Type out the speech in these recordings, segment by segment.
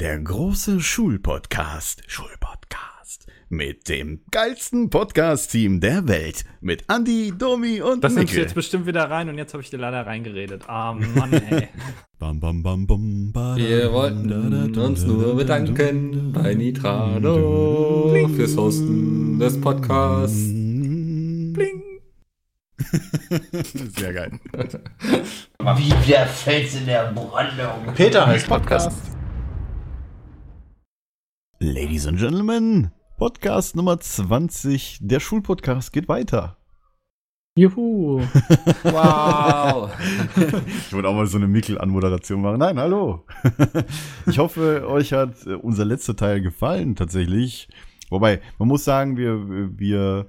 Der große Schulpodcast. Schulpodcast. Mit dem geilsten Podcast-Team der Welt. Mit Andy, Domi und Das nimmst du jetzt bestimmt wieder rein und jetzt habe ich dir leider reingeredet. Ah, Mann, ey. Bam, bam, bam, bam, ba, Wir wollten uns nur da, bedanken da, bei Nitrado fürs Hosten des Podcasts. Bling. Sehr geil. Wie der Fels in der Brandung. Peter heißt Podcast. Ladies and Gentlemen, Podcast Nummer 20. Der Schulpodcast geht weiter. Juhu. Wow. Ich wollte auch mal so eine Mickel-Anmoderation machen. Nein, hallo. Ich hoffe, euch hat äh, unser letzter Teil gefallen, tatsächlich. Wobei, man muss sagen, wir, wir,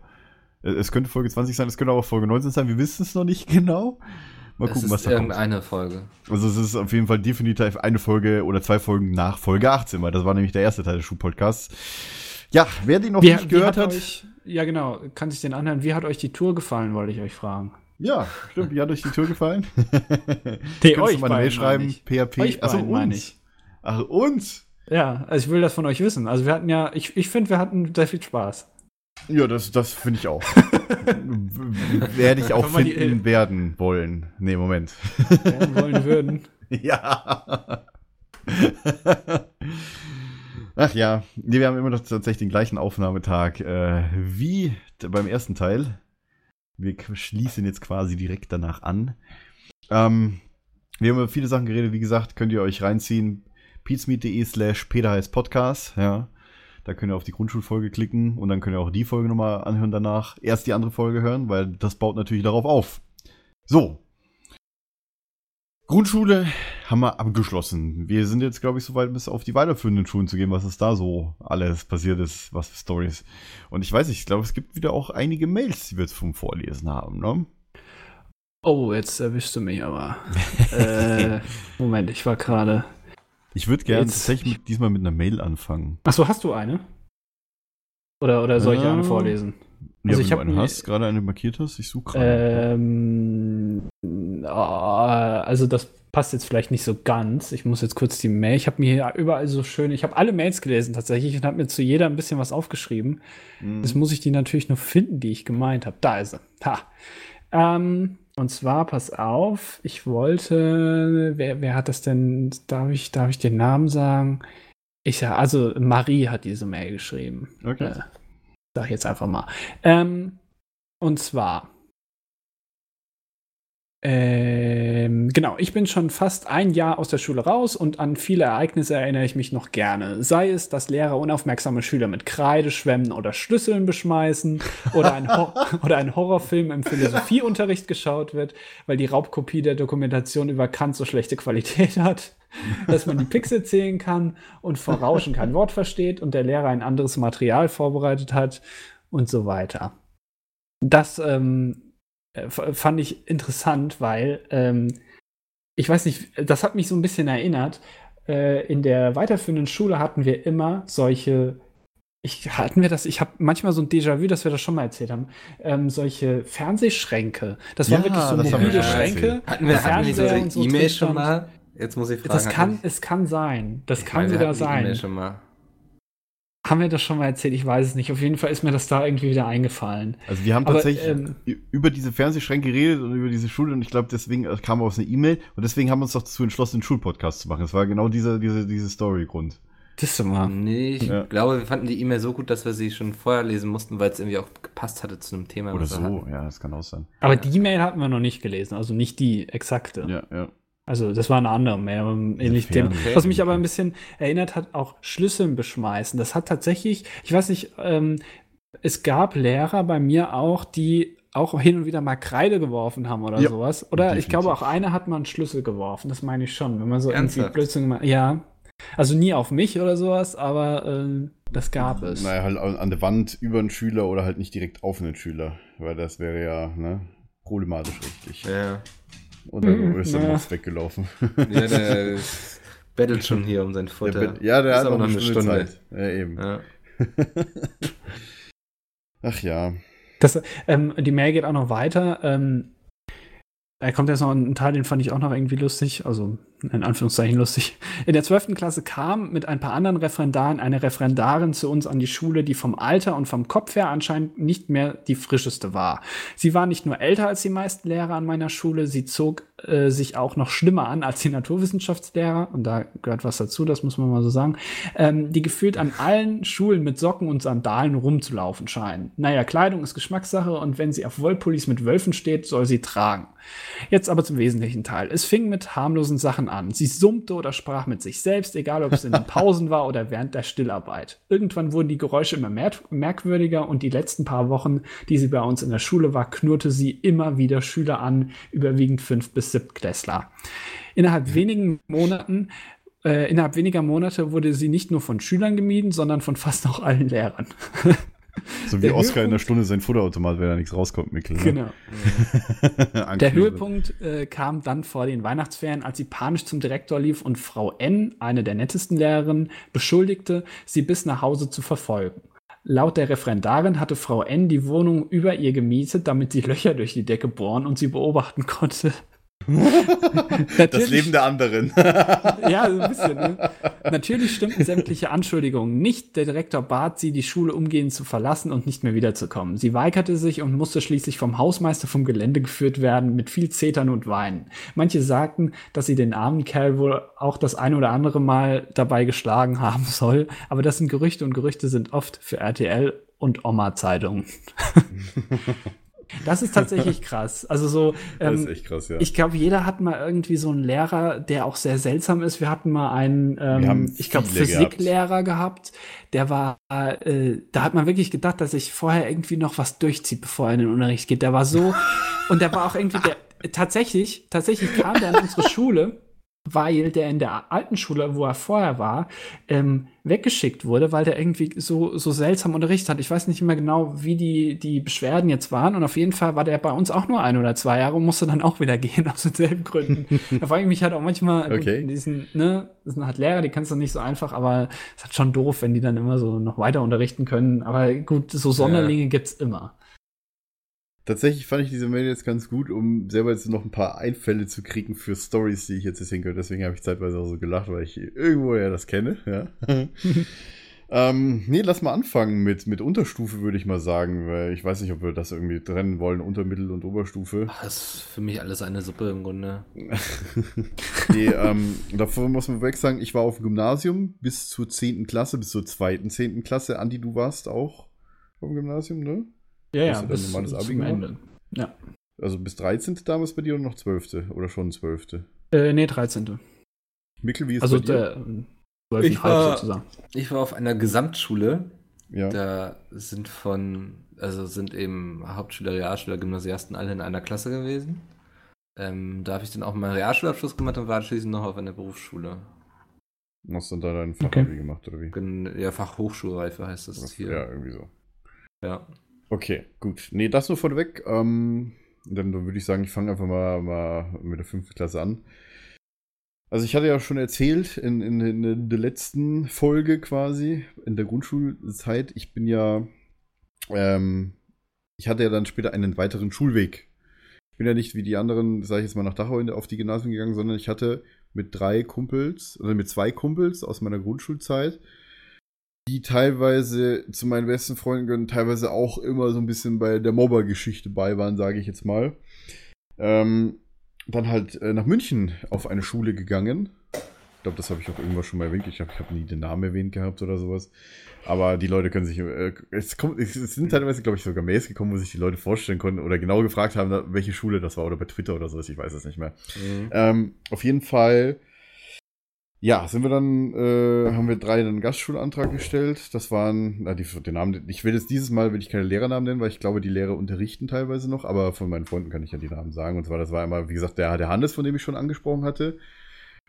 äh, es könnte Folge 20 sein, es könnte auch Folge 19 sein, wir wissen es noch nicht genau. Mal Es gucken, was ist da kommt. irgendeine Folge. Also es ist auf jeden Fall definitiv eine Folge oder zwei Folgen nach Folge 18, weil das war nämlich der erste Teil des Schulpodcasts. Ja, wer die noch Wie, nicht gehört hat, Euch, ja, genau. Kann sich den anhören. Wie hat euch die Tour gefallen, wollte ich euch fragen. ja, stimmt, wie hat euch die Tür gefallen? Nee, Könntest du mal eine Mail schreiben, PHP. Euch Achso, meine uns. ich. Ach, uns? Ja, also ich will das von euch wissen. Also wir hatten ja, ich, ich finde, wir hatten sehr viel Spaß. Ja, das, das finde ich auch. Werde ich auch man die- finden werden wollen. Nee, Moment. Werden wollen würden. ja. Ach ja, nee, wir haben immer noch tatsächlich den gleichen Aufnahmetag äh, wie beim ersten Teil. Wir schließen jetzt quasi direkt danach an. Ähm, wir haben über viele Sachen geredet, wie gesagt, könnt ihr euch reinziehen. peatsmeet.de slash Podcast, ja. Da könnt ihr auf die Grundschulfolge klicken und dann könnt ihr auch die Folge nochmal anhören danach. Erst die andere Folge hören, weil das baut natürlich darauf auf. So. Grundschule haben wir abgeschlossen. Wir sind jetzt, glaube ich, so weit, bis auf die weiterführenden Schulen zu gehen, was es da so alles passiert ist, was für Stories. Und ich weiß nicht, ich glaube, es gibt wieder auch einige Mails, die wir jetzt vom Vorlesen haben, ne? Oh, jetzt erwischst du mich aber. äh, Moment, ich war gerade. Ich würde gerne tatsächlich mit, diesmal mit einer Mail anfangen. Achso, hast du eine? Oder, oder soll ich Ja. eine vorlesen? Ja, Also wenn ich du mir- hast, gerade eine markiert hast, ich suche gerade. Ähm, ah, also das passt jetzt vielleicht nicht so ganz. Ich muss jetzt kurz die Mail. Ich habe mir hier überall so schön. Ich habe alle Mails gelesen tatsächlich und habe mir zu jeder ein bisschen was aufgeschrieben. Mhm. Jetzt muss ich die natürlich nur finden, die ich gemeint habe. Da ist sie. Ha. Ähm, und zwar, pass auf, ich wollte, wer, wer hat das denn, darf ich, darf ich den Namen sagen? Ich ja, also Marie hat diese Mail geschrieben. Okay. Äh, sag ich jetzt einfach mal. Ähm, und zwar. Ähm, genau, ich bin schon fast ein Jahr aus der Schule raus und an viele Ereignisse erinnere ich mich noch gerne. Sei es, dass Lehrer unaufmerksame Schüler mit Kreide schwemmen oder Schlüsseln beschmeißen oder ein, Hor oder ein Horrorfilm im Philosophieunterricht geschaut wird, weil die Raubkopie der Dokumentation über Kant so schlechte Qualität hat, dass man die Pixel zählen kann und vor Rauschen kein Wort versteht und der Lehrer ein anderes Material vorbereitet hat und so weiter. Das ähm, äh, fand ich interessant, weil ähm, ich weiß nicht, das hat mich so ein bisschen erinnert. Äh, in der weiterführenden Schule hatten wir immer solche. Ich, hatten wir das? Ich habe manchmal so ein Déjà-vu, dass wir das schon mal erzählt haben. Ähm, solche Fernsehschränke. Das waren Ja, wirklich so wir mobile schon Schränke. Hatten wir, hatten wir nicht so E-Mail schon mal? Jetzt muss ich fragen. Das kann, wir- es kann sein. Das Ich kann meine, wir sogar sein. schon mal. Haben wir das schon mal erzählt? Ich weiß es nicht. Auf jeden Fall ist mir das da irgendwie wieder eingefallen. Also wir haben Aber, tatsächlich ähm, über diese Fernsehschränke geredet und über diese Schule und ich glaube, deswegen äh, kam aus einer E-Mail und deswegen haben wir uns doch dazu entschlossen, einen Schulpodcast zu machen. Das war genau dieser, diese, diese Story-Grund. Das ist mal. Nee, ich Ja. glaube, wir fanden die E-Mail so gut, dass wir sie schon vorher lesen mussten, weil es irgendwie auch gepasst hatte zu einem Thema. Oder so, hatten. ja, das kann auch sein. Aber die Mail hatten wir noch nicht gelesen, also nicht die exakte. Ja, ja. Also das war eine andere aber ähnlich dem. Was mich aber ein bisschen erinnert hat, auch Schlüsseln beschmeißen. Das hat tatsächlich, ich weiß nicht, ähm, es gab Lehrer bei mir auch, die auch hin und wieder mal Kreide geworfen haben oder Ja, sowas. Oder ich definitiv. glaube auch einer hat mal einen Schlüssel geworfen, das meine ich schon. Wenn man so irgendwie Ernsthaft? Blödsinn gemacht Ja. Also nie auf mich oder sowas, aber ähm, das gab es. Naja, halt an an der Wand über einen Schüler oder halt nicht direkt auf einen Schüler, weil das wäre ja, ne, problematisch richtig. Ja, Und dann Mhm, ist er naja. weggelaufen. ja der bettelt schon hier um sein Der Futter. Bett- ja, der Ist hat aber noch eine Stunde, Zeit. Ja, eben. Ja. Ach ja. Das, ähm, die Mail geht auch noch weiter. Ähm, da kommt jetzt noch ein Teil, den fand ich auch noch irgendwie lustig. Also in Anführungszeichen lustig. In der 12. Klasse kam mit ein paar anderen Referendaren eine Referendarin zu uns an die Schule, die vom Alter und vom Kopf her anscheinend nicht mehr die frischeste war. Sie war nicht nur älter als die meisten Lehrer an meiner Schule, sie zog äh, sich auch noch schlimmer an als die Naturwissenschaftslehrer, und da gehört was dazu, das muss man mal so sagen, ähm, die gefühlt an allen Schulen mit Socken und Sandalen rumzulaufen scheinen. Naja, Kleidung ist Geschmackssache und wenn sie auf Wollpullis mit Wölfen steht, soll sie tragen. Jetzt aber zum wesentlichen Teil. Es fing mit harmlosen Sachen an. Sie summte oder sprach mit sich selbst, egal ob es in den Pausen war oder während der Stillarbeit. Irgendwann wurden die Geräusche immer mer merkwürdiger und die letzten paar Wochen, die sie bei uns in der Schule war, knurrte sie immer wieder Schüler an, überwiegend fünf bis siebtklässler. Innerhalb wenigen Monaten äh, innerhalb weniger Monate wurde sie nicht nur von Schülern gemieden, sondern von fast auch allen Lehrern. So wie Der Oscar in der Höhepunkt- Stunde sein Futterautomat, wenn da nichts rauskommt, Mikkel. Ne? Genau. Der. Höhepunkt äh, kam dann vor den Weihnachtsferien, als sie panisch zum Direktor lief und Frau N., eine der nettesten Lehrerinnen, beschuldigte, sie bis nach Hause zu verfolgen. Laut der Referendarin hatte Frau N. die Wohnung über ihr gemietet, damit sie Löcher durch die Decke bohren und sie beobachten konnte. Das Leben der anderen. ja, so ein bisschen. Ne? Natürlich stimmten sämtliche Anschuldigungen nicht. Der Direktor bat sie, die Schule umgehend zu verlassen und nicht mehr wiederzukommen. Sie weigerte sich und musste schließlich vom Hausmeister vom Gelände geführt werden, mit viel Zetern und Weinen. Manche sagten, dass sie den armen Kerl wohl auch das ein oder andere Mal dabei geschlagen haben soll. Aber das sind Gerüchte und Gerüchte sind oft für RTL und Oma-Zeitungen. Das ist tatsächlich krass. Also so, Das ist ähm, echt krass, ja. ich glaube, jeder hat mal irgendwie so einen Lehrer, der auch sehr seltsam ist. Wir hatten mal einen, ähm, ich glaube, Physiklehrer gehabt. Der war, äh, da hat man wirklich gedacht, dass sich vorher irgendwie noch was durchzieht, bevor er in den Unterricht geht. Der war so, und der war auch irgendwie, der, tatsächlich, tatsächlich kam der an unsere Schule, weil der in der alten Schule, wo er vorher war, ähm, weggeschickt wurde, weil der irgendwie so, so seltsam unterrichtet hat. Ich weiß nicht mehr genau, wie die, die Beschwerden jetzt waren. Und auf jeden Fall war der bei uns auch nur ein oder zwei Jahre und musste dann auch wieder gehen, aus denselben Gründen. da frage ich mich halt auch manchmal, Okay. diesen, ne, das sind halt Lehrer, die kannst du nicht so einfach, aber es ist halt schon doof, wenn die dann immer so noch weiter unterrichten können. Aber gut, so Sonderlinge gibt's immer. Tatsächlich fand ich diese Mail jetzt ganz gut, um selber jetzt noch ein paar Einfälle zu kriegen für Stories, die ich jetzt jetzt hinkönnte. Deswegen habe ich zeitweise auch so gelacht, weil ich irgendwo ja das kenne. Ja. ähm, nee, lass mal anfangen mit, mit Unterstufe, würde ich mal sagen, weil ich weiß nicht, ob wir das irgendwie trennen wollen, Untermittel- und Oberstufe. Ach, Das ist für mich alles eine Suppe im Grunde. nee, ähm, davor muss man weg sagen, ich war auf dem Gymnasium bis zur 10. Klasse, bis zur zweiten 10. Klasse. Andi, du warst auch auf dem Gymnasium, ne? Ja, du dann normales Abi zum gemacht? Ende. Ja. Also bis 13. damals bei dir oder noch 12. oder schon 12. Äh, nee, 13. Mikkel, wie ist Also bei dir? der äh, 12,5 Ich war- sozusagen. Ich war auf einer Gesamtschule. ja. Da sind von, also sind eben Hauptschüler, Realschüler, Gymnasiasten alle in einer Klasse gewesen. Ähm, da habe ich dann auch meinen Realschulabschluss gemacht und war anschließend noch auf einer Berufsschule. Hast du dann deinen Fachabi gemacht, oder wie? Ja, Fachhochschulreife heißt das Was- hier. Ja, irgendwie so. Ja. Okay, gut. Nee, das nur vorweg. Ähm, dann würde ich sagen, ich fange einfach mal, mal mit der fünften Klasse an. Also ich hatte ja schon erzählt in, in, in der letzten Folge quasi, in der Grundschulzeit, ich bin ja, ähm, ich hatte ja dann später einen weiteren Schulweg. Ich bin ja nicht wie die anderen, sage ich jetzt mal, nach Dachau auf die Gymnasien gegangen, sondern ich hatte mit drei Kumpels, oder mit zwei Kumpels aus meiner Grundschulzeit, die teilweise zu meinen besten Freunden gehören, teilweise auch immer so ein bisschen bei der Mobber-Geschichte bei waren, sage ich jetzt mal. Ähm, dann halt äh, nach München auf eine Schule gegangen. Ich glaube, das habe ich auch irgendwann schon mal erwähnt. Ich glaube, ich habe nie den Namen erwähnt gehabt oder sowas. Aber die Leute können sich. Äh, es, kommt, es sind teilweise, glaube ich, sogar Mails gekommen, wo sich die Leute vorstellen konnten oder genau gefragt haben, welche Schule das war oder bei Twitter oder sowas. Ich weiß es nicht mehr. Mhm. Ähm, auf jeden Fall, ja, sind wir dann, äh, haben wir drei einen Gastschulantrag gestellt. Das waren, na, die, den Namen, ich will jetzt dieses Mal will ich keine Lehrernamen nennen, weil ich glaube, die Lehrer unterrichten teilweise noch, aber von meinen Freunden kann ich ja die Namen sagen. Und zwar, das war einmal, wie gesagt, der, der Hannes, von dem ich schon angesprochen hatte.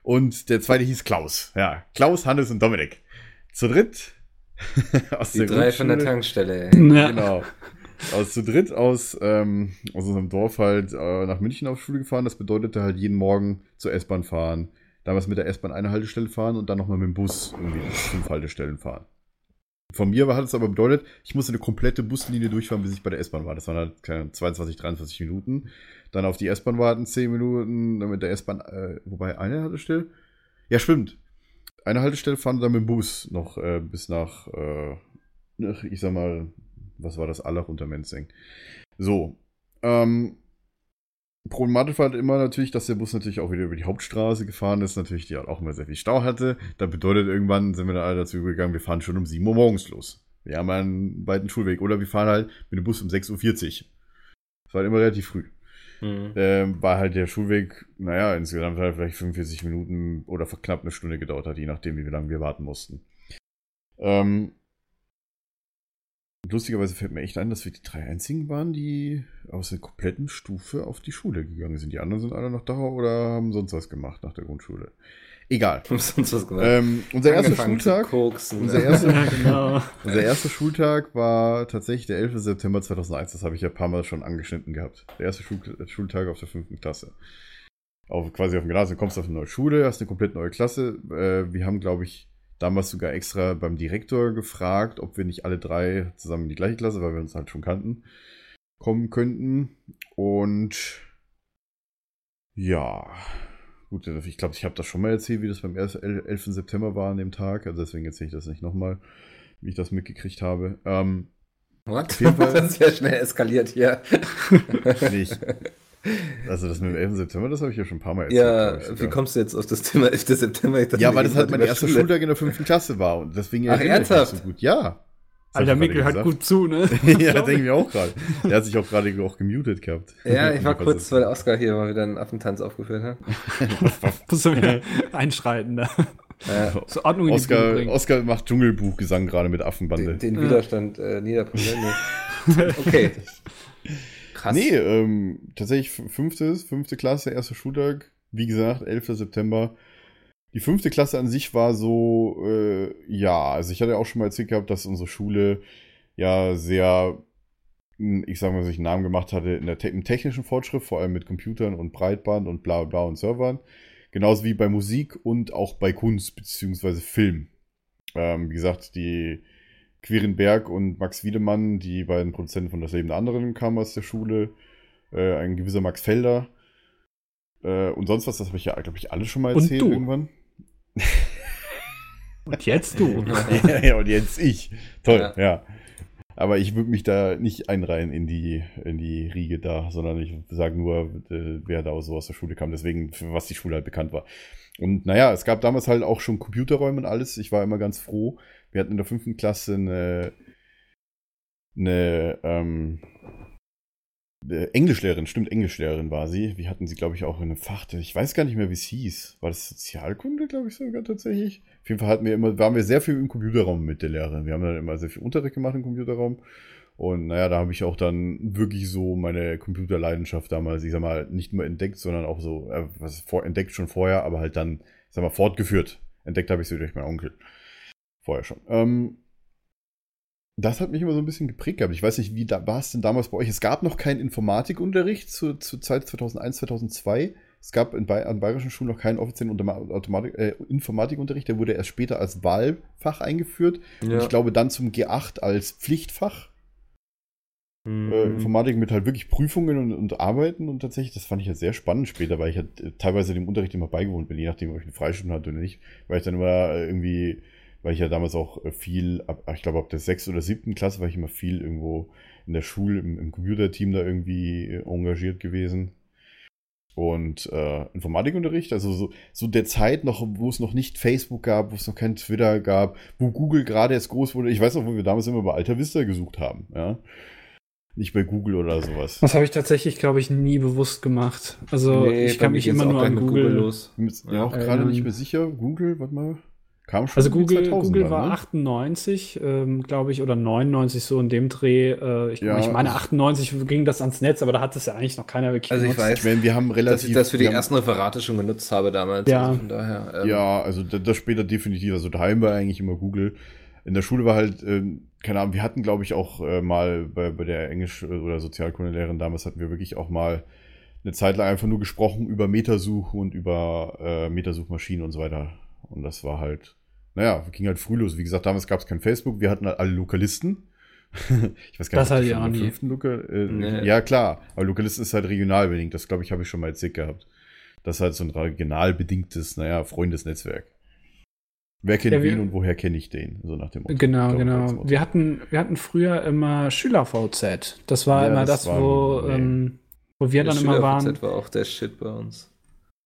Und der zweite hieß Klaus. Ja, Klaus, Hannes und Dominik. Zu dritt. aus Die drei von der. Tankstelle. Ey. Ja. Genau. Aus zu dritt aus, ähm, aus unserem Dorf halt äh, nach München auf Schule gefahren. Das bedeutete halt jeden Morgen zur S-Bahn fahren. Damals mit der S-Bahn eine Haltestelle fahren und dann nochmal mit dem Bus irgendwie fünf Haltestellen fahren. Von mir hat es aber bedeutet, ich musste eine komplette Buslinie durchfahren, bis ich bei der S-Bahn war. Das waren halt keine 22, 23 Minuten. Dann auf die S-Bahn warten 10 Minuten, dann mit der S-Bahn, äh, wobei eine Haltestelle. Ja, stimmt. Eine Haltestelle fahren dann mit dem Bus noch äh, bis nach, äh, ich sag mal, was war das, Allach unter Menzing. So. Ähm, Problematisch war halt immer natürlich, dass der Bus natürlich auch wieder über die Hauptstraße gefahren ist, natürlich die halt auch immer sehr viel Stau hatte. Da bedeutet irgendwann sind wir dann alle dazu übergegangen, wir fahren schon um 7 Uhr morgens los. Wir haben einen weiten Schulweg. Oder wir fahren halt mit dem Bus um 6.40 Uhr. Das war halt immer relativ früh. Mhm. Ähm, war halt der Schulweg, naja, insgesamt halt vielleicht 45 Minuten oder knapp eine Stunde gedauert hat, je nachdem, wie lange wir warten mussten. Ähm, lustigerweise fällt mir echt ein, dass wir die drei einzigen waren, die aus der kompletten Stufe auf die Schule gegangen sind. Die anderen sind alle noch da oder haben sonst was gemacht nach der Grundschule. Egal. Sonst was gemacht. Ähm, unser erster Schultag. koksen. Unser erster, genau. unser erster Schultag war tatsächlich der 11. September 2001. Das habe ich ja ein paar Mal schon angeschnitten gehabt. Der erste Schul Schultag auf der fünften Klasse. Auf, quasi auf dem Gymnasium kommst du auf eine neue Schule, hast eine komplett neue Klasse. Äh, wir haben, glaube ich, damals sogar extra beim Direktor gefragt, ob wir nicht alle drei zusammen in die gleiche Klasse, weil wir uns halt schon kannten, kommen könnten. Und ja, gut, ich glaube, ich habe das schon mal erzählt, wie das beim 11. 11. September war an dem Tag. Also deswegen erzähle ich das nicht nochmal, wie ich das mitgekriegt habe. Ähm, What? Das ist ja schnell eskaliert hier. nicht. Also das mit dem 11. September, das habe ich ja schon ein paar Mal erzählt. Ja, wie kommst du jetzt auf das Thema 11. September? Ja, weil das halt mein erster Schule. Schultag in der fünften Klasse war und deswegen Ach, erinnere ich mich ernsthaft? so gut. Ja. Das Alter, Mikkel hört gesagt. gut zu, ne? ja, denke ich mir auch gerade. Der hat sich auch gerade auch gemutet gehabt. Ja, ich war kurz, weil Oskar hier mal wieder einen Affentanz aufgeführt hat. Musst du wieder einschreiten da. Ja, Zur Ordnung bringen. Oskar macht Dschungelbuchgesang gerade mit Affenbande. den, den. Widerstand äh, niederbringen. Nee. Okay. Krass. Nee, ähm, tatsächlich fünftes, fünfte Klasse, erster Schultag. Wie gesagt, 11. September. Die fünfte Klasse an sich war so, äh, ja, also ich hatte auch schon mal erzählt gehabt, dass unsere Schule ja sehr, ich sag mal, sich einen Namen gemacht hatte in der te im technischen Fortschritt, vor allem mit Computern und Breitband und bla bla und Servern. Genauso wie bei Musik und auch bei Kunst beziehungsweise Film. Ähm, wie gesagt, die Quirin Berg und Max Wiedemann, die beiden Produzenten von Das Leben der anderen, kamen aus der Schule. Äh, ein gewisser Max Felder. Äh, und sonst was, das habe ich ja, glaube ich, alles schon mal Und erzählt du. irgendwann. Und jetzt du. ja, ja, und jetzt ich. Toll, Ja. ja. Aber ich würde mich da nicht einreihen in die, in die Riege da, sondern ich sage nur, äh, wer da so aus der Schule kam, deswegen, für was die Schule halt bekannt war. Und naja, es gab damals halt auch schon Computerräume und alles. Ich war immer ganz froh. Wir hatten in der fünften Klasse eine, eine, ähm, eine Englischlehrerin, stimmt, Englischlehrerin war sie. Wir hatten sie, glaube ich, auch in einem Fach, ich weiß gar nicht mehr, wie es hieß. War das Sozialkunde, glaube ich, sogar tatsächlich? Auf jeden Fall hatten wir immer, waren wir sehr viel im Computerraum mit der Lehrerin. Wir haben dann immer sehr viel Unterricht gemacht im Computerraum. Und naja, da habe ich auch dann wirklich so meine Computerleidenschaft damals, ich sag mal, nicht nur entdeckt, sondern auch so, äh, was vor, entdeckt schon vorher, aber halt dann, ich sag mal, fortgeführt. Entdeckt habe ich sie durch meinen Onkel. Vorher schon. Ähm, das hat mich immer so ein bisschen geprägt gehabt. Ich weiß nicht, wie da, war es denn damals bei euch? Es gab noch keinen Informatikunterricht zu, zur Zeit 2001, 2002. Es gab in, an bayerischen Schulen noch keinen offiziellen Automatik, äh, Informatikunterricht. Der wurde erst später als Wahlfach eingeführt. Und ich glaube dann zum G8 als Pflichtfach. Mhm. Äh, Informatik mit halt wirklich Prüfungen und, und Arbeiten. Und tatsächlich, das fand ich halt sehr spannend später, weil ich halt äh, teilweise dem Unterricht immer beigewohnt bin, je nachdem, ob ich eine Freistunde hatte oder nicht. Weil ich dann immer äh, irgendwie, weil ich ja damals auch äh, viel, ab, ich glaube ab der sechsten oder siebten Klasse war ich immer viel irgendwo in der Schule, im, im Computerteam da irgendwie äh, engagiert gewesen. Und äh, Informatikunterricht, also so, so der Zeit noch, wo es noch nicht Facebook gab, wo es noch kein Twitter gab, wo Google gerade erst groß wurde. Ich weiß noch, wo wir damals immer bei Alta Vista gesucht haben, ja. Nicht bei Google oder sowas. Das habe ich tatsächlich, glaube ich, nie bewusst gemacht. Also Nee, ich kann mich immer nur an mit Google. los. Bin mir Ja, auch gerade ähm, nicht mehr sicher. Google, warte mal. Kam schon Also Google, 2000er, Google war ne? 98, ähm, glaube ich, oder 99 so in dem Dreh. Äh, ich, Ja. ich meine, 98 ging das ans Netz, aber da hat es ja eigentlich noch keiner wirklich Also ich genutzt. weiß, Ich meine, wir haben relativ. dass ich das für die ersten Referate schon genutzt habe damals. Ja. Also von daher. ähm, Ja, also das, das später definitiv. Also daheim war eigentlich immer Google. In der Schule war halt, ähm, keine Ahnung, wir hatten, glaube ich, auch äh, mal bei, bei der Englisch- oder Sozialkundelehrerin damals hatten wir wirklich auch mal eine Zeit lang einfach nur gesprochen über Metasuche und über äh, Metasuchmaschinen und so weiter. Und das war halt, naja, ging halt früh los. Wie gesagt, damals gab es kein Facebook, wir hatten halt alle Lokalisten. ich weiß gar Das hatte nicht, ich auch ob nie. fünften Lokal, äh, Nee. Ja, klar, aber Lokalisten ist halt regional bedingt. Das, glaube ich, habe ich schon mal erzählt gehabt. Das ist halt so ein regional bedingtes, naja, Freundesnetzwerk. Wer kennt Ja, wir- wen und woher kenne ich den? So nach dem Motto. Genau, glaube, das genau. Motto. Wir hatten, wir hatten früher immer Schüler-VZ. Das war Ja, immer das das, war- wo, nee. ähm, wo wir dann immer waren. SchülerVZ war auch der Shit bei uns.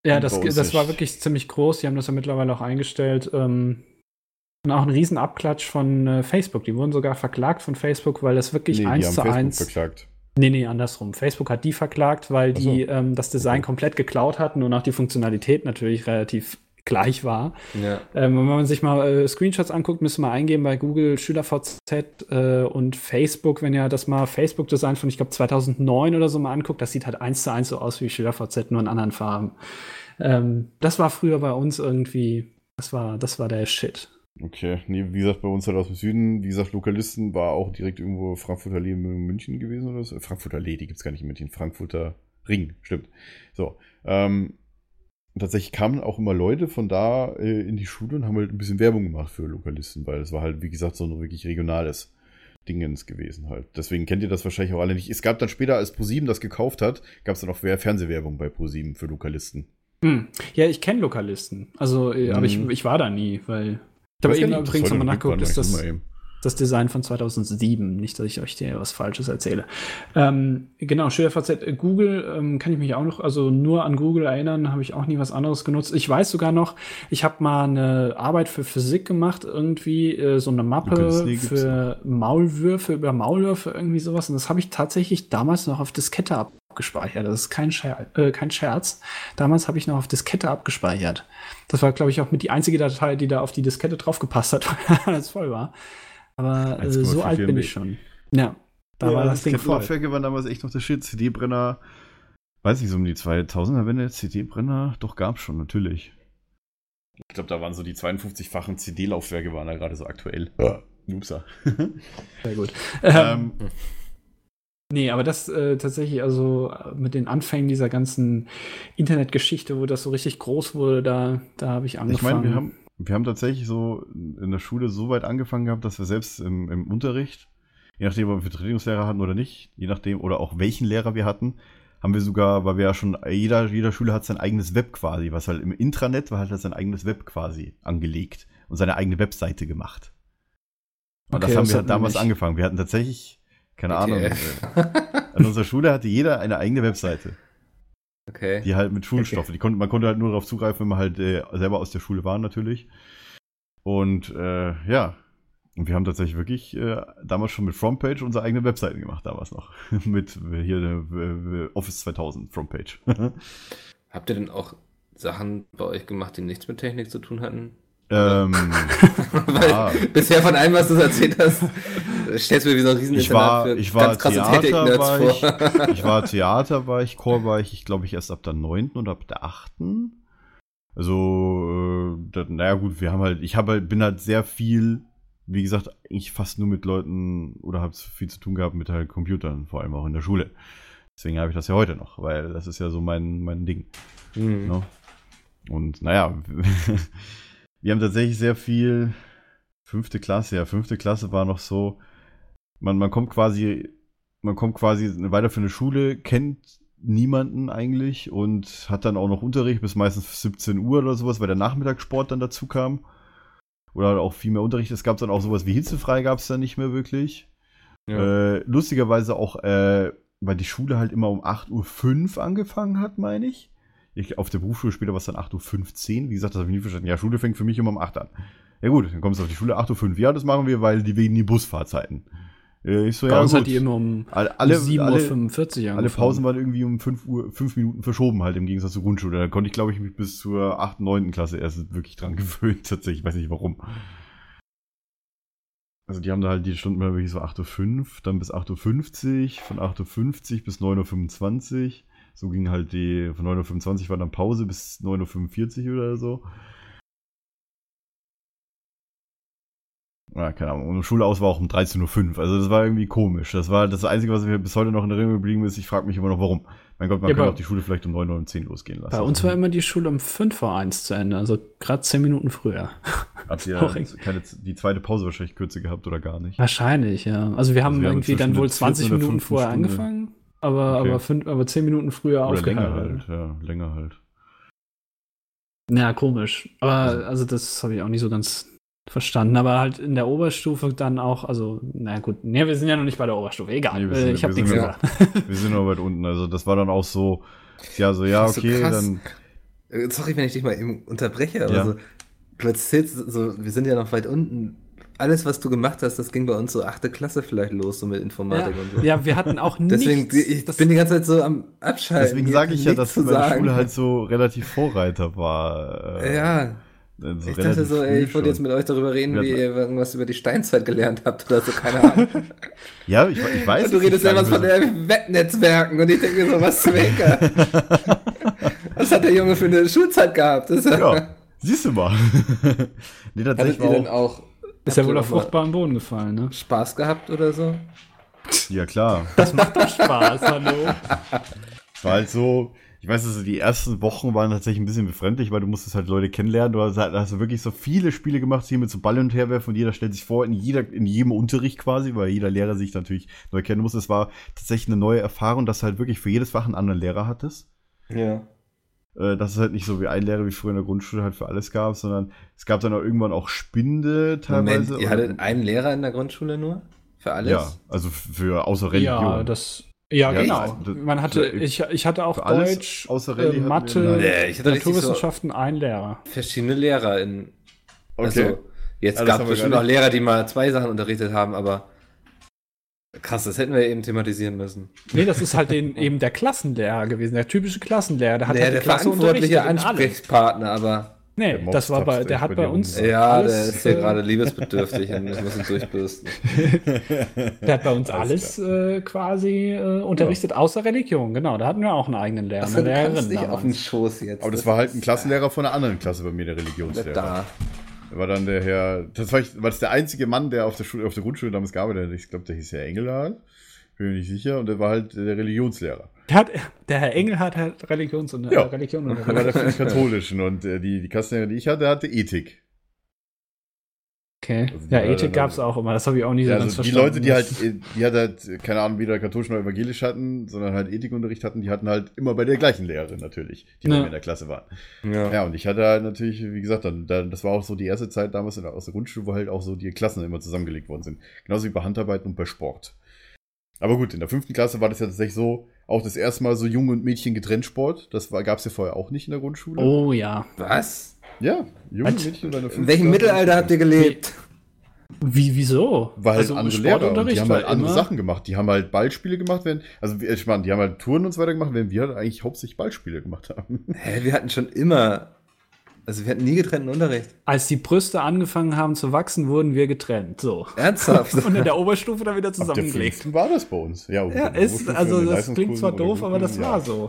Ja, Und das, das war wirklich ziemlich groß. Die haben das ja mittlerweile auch eingestellt. Ähm, und auch ein riesen Abklatsch von äh, Facebook. Die wurden sogar verklagt von Facebook, weil das wirklich nee, die eins haben zu Facebook eins. verklagt. Nee, nee, andersrum. Facebook hat die verklagt, weil Ach so. die ähm, das Design Okay. komplett geklaut hatten und auch die Funktionalität natürlich relativ gleich war. Ja. Ähm, wenn man sich mal äh, Screenshots anguckt, müsste man eingeben bei Google SchülerVZ äh, und Facebook, wenn ihr das mal Facebook-Design von, ich glaube, 2009 oder so mal anguckt, das sieht halt eins zu eins so aus wie SchülerVZ, nur in anderen Farben. Ähm, das war früher bei uns irgendwie, das war, das war der Shit. Okay, nee, wie gesagt, bei uns halt aus dem Süden, wie gesagt, Lokalisten war auch direkt irgendwo Frankfurter in München gewesen oder so. Frankfurter Allee, die gibt's gar nicht in München, Frankfurter Ring, stimmt. So, ähm, tatsächlich kamen auch immer Leute von da äh, in die Schule und haben halt ein bisschen Werbung gemacht für Lokalisten, weil es war halt, wie gesagt, so ein wirklich regionales Dingens gewesen halt. Deswegen kennt ihr das wahrscheinlich auch alle nicht. Es gab dann später, als ProSieben das gekauft hat, gab es dann auch Wer- Fernsehwerbung bei ProSieben für Lokalisten. Hm. Ja, ich kenne Lokalisten. Also, äh, aber ich, Mhm. ich war da nie, weil. Ich gar eben übrigens nochmal nachgeguckt, ist das, das Design von 2007. Nicht, dass ich euch hier was Falsches erzähle. Ähm, genau, SchülerVZ, äh, Google ähm, kann ich mich auch noch, also nur an Google erinnern, habe ich auch nie was anderes genutzt. Ich weiß sogar noch, ich habe mal eine Arbeit für Physik gemacht, irgendwie äh, so eine Mappe für Maulwürfe, über Maulwürfe, irgendwie sowas. Und das habe ich tatsächlich damals noch auf Diskette abgespeichert. Das ist kein, Scher äh, kein Scherz. Damals habe ich noch auf Diskette abgespeichert. Das war, glaube ich, auch mit die einzige Datei, die da auf die Diskette draufgepasst hat, weil alles voll war. Aber äh, 1,44 so alt bin ich schon. Ja, da war das Ding voll. Laufwerke waren damals echt noch der Shit. CD-Brenner, weiß nicht, so um die 2000er Wende, CD-Brenner, doch gab's schon, natürlich. Ich glaube, da waren so die 52-fachen CD-Laufwerke waren da gerade so aktuell. Ja. Upsa. Sehr gut. Ähm, ähm, nee, aber das äh, tatsächlich, also mit den Anfängen dieser ganzen Internetgeschichte, wo das so richtig groß wurde, da, da habe ich ich angefangen. meine, wir haben, wir haben tatsächlich so in der Schule so weit angefangen gehabt, dass wir selbst im, im Unterricht, je nachdem, ob wir Vertretungslehrer hatten oder nicht, je nachdem, oder auch welchen Lehrer wir hatten, haben wir sogar, weil wir ja schon, jeder, jeder Schüler hat sein eigenes Web quasi, was halt im Intranet war, halt er sein eigenes Web quasi angelegt und seine eigene Webseite gemacht. Und Okay, das haben das wir wir damals nicht. angefangen. Wir hatten tatsächlich, keine Ahnung, WTF. äh, an unserer Schule hatte jeder eine eigene Webseite, Okay. die halt mit Schulstoff, die konnte, man konnte halt nur darauf zugreifen, wenn man halt äh, selber aus der Schule war natürlich. Und äh, ja, und wir haben tatsächlich wirklich äh, damals schon mit Frontpage unsere eigene Webseiten gemacht, damals noch. mit äh, hier äh, Office 2000 Frontpage. Habt ihr denn auch Sachen bei euch gemacht, die nichts mit Technik zu tun hatten? Ähm, Ja. bisher von allem, was du erzählt hast, stellst du mir wie so ein riesen ich war, für ich war ganz krasse Theater, war ich, vor. ich war Theater, war ich, Chor war ich, ich glaube ich erst ab der 9. oder ab der 8. Also, äh, da, naja gut, wir haben halt, ich habe halt, bin halt sehr viel, wie gesagt, eigentlich fast nur mit Leuten oder habe viel zu tun gehabt mit halt Computern, vor allem auch in der Schule. Deswegen habe ich das ja heute noch, weil das ist ja so mein, mein Ding. Hm. Ne? Und naja, wir haben tatsächlich sehr viel. Fünfte Klasse, ja, fünfte Klasse war noch so. Man, man kommt quasi, man kommt quasi weiter für eine Schule, kennt niemanden eigentlich und hat dann auch noch Unterricht bis meistens 17 Uhr oder sowas, weil der Nachmittagssport dann dazu kam. Oder halt auch viel mehr Unterricht. Es gab dann auch sowas wie Hitzefrei gab es dann nicht mehr wirklich. Ja. Äh, lustigerweise auch, äh, weil die Schule halt immer um 8.05 Uhr angefangen hat, meine ich. Ich. Auf der Berufsschule später war es dann 8.15 Uhr. Wie gesagt, das habe ich nie verstanden. Ja, Schule fängt für mich immer um 8 an. Ja gut, dann kommst du auf die Schule 8.05 Uhr. Ja, das machen wir, weil die wegen die Busfahrzeiten. Äh, ich so, Bei ja uns gut. hat die immer um, alle, alle, um 7.45 Uhr alle, Pausen waren irgendwie um 5 Uhr, 5 Minuten verschoben halt im Gegensatz zur Grundschule. Da konnte ich, glaube ich, mich bis zur 8., 9. Klasse erst wirklich dran gewöhnt, tatsächlich. Ich weiß nicht warum. Also die haben da halt die Stunden mal wirklich so 8.05 Uhr, dann bis 8.50 Uhr, von 8.50 Uhr bis 9.25 Uhr. So ging halt die, von 9.25 Uhr war dann Pause bis 9.45 Uhr oder so. Ja, keine Ahnung. Und Schule aus war auch um 13.05 Uhr. Also das war irgendwie komisch. Das war das Einzige, was mir bis heute noch in Erinnerung geblieben ist. Ich frage mich immer noch, warum. Mein Gott, man Ja, kann auch die Schule vielleicht um 9 oder um 10 losgehen lassen. Bei uns war immer die Schule um 5 vor 1 zu Ende, also gerade 10 Minuten früher. Habt ihr keine, die zweite Pause wahrscheinlich kürzer gehabt oder gar nicht? Wahrscheinlich, ja. Also wir haben wir haben irgendwie zwischen dann wohl der 20 vierten oder Minuten vorher Stunde. angefangen, aber, Okay. aber, fünf, aber 10 Minuten früher Oder länger aufgehört. halt. Ja, länger halt. Ja, komisch. Aber also das habe ich auch nicht so ganz verstanden. Aber halt in der Oberstufe dann auch, also, na gut, nee, wir sind ja noch nicht bei der Oberstufe. Egal, Nee, wir äh, sind- ich habe nichts sind- gesagt. Wir sind noch weit unten. Also das war dann auch so, ja, so, ja, so okay, krass. dann. Äh, Sorry, wenn ich dich mal eben unterbreche, aber Ja. so, du erzählst so, wir sind ja noch weit unten. Alles, was du gemacht hast, das ging bei uns so achte Klasse vielleicht los, so mit Informatik und so. Ja, wir hatten auch Deswegen, nichts. ich das- bin die ganze Zeit so am Abschalten. Deswegen sage ich ja, nichts dass meine sagen. Schule halt so relativ Vorreiter war. äh, Ja, so ich dachte so, ey, ich wollte jetzt mit euch darüber reden, Ja, wie ihr irgendwas über die Steinzeit gelernt habt oder so, keine Ahnung. Ja, ich, ich weiß. du es redest ja was von den Webnetzwerken und ich denke mir so, was zum Henker? was hat der Junge für eine Schulzeit gehabt? Das ja, Ja, siehst du mal. nee, tatsächlich Hattet ihr war denn auch, auch, ist ja wohl auf fruchtbaren Boden gefallen, ne? Spaß gehabt oder so? Ja, klar. Das macht doch Spaß, hallo. Es war halt so, ich weiß, also die ersten Wochen waren tatsächlich ein bisschen befremdlich, weil du musstest halt Leute kennenlernen. Du hast, halt, hast du wirklich so viele Spiele gemacht, hier mit so Ball und herwerfen und jeder stellt sich vor, in, jeder, in jedem Unterricht quasi, weil jeder Lehrer sich natürlich neu kennen muss. Es war tatsächlich eine neue Erfahrung, dass du halt wirklich für jedes Fach einen anderen Lehrer hattest. Ja. Äh, dass es halt nicht so wie ein Lehrer wie früher in der Grundschule halt für alles gab, sondern es gab dann auch irgendwann auch Spinde teilweise. Moment, ihr hattet einen Lehrer in der Grundschule nur? Für alles? Ja, also für außer Religion. Ja, das. Ja, Ja, genau. das- Man hatte, ich, ich hatte auch Deutsch, außer äh, Mathe, Nee, ich hatte richtig so- Naturwissenschaften, ein Lehrer. Verschiedene Lehrer in. Okay. Also, jetzt Ja, das gab es bestimmt auch Lehrer, die mal zwei Sachen unterrichtet haben, aber. Krass, das hätten wir eben thematisieren müssen. Nee, das ist halt den, eben der Klassenlehrer gewesen, der typische Klassenlehrer. Der hat Nee, halt der Klasse verantwortliche. Ansprechpartner, aber. Nee, Der das war bei, der hat bei uns. Ja, alles, der ist hier äh, gerade liebesbedürftig und ich muss ihn durchbürsten. Der hat bei uns Alles alles äh, quasi äh, unterrichtet, außer Religion. Genau, da hatten wir auch einen eigenen Lehrer, Achso, eine Lehrerin. nicht auf den. Schoß jetzt. Aber das war halt ein Klassenlehrer von einer anderen Klasse bei mir, der Religionslehrer. Da. War dann der Herr, das war, ich, war das der einzige Mann, der auf der Schule, auf der Grundschule damals gearbeitet hat. Ich glaube, der hieß Herr Engelhardt. Bin mir nicht sicher. Und der war halt der Religionslehrer. Der, hat, der Herr Engel hat halt Religions und Ja. äh, Religion und Der war der Katholischen. Und äh, die, die Klassenlehrerin, die ich hatte, hatte Ethik. Okay. Also die Ja, Ethik dann- gab es auch immer. Das habe ich auch nie so Ja, ganz also die verstanden. Leute, die halt, die hat halt, keine Ahnung, weder katholisch noch evangelisch hatten, sondern halt Ethikunterricht hatten, die hatten halt immer bei der gleichen Lehrerin natürlich, die bei Ja. mir in der Klasse waren. Ja. Ja, und ich hatte halt natürlich, wie gesagt, dann, dann, das war auch so die erste Zeit damals in der, aus der Grundschule, wo halt auch so die Klassen immer zusammengelegt worden sind. Genauso wie bei Handarbeiten und bei Sport. Aber gut, in der fünften Klasse war das ja tatsächlich so, auch das erste Mal so Junge und Mädchen getrennt Sport. Das gab es ja vorher auch nicht in der Grundschule. Oh ja. Was? Ja, Junge Was? Mädchen bei der In welchem Mittelalter habt ihr gelebt? Wie, wieso? Weil halt andere Lehrer und die haben halt andere Sachen gemacht. Die haben halt Ballspiele gemacht, während, also ich meine, die haben halt Touren und so weiter gemacht, während wir halt eigentlich hauptsächlich Ballspiele gemacht haben. Hä, wir hatten schon immer. Also wir hatten nie getrennten Unterricht. Als die Brüste angefangen haben zu wachsen, wurden wir getrennt. So. Ernsthaft? Und in der Oberstufe dann wieder Ab der zusammengelegt. war das bei uns. Ja, Ja, ist, also das klingt zwar doof, aber das war so.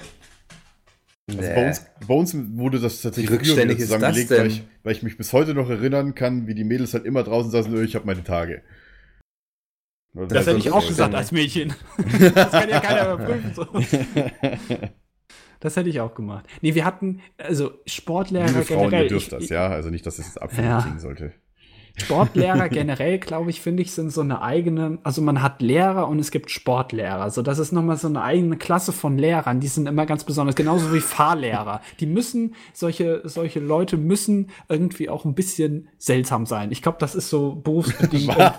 Also Nee. bei, uns, bei uns wurde das tatsächlich Wie rückständig das zusammengelegt? Weil, ich, weil ich mich bis heute noch erinnern kann, wie die Mädels halt immer draußen saßen, "Ö, ich habe meine Tage. Das Also hätte ich auch rückständig. gesagt als Mädchen. Das kann ja keiner überprüfen. So. Das hätte ich auch gemacht. Nee, wir hatten, also Sportlehrer Liebe Frauen, generell. ihr dürft ich, das, ja. Also nicht, dass es jetzt abfällig Ja. sollte. Sportlehrer generell, glaube ich, finde ich, sind so eine eigene, also man hat Lehrer und es gibt Sportlehrer. Also das ist nochmal so eine eigene Klasse von Lehrern, die sind immer ganz besonders, genauso wie Fahrlehrer. Die müssen, solche, solche Leute müssen irgendwie auch ein bisschen seltsam sein. Ich glaube, das ist so berufsbedingt. Wir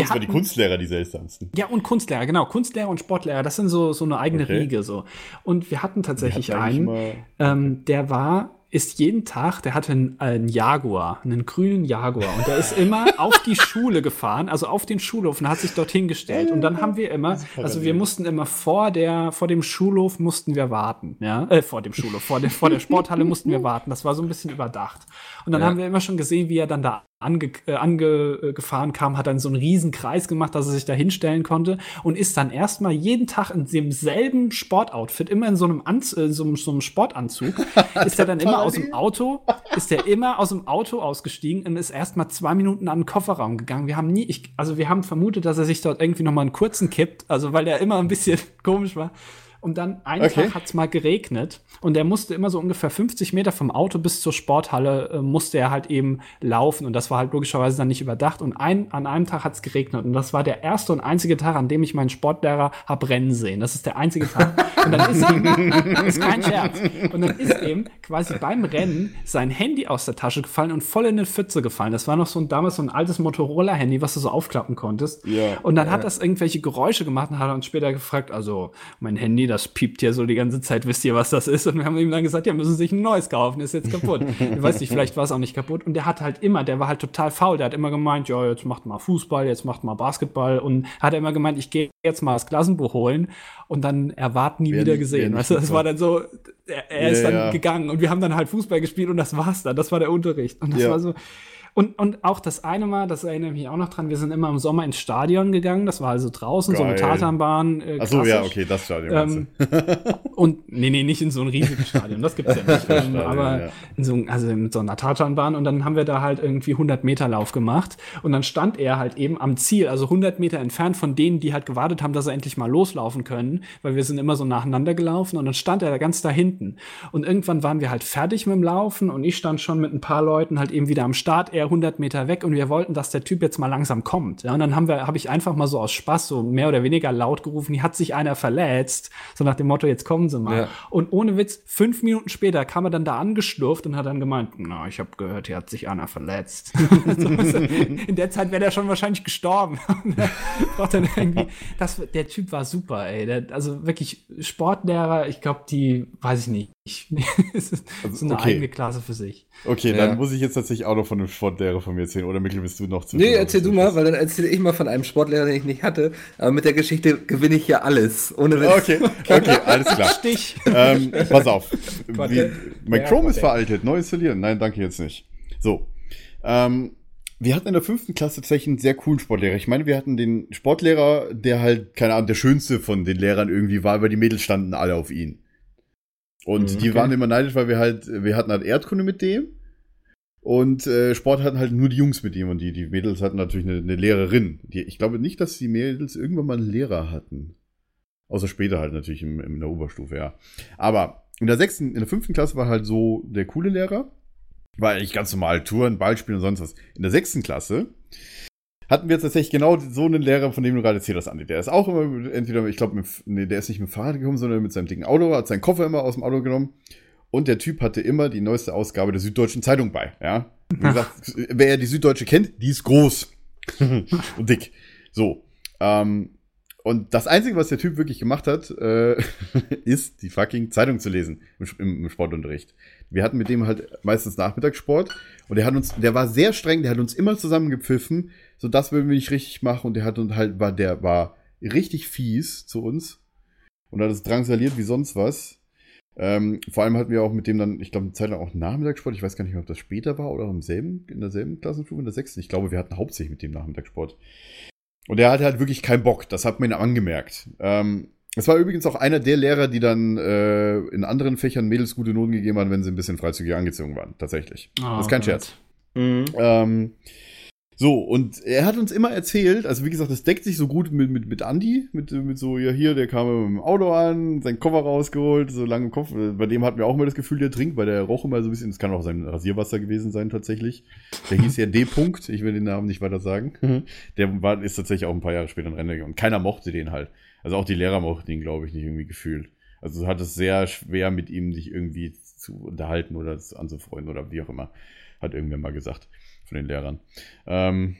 uns waren die Kunstlehrer die seltsamsten. Ja, und Kunstlehrer, genau. Kunstlehrer und Sportlehrer, das sind so, so eine eigene Okay. Riege. so. Und wir hatten tatsächlich hatten einen, immer- ähm, der war, ist jeden Tag, der hatte einen, einen Jaguar, einen grünen Jaguar. Und der ist immer auf die Schule gefahren, also auf den Schulhof und hat sich dorthin gestellt. Und dann haben wir immer, also wir mussten immer vor der, vor dem Schulhof mussten wir warten, ja, äh, vor dem Schulhof, vor der, vor der Sporthalle mussten wir warten. Das war so ein bisschen überdacht. Und dann Ja. haben wir immer schon gesehen, wie er dann da ange, äh, angefahren kam, hat dann so einen riesen Kreis gemacht, dass er sich da hinstellen konnte und ist dann erstmal jeden Tag in demselben Sportoutfit, immer in so einem, Anz äh, so, einem- so einem Sportanzug, ist er dann immer aus dem Auto, ist er immer aus dem Auto ausgestiegen und ist erstmal zwei Minuten an den Kofferraum gegangen. Wir haben nie, ich, also wir haben vermutet, dass er sich dort irgendwie noch mal einen kurzen kippt, also weil der immer ein bisschen komisch war. Und dann einen Okay. Tag hat es mal geregnet und er musste immer so ungefähr 50 Meter vom Auto bis zur Sporthalle äh, musste er halt eben laufen und das war halt logischerweise dann nicht überdacht und ein, an einem Tag hat es geregnet und das war der erste und einzige Tag, an dem ich meinen Sportlehrer hab rennen sehen. Das ist der einzige Tag. Und dann ist ihm, das ist kein Scherz, und dann ist ihm quasi beim Rennen sein Handy aus der Tasche gefallen und voll in eine Pfütze gefallen. Das war noch so ein damals so ein altes Motorola-Handy, was du so aufklappen konntest. Ja, und dann hat das irgendwelche Geräusche gemacht und hat uns später gefragt, also mein Handy, das piept hier so die ganze Zeit, wisst ihr, was das ist? Und wir haben ihm dann gesagt, ja, müssen Sie sich ein neues kaufen, ist jetzt kaputt. ich weiß nicht, vielleicht war es auch nicht kaputt. Und der hat halt immer, der war halt total faul, der hat immer gemeint, ja, jetzt macht mal Fußball, jetzt macht mal Basketball und hat er immer gemeint, ich gehe jetzt mal das Klassenbuch holen und dann erwarten nie Wer wieder nicht- gesehen. Weißt du, das war dann so, er, er ist Ja, dann ja. gegangen und wir haben dann halt Fußball gespielt und das war's dann. Das war der Unterricht. Und das Ja. war so, und, und auch das eine Mal, das erinnere ich mich auch noch dran, wir sind immer im Sommer ins Stadion gegangen, das war also draußen, so eine Geil. Tatanbahn. Äh, Ach so, ja, okay, das Stadion. Ähm, und nee, nee, nicht in so einem riesigen Stadion, das gibt's ja nicht. ähm, Stadion, aber ja. in so, also mit so einer Tatanbahn und dann haben wir da halt irgendwie 100 Meter Lauf gemacht und dann stand er halt eben am Ziel, also 100 Meter entfernt von denen, die halt gewartet haben, dass er endlich mal loslaufen können, weil wir sind immer so nacheinander gelaufen und dann stand er da ganz da hinten und irgendwann waren wir halt fertig mit dem Laufen und ich stand schon mit ein paar Leuten halt eben wieder am Start, er 100 Meter weg und wir wollten, dass der Typ jetzt mal langsam kommt. Ja, und dann haben wir, habe ich einfach mal so aus Spaß so mehr oder weniger laut gerufen, hier hat sich einer verletzt, so nach dem Motto, jetzt kommen Sie mal. Ja. Und ohne Witz, fünf Minuten später kam er dann da angeschlurft und hat dann gemeint, na, ich habe gehört, hier hat sich einer verletzt. In der Zeit wäre der schon wahrscheinlich gestorben. Er das, der Typ war super, ey. Der, also wirklich Sportlehrer, ich glaube, die, weiß ich nicht. Es ist so eine okay. eigene Klasse für sich. Okay, Ja. dann muss ich jetzt tatsächlich auch noch von einem Sportlehrer von mir erzählen. Oder Mikkel, bist du noch zu Nee, erzähl du mal, weil dann erzähle ich mal von einem Sportlehrer, den ich nicht hatte. Aber mit der Geschichte gewinne ich ja alles. Ohne Witz. Okay, okay, alles klar. Stich. ähm, pass auf. Wie, mein der Chrome ist veraltet. Neu installieren. Nein, danke jetzt nicht. So. Ähm, wir hatten in der fünften Klasse tatsächlich einen sehr coolen Sportlehrer. Ich meine, wir hatten den Sportlehrer, der halt, keine Ahnung, der schönste von den Lehrern irgendwie war, weil die Mädels standen alle auf ihn. Und Mhm, die okay. waren immer neidisch, weil wir halt, wir hatten halt Erdkunde mit dem. Und äh, Sport hatten halt nur die Jungs mit ihm und die, die Mädels hatten natürlich eine, eine Lehrerin. Die, ich glaube nicht, dass die Mädels irgendwann mal einen Lehrer hatten. Außer später halt natürlich im, in der Oberstufe, ja. Aber in der sechsten, in der fünften Klasse war halt so der coole Lehrer. War eigentlich ganz normal, Touren, Ballspielen und sonst was. In der sechsten Klasse hatten wir tatsächlich genau so einen Lehrer, von dem du gerade erzählt hast, Andi. Der ist auch immer, entweder, ich glaube, nee, der ist nicht mit dem Fahrrad gekommen, sondern mit seinem dicken Auto, hat seinen Koffer immer aus dem Auto genommen. Und der Typ hatte immer die neueste Ausgabe der Süddeutschen Zeitung bei, ja. Wie gesagt, wer die Süddeutsche kennt, die ist groß und dick. So. Ähm, und das Einzige, was der Typ wirklich gemacht hat, äh, ist die fucking Zeitung zu lesen im, im, im Sportunterricht. Wir hatten mit dem halt meistens Nachmittagssport und der hat uns, der war sehr streng, der hat uns immer zusammengepfiffen, so das würden wir nicht richtig machen und der hat uns halt, war, der war richtig fies zu uns und hat es drangsaliert wie sonst was. Ähm, vor allem hatten wir auch mit dem dann, ich glaube, eine Zeit lang auch Nachmittagssport. Ich weiß gar nicht mehr, ob das später war oder im selben, in derselben Klassenstufe, in der sechsten. Ich glaube, wir hatten hauptsächlich mit dem Nachmittagssport. Und der hatte halt wirklich keinen Bock. Das hat man ihm angemerkt. Ähm, es war übrigens auch einer der Lehrer, die dann äh, in anderen Fächern Mädels gute Noten gegeben haben, wenn sie ein bisschen freizügig angezogen waren. Tatsächlich. das ist kein Oh Scherz. Mhm. Ähm, so, und er hat uns immer erzählt, also wie gesagt, das deckt sich so gut mit, mit, mit Andy, mit, mit so, ja hier, der kam mit dem Auto an, seinen Koffer rausgeholt, so lange im Kopf. Bei dem hatten wir auch immer das Gefühl, der trinkt, weil der roch immer so ein bisschen, das kann auch sein Rasierwasser gewesen sein tatsächlich. Der hieß ja D. -Punkt, ich will den Namen nicht weiter sagen. Der war, ist tatsächlich auch ein paar Jahre später in Rente gegangen. Und keiner mochte den halt. Also auch die Lehrer mochten ihn, glaube ich, nicht irgendwie gefühlt. Also hat es sehr schwer mit ihm sich irgendwie zu unterhalten oder anzufreunden oder wie auch immer. Hat irgendwer mal gesagt von den Lehrern. Ähm,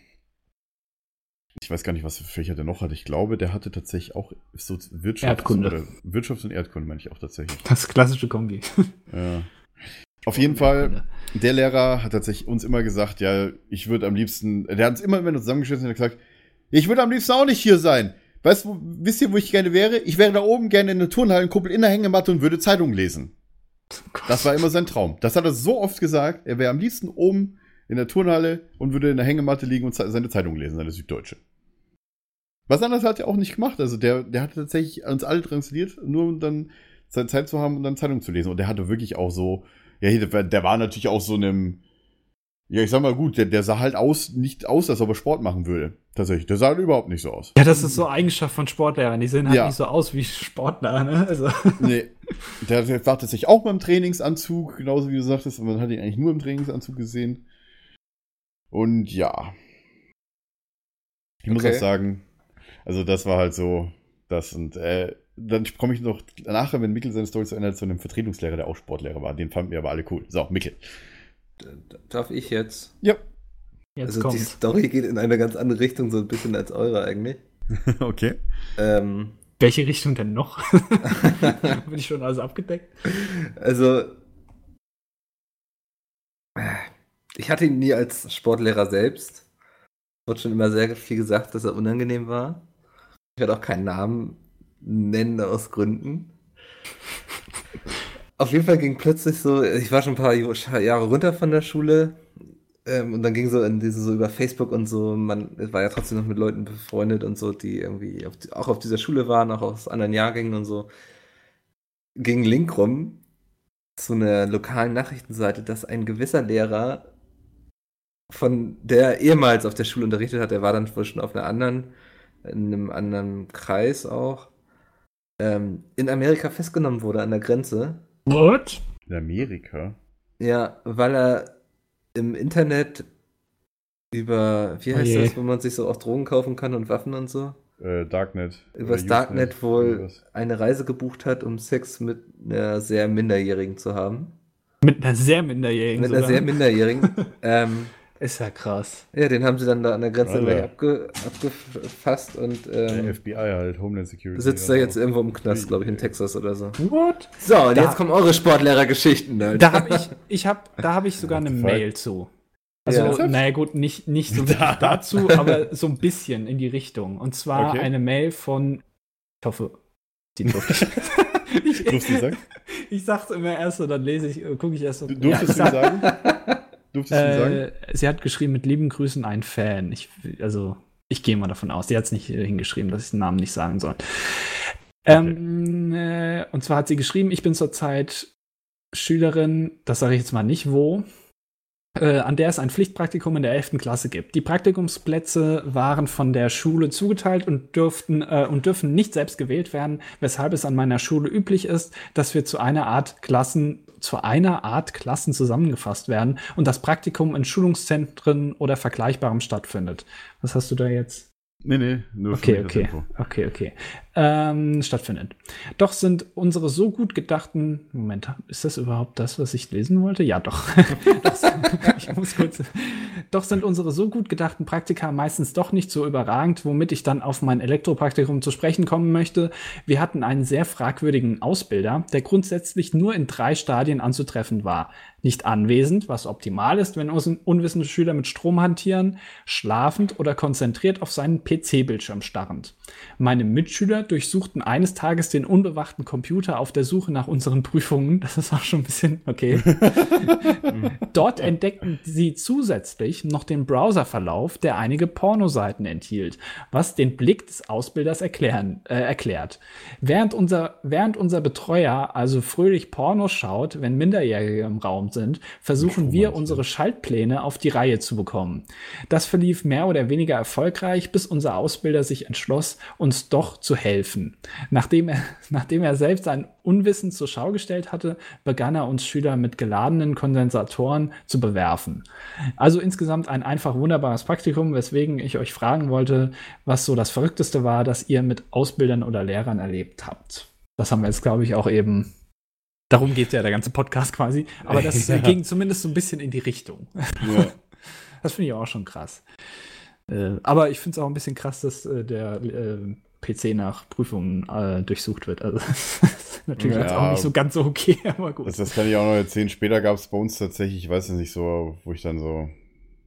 ich weiß gar nicht, was für Fächer der noch hatte. Ich glaube, der hatte tatsächlich auch so Wirtschaft Erdkunde. oder Wirtschaft und Erdkunde, meine ich auch tatsächlich. Das klassische Kombi. Ja. Auf jeden Fall, der Lehrer hat tatsächlich uns immer gesagt, ja, ich würde am liebsten, der hat uns immer, wenn wir zusammengeschlossen und hat gesagt, ich würde am liebsten auch nicht hier sein. Weißt du, wisst ihr, wo ich gerne wäre? Ich wäre da oben gerne in der Turnhallenkuppel in der Hängematte und würde Zeitung lesen. Das war immer sein Traum. Das hat er so oft gesagt. Er wäre am liebsten oben in der Turnhalle und würde in der Hängematte liegen und seine Zeitung lesen, seine Süddeutsche. Was anderes hat er auch nicht gemacht. Also der, der hat tatsächlich uns alle transferiert, nur um dann seine Zeit zu haben und dann Zeitung zu lesen. Und der hatte wirklich auch so, ja, der war natürlich auch so einem, ja, ich sag mal gut, der, der sah halt aus, nicht aus, als ob er Sport machen würde. Tatsächlich. Der sah halt überhaupt nicht so aus. Ja, das ist so Eigenschaft von Sportlehrern. Die sehen halt Ja. nicht so aus wie Sportler, ne? Also. Nee. Der, der war tatsächlich auch beim Trainingsanzug, genauso wie du sagtest, und man hat ihn eigentlich nur im Trainingsanzug gesehen. Und ja. Ich muss Okay. auch sagen, also das war halt so, das und äh, dann komme ich noch nachher, wenn Mikkel seine Story zu Ende hat, zu einem Vertretungslehrer, der auch Sportlehrer war. Den fanden wir aber alle cool. So, Mikkel. Darf ich jetzt? Ja. Jetzt also die kommt. Story geht in eine ganz andere Richtung, so ein bisschen als eure eigentlich. okay. Ähm, Welche Richtung denn noch? Bin ich schon alles abgedeckt? also, ich hatte ihn nie als Sportlehrer selbst. Wurde schon immer sehr viel gesagt, dass er unangenehm war. Ich werde auch keinen Namen nennen aus Gründen. Auf jeden Fall ging plötzlich so, ich war schon ein paar Jahre runter von der Schule ähm, und dann ging so in diese so über Facebook und so, man war ja trotzdem noch mit Leuten befreundet und so, die irgendwie auf, auch auf dieser Schule waren, auch aus anderen Jahrgängen und so. Ging Link rum zu einer lokalen Nachrichtenseite, dass ein gewisser Lehrer von der ehemals auf der Schule unterrichtet hat, der war dann wohl schon auf einer anderen, in einem anderen Kreis auch, ähm, in Amerika festgenommen wurde an der Grenze. What? In Amerika. Ja, weil er im Internet über, wie Oh heißt je. das, wo man sich so auch Drogen kaufen kann und Waffen und so, Äh, Darknet. übers Darknet Usenet, wohl eine Reise gebucht hat, um Sex mit einer sehr Minderjährigen zu haben. Mit einer sehr minderjährigen. Mit einer sogar. sehr Minderjährigen. ähm, Ist ja krass. ja, den haben sie dann da an der Grenze gleich abge, abgefasst und Der ähm, FBI halt, Homeland Security. sitzt da jetzt auch. irgendwo im Knast, glaube ich, in. Texas oder so. What? So, und Da- jetzt kommen eure Sportlehrergeschichten. Alter. Da habe ich, ich hab, da habe ich sogar eine? Mail zu. Also, Ja. naja, gut, nicht, nicht so Da. dazu, aber so ein bisschen in die Richtung. Und zwar Okay. eine Mail von, ich hoffe, die durfte ich. ich, Durfst du sagen? ich sag's immer erst und dann lese ich, gucke ich erst. Du- Durftest Ja, du sagen? Durftest du ihm sagen? äh, sie hat geschrieben, mit lieben Grüßen ein Fan. Ich, also, ich gehe mal davon aus. Sie hat es nicht äh, hingeschrieben, dass ich den Namen nicht sagen soll. Ähm, äh, und zwar hat sie geschrieben, ich bin zurzeit Schülerin, das sage ich jetzt mal nicht wo, äh, an der es ein Pflichtpraktikum in der 11. Klasse gibt. Die Praktikumsplätze waren von der Schule zugeteilt und dürften äh, und dürfen nicht selbst gewählt werden, weshalb es an meiner Schule üblich ist, dass wir zu einer Art Klassen zu einer Art Klassen zusammengefasst werden und das Praktikum in Schulungszentren oder Vergleichbarem stattfindet. Was hast du da jetzt? Nee, nee, nur für Okay, okay, okay, okay. Ähm, stattfindet. Doch sind unsere so gut gedachten, Moment, ist das überhaupt das, was ich lesen wollte? Ja, doch. ich muss kurz. Doch sind unsere so gut gedachten Praktika meistens doch nicht so überragend, womit ich dann auf mein Elektropraktikum zu sprechen kommen möchte. Wir hatten einen sehr fragwürdigen Ausbilder, der grundsätzlich nur in drei Stadien anzutreffen war. Nicht anwesend, was optimal ist, wenn un- unwissende Schüler mit Strom hantieren, schlafend oder konzentriert auf seinen PC-Bildschirm starrend. Meine Mitschüler durchsuchten eines Tages den unbewachten Computer auf der Suche nach unseren Prüfungen. Das ist auch schon ein bisschen okay. Dort entdeckten sie zusätzlich noch den Browserverlauf, der einige Pornoseiten enthielt, was den Blick des Ausbilders erklären, äh, erklärt. Während unser, während unser Betreuer also fröhlich Pornos schaut, wenn Minderjährige im Raum sind, versuchen wir unsere Schaltpläne auf die Reihe zu bekommen. Das verlief mehr oder weniger erfolgreich, bis unser Ausbilder sich entschloss, uns doch zu helfen. Nachdem er, nachdem er selbst ein Unwissen zur Schau gestellt hatte, begann er uns Schüler mit geladenen Kondensatoren zu bewerfen. Also insgesamt ein einfach wunderbares Praktikum, weswegen ich euch fragen wollte, was so das Verrückteste war, das ihr mit Ausbildern oder Lehrern erlebt habt. Das haben wir jetzt, glaube ich, auch eben. Darum geht ja der ganze Podcast quasi. Aber das Ja. ging zumindest so ein bisschen in die Richtung. Ja. Das finde ich auch schon krass. Äh, aber ich finde es auch ein bisschen krass, dass äh, der äh, PC nach Prüfungen äh, durchsucht wird. Also das ist natürlich Ja. jetzt auch nicht so ganz so okay, aber gut. Das, das kann ich auch noch erzählen. Später gab es bei uns tatsächlich, ich weiß es nicht so, wo ich dann so,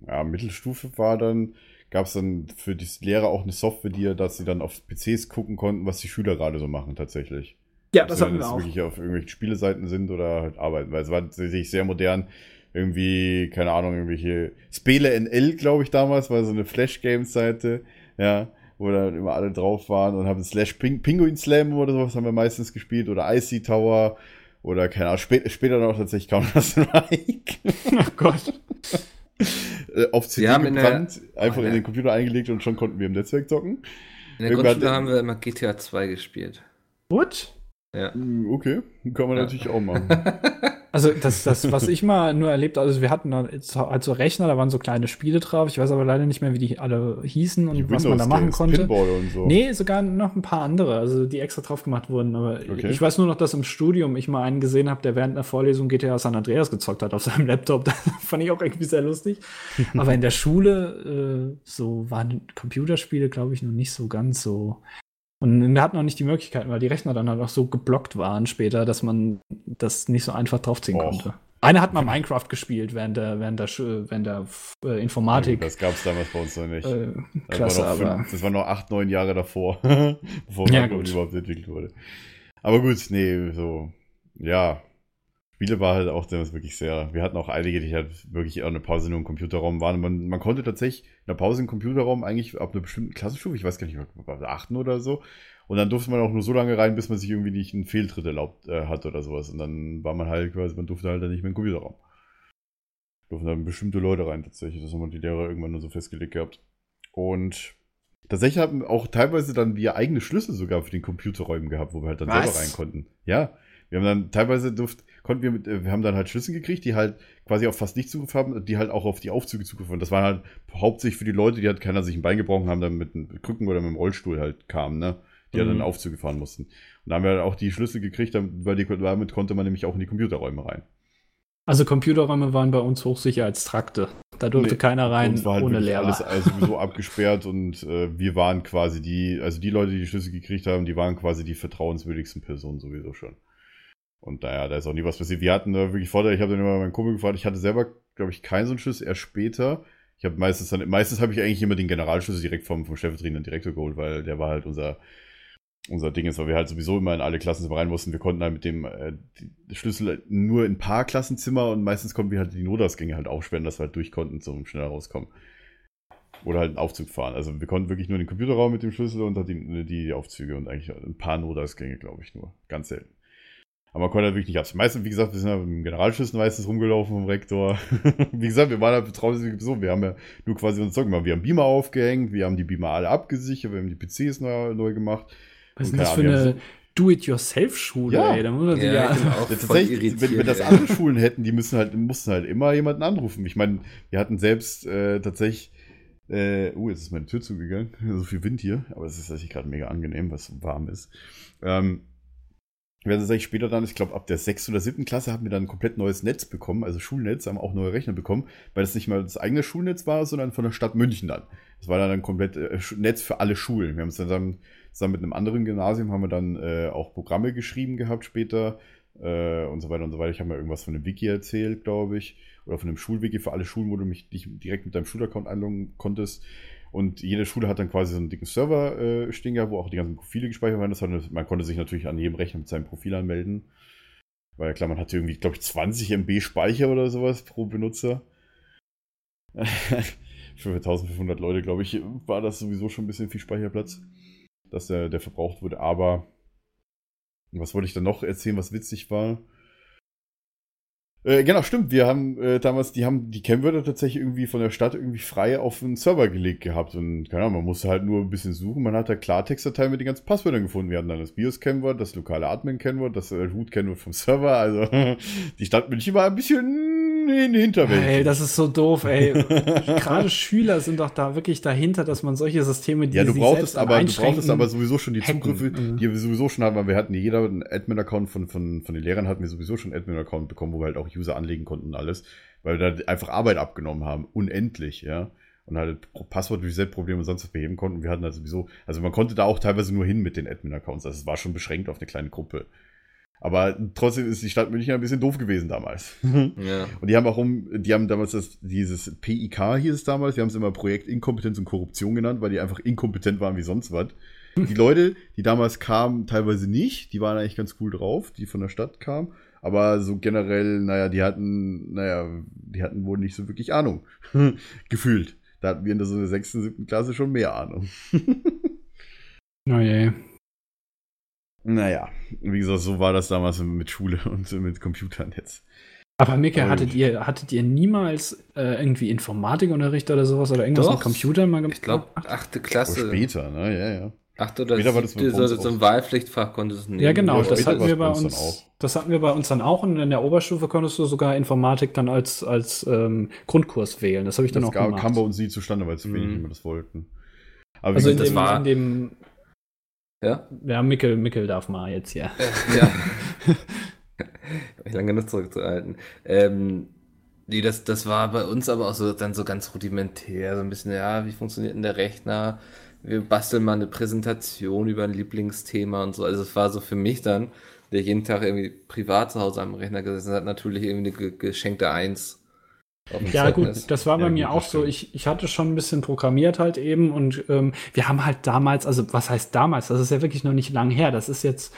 ja, Mittelstufe war dann, gab es dann für die Lehrer auch eine Software, die, dass sie dann auf PCs gucken konnten, was die Schüler gerade so machen tatsächlich. ja, Ob das haben dann wir auch. wirklich auf irgendwelchen Spieleseiten sind oder halt arbeiten, weil es war tatsächlich sehr modern. irgendwie, keine Ahnung, irgendwelche Spele NL, glaube ich, damals, war so eine Flash-Games-Seite, ja, wo dann immer alle drauf waren und haben Slash Ping Penguin Slam oder sowas haben wir meistens gespielt oder Icy Tower oder keine Ahnung, spä später noch tatsächlich Counter-Strike. Oh Gott. Äh, auf CD in der- gebrannt, einfach Oh, in den Computer eingelegt und schon konnten wir im Netzwerk zocken. In der Irgendwann- Grundschule haben wir immer GTA 2 gespielt. What? Ja. Hm, Okay, kann man Ja. natürlich auch machen. Also das, das, was ich mal nur erlebt habe, also wir hatten da so- also Rechner, da waren so kleine Spiele drauf. Ich weiß aber leider nicht mehr, wie die alle hießen und Die was man da machen konnte. Pinball und so. Nee, sogar noch ein paar andere, also die extra drauf gemacht wurden. Aber Okay. ich weiß nur noch, dass im Studium ich mal einen gesehen habe, der während einer Vorlesung GTA San Andreas gezockt hat auf seinem Laptop. Das fand ich auch irgendwie sehr lustig. aber in der Schule, äh, so waren Computerspiele, glaube ich, noch nicht so ganz so. Und wir hatten noch nicht die Möglichkeit, weil die Rechner dann halt auch so geblockt waren später, dass man das nicht so einfach draufziehen Och. konnte. Einer hat mal Minecraft gespielt während der, während der, während der äh, Informatik. Das gab es damals bei uns noch nicht. äh, Das Klasse, war noch aber. fünf, das war noch acht, neun Jahre davor, bevor Ja, Minecraft überhaupt entwickelt wurde. Aber gut, nee, so, ja. Spiele war halt auch damals wirklich sehr. Wir hatten auch einige, die halt wirklich auch eine Pause nur im Computerraum waren. Man, man konnte tatsächlich in der Pause im Computerraum eigentlich ab einer bestimmten Klassenstufe, ich weiß gar nicht, ab der achten oder so. Und dann durfte man auch nur so lange rein, bis man sich irgendwie nicht einen Fehltritt erlaubt äh, hat oder sowas. Und dann war man halt quasi, man durfte halt dann nicht mehr in den Computerraum. Durften dann bestimmte Leute rein tatsächlich. Das haben die Lehrer irgendwann nur so festgelegt gehabt. Und tatsächlich haben auch teilweise dann wir eigene Schlüssel sogar für den Computerräumen gehabt, wo wir halt dann Was? selber rein konnten. Ja. Wir haben dann teilweise durft, konnten wir mit, äh, wir haben dann halt Schlüssel gekriegt, die halt quasi auf fast nicht Zugriff haben, die halt auch auf die Aufzüge Zugriff haben. Das waren halt hauptsächlich für die Leute, die halt keiner sich ein Bein gebrochen haben, dann mit einem Krücken oder mit dem Rollstuhl halt kamen, ne? Die halt Mhm. dann in Aufzüge fahren mussten. Und da haben wir halt auch die Schlüssel gekriegt, weil die, damit konnte man nämlich auch in die Computerräume rein. Also Computerräume waren bei uns Hochsicherheitstrakte. Da durfte Nee, keiner rein war halt ohne Lehrer. alles also sowieso abgesperrt und äh, wir waren quasi die, also die Leute, die die Schlüssel gekriegt haben, die waren quasi die vertrauenswürdigsten Personen sowieso schon. Und naja, da ist auch nie was passiert. Wir hatten da wirklich Vorteil, ich habe dann immer meinen Kumpel gefragt, ich hatte selber, glaube ich, keinen so einen Schlüssel, erst später. Ich habe meistens dann, meistens habe ich eigentlich immer den Generalschlüssel direkt vom, vom stellvertretenden Direktor geholt, weil der war halt unser, unser Ding ist, weil wir halt sowieso immer in alle Klassen rein mussten. Wir konnten halt mit dem äh, Schlüssel nur in ein paar Klassenzimmer und meistens konnten wir halt die Notausgänge halt aufsperren, dass wir halt durch konnten zum schneller rauskommen. Oder halt einen Aufzug fahren. Also wir konnten wirklich nur in den Computerraum mit dem Schlüssel und halt die, die Aufzüge und eigentlich ein paar Notausgänge, glaube ich, nur. Ganz selten. Aber man konnte halt wirklich nicht abs. Meistens, wie gesagt, wir sind ja mit dem Generalschlüssel meistens rumgelaufen vom Rektor. wie gesagt, wir waren halt betraut so. Wir haben ja nur quasi uns Zeug gemacht. Wir haben Beamer aufgehängt, wir haben die Beamer alle abgesichert, wir haben die PCs neu, neu gemacht. Was ist das für eine Do-it-yourself-Schule, Ja. ey? Da muss man Ja, ja, auch Ja, tatsächlich, wenn, wenn das andere Schulen hätten, die müssen halt, mussten halt immer jemanden anrufen. Ich meine, wir hatten selbst äh, tatsächlich, äh, uh, jetzt ist meine Tür zugegangen, so viel Wind hier, aber es ist tatsächlich gerade mega angenehm, was so warm ist. Ähm, wir hatten tatsächlich später dann, ich glaube, ab der 6. oder 7. Klasse haben wir dann ein komplett neues Netz bekommen, also Schulnetz, haben auch neue Rechner bekommen, weil es nicht mal das eigene Schulnetz war, sondern von der Stadt München dann. Das war dann ein komplett äh, Netz für alle Schulen. Wir haben es dann zusammen, zusammen mit einem anderen Gymnasium haben wir dann äh, auch Programme geschrieben gehabt später äh, und so weiter und so weiter. Ich habe mal irgendwas von einem Wiki erzählt, glaube ich, oder von einem Schulwiki für alle Schulen, wo du mich dich direkt mit deinem Schulaccount einloggen konntest. Und jede Schule hat dann quasi so einen dicken Server äh, stehen gehabt, wo auch die ganzen Profile gespeichert werden. Das hat, man konnte sich natürlich an jedem Rechner mit seinem Profil anmelden. Weil klar, man hatte irgendwie, glaube ich, 20 MB Speicher oder sowas pro Benutzer. Für 1500 Leute, glaube ich, war das sowieso schon ein bisschen viel Speicherplatz, dass der, der verbraucht wurde. Aber was wollte ich dann noch erzählen, was witzig war? Äh, genau, stimmt. Wir haben äh, damals, die haben die Kennwörter tatsächlich irgendwie von der Stadt irgendwie frei auf einen Server gelegt gehabt. Und keine Ahnung, man musste halt nur ein bisschen suchen. Man hat da Klartextdatei mit den ganzen Passwörtern gefunden. Wir hatten dann das BIOS-Kennwort, das lokale Admin-Kennwort, das äh, Root-Kennwort vom Server. Also die Stadt München war ein bisschen in den Hinterwelt. Ey, das ist so doof, ey. Gerade Schüler sind doch da wirklich dahinter, dass man solche Systeme, die Ja, du brauchtest aber, du brauchtest aber sowieso schon die hacken. Zugriffe, Mhm. die wir sowieso schon hatten, weil wir hatten jeder einen Admin-Account von, von, von den Lehrern hatten wir sowieso schon einen Admin-Account bekommen, wo wir halt auch User anlegen konnten und alles, weil wir da einfach Arbeit abgenommen haben, unendlich, ja. Und halt Passwort-Reset-Probleme und sonst was beheben konnten. Wir hatten halt sowieso, also man konnte da auch teilweise nur hin mit den Admin-Accounts, also es war schon beschränkt auf eine kleine Gruppe. Aber trotzdem ist die Stadt München ein bisschen doof gewesen damals. Ja. Und die haben auch um, die haben damals das, dieses PIK hieß es damals, wir haben es immer Projekt Inkompetenz und Korruption genannt, weil die einfach inkompetent waren wie sonst was. Die Leute, die damals kamen, teilweise nicht, die waren eigentlich ganz cool drauf, die von der Stadt kamen. Aber so generell, naja, die hatten, naja, die hatten wohl nicht so wirklich Ahnung. Gefühlt. Da hatten wir in der so einer sechsten, siebten Klasse schon mehr Ahnung. Oh je. Naja, wie gesagt, so war das damals mit Schule und mit Computern jetzt. Aber Micke, hattet ihr, hattet ihr niemals äh, irgendwie Informatikunterricht oder sowas oder irgendwas Doch. mit Computern mal gemacht? Ich glaube, achte Aber Klasse. später, ne? Ja, ja. Achte oder Später war das siebte, bei uns so, so ein. Wahlpflichtfach konntest du nehmen. Ja, genau, Ja, das hatten wir bei uns uns. dann Das hatten wir bei uns dann auch und in der Oberstufe konntest du sogar Informatik dann als, als ähm, Grundkurs wählen. Das habe ich dann Das auch gab, gemacht. kam bei uns nie zustande, weil zu wenig Mhm. immer das wollten. Aber also in gesagt, dem, das war- in dem, Ja? ja, Mickel, Mickel darf mal jetzt hier. Ja. Hab ich lange genug zurückzuhalten. Ähm, nee, das, das war bei uns aber auch so dann so ganz rudimentär, so ein bisschen, ja, wie funktioniert denn der Rechner? Wir basteln mal eine Präsentation über ein Lieblingsthema und so. Also es war so für mich dann, der jeden Tag irgendwie privat zu Hause am Rechner gesessen hat, natürlich irgendwie eine ge geschenkte Eins. Ja, Zeugnis. gut, das war bei Ja, mir gut, auch so. Ich, ich hatte schon ein bisschen programmiert halt eben und ähm, wir haben halt damals, also was heißt damals? Das ist ja wirklich noch nicht lang her. Das ist jetzt,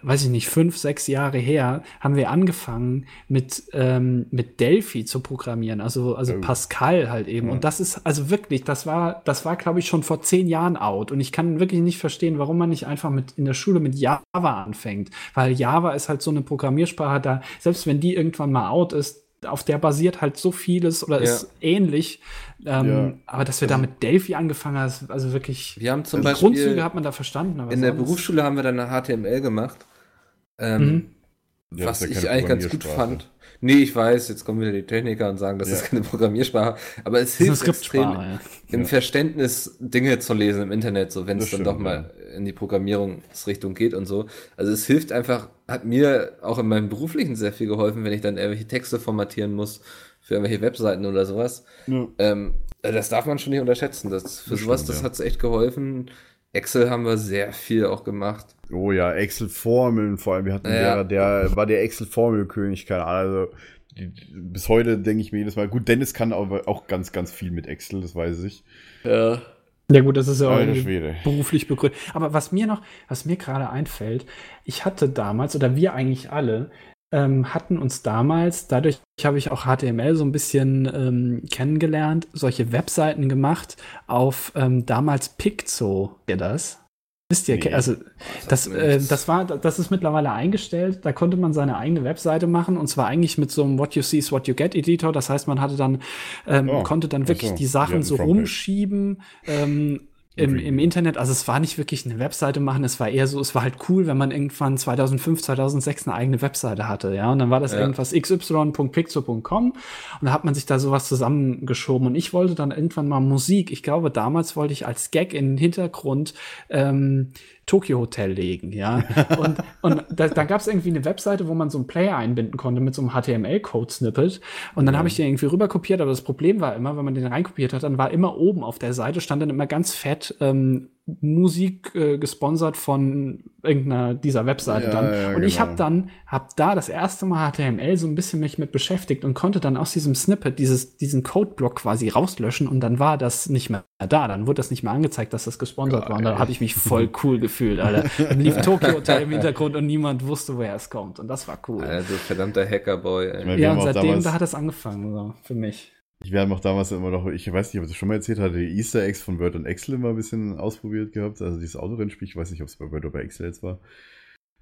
weiß ich nicht, fünf, sechs Jahre her, haben wir angefangen mit, ähm, mit Delphi zu programmieren, also, also Oh. Pascal halt eben. Ja. Und das ist, also wirklich, das war, das war, glaube ich, schon vor zehn Jahren out. Und ich kann wirklich nicht verstehen, warum man nicht einfach mit in der Schule mit Java anfängt. Weil Java ist halt so eine Programmiersprache, da, selbst wenn die irgendwann mal out ist, auf der basiert halt so vieles oder Ja. ist ähnlich. Ähm, Ja. Aber dass wir da mit Delphi angefangen haben, ist also wirklich. Wir haben zum also Beispiel Grundzüge hat man da verstanden. Aber in der Berufsschule haben wir dann eine HTML gemacht. Ähm, Mhm. Was ja ich eigentlich ganz gut fand. Nee, ich weiß, jetzt kommen wieder die Techniker und sagen, das Ja. ist keine Programmiersprache. Aber es hilft extrem. Ja. im Ja. Verständnis, Dinge zu lesen im Internet, so wenn es dann stimmt, doch mal in die Programmierungsrichtung geht und so. Also es hilft einfach, hat mir auch in meinem beruflichen sehr viel geholfen, wenn ich dann irgendwelche Texte formatieren muss für irgendwelche Webseiten oder sowas. Ja. Ähm, das darf man schon nicht unterschätzen. Das, für Das sowas, stimmt, das ja. hat's echt geholfen. Excel haben wir sehr viel auch gemacht. Oh ja, Excel-Formeln, vor allem, wir hatten Ja. Lehrer, der war der Excel-Formelkönig, keine Ahnung. Also, die, bis heute denke ich mir jedes Mal, gut, Dennis kann aber auch ganz, ganz viel mit Excel, das weiß ich. Ja. ja, gut, das ist ja auch beruflich begründet. Aber was mir noch, was mir gerade einfällt, ich hatte damals, oder wir eigentlich alle, ähm, hatten uns damals, dadurch habe ich auch HTML so ein bisschen ähm, kennengelernt, solche Webseiten gemacht auf ähm, damals Piczo. Ihr das? Wisst ihr, Nee. also das, äh, das war, das ist mittlerweile eingestellt. Da konnte man seine eigene Webseite machen und zwar eigentlich mit so einem What You See is What You Get Editor. Das heißt, man hatte dann, ähm, Oh, konnte dann wirklich so, die Sachen so rumschieben. Ähm, im, im Internet, also es war nicht wirklich eine Webseite machen, es war eher so, es war halt cool, wenn man irgendwann 2005, 2006 eine eigene Webseite hatte, ja, und dann war das Ja. irgendwas xy.pixel.com und da hat man sich da sowas zusammengeschoben und ich wollte dann irgendwann mal Musik, ich glaube damals wollte ich als Gag in den Hintergrund ähm, Tokyo Hotel legen, ja. Und, und da, da gab es irgendwie eine Webseite, wo man so einen Player einbinden konnte mit so einem HTML-Code-Snippet. Und dann habe ich den irgendwie rüberkopiert, aber das Problem war immer, wenn man den reinkopiert hat, dann war immer oben auf der Seite, stand dann immer ganz fett ähm, Musik äh, gesponsert von irgendeiner dieser Webseite Ja, dann. ja, und ich genau. habe dann, hab da das erste Mal HTML so ein bisschen mich mit beschäftigt und konnte dann aus diesem Snippet dieses, diesen Codeblock quasi rauslöschen und dann war das nicht mehr da. Dann wurde das nicht mehr angezeigt, dass das gesponsert war. Und da habe ich mich voll cool gefühlt, Alter. Dann lief Tokyo Hotel im Hintergrund und niemand wusste, woher es kommt. Und das war cool. Also verdammter Hackerboy. Ey. Ja, ja, und seitdem, da hat es angefangen, so, für mich. Wir haben auch damals immer noch, ich weiß nicht, ob ich das schon mal erzählt hatte, die Easter Eggs von Word und Excel immer ein bisschen ausprobiert gehabt. Also dieses Autorennspiel, ich weiß nicht, ob es bei Word oder bei Excel jetzt war.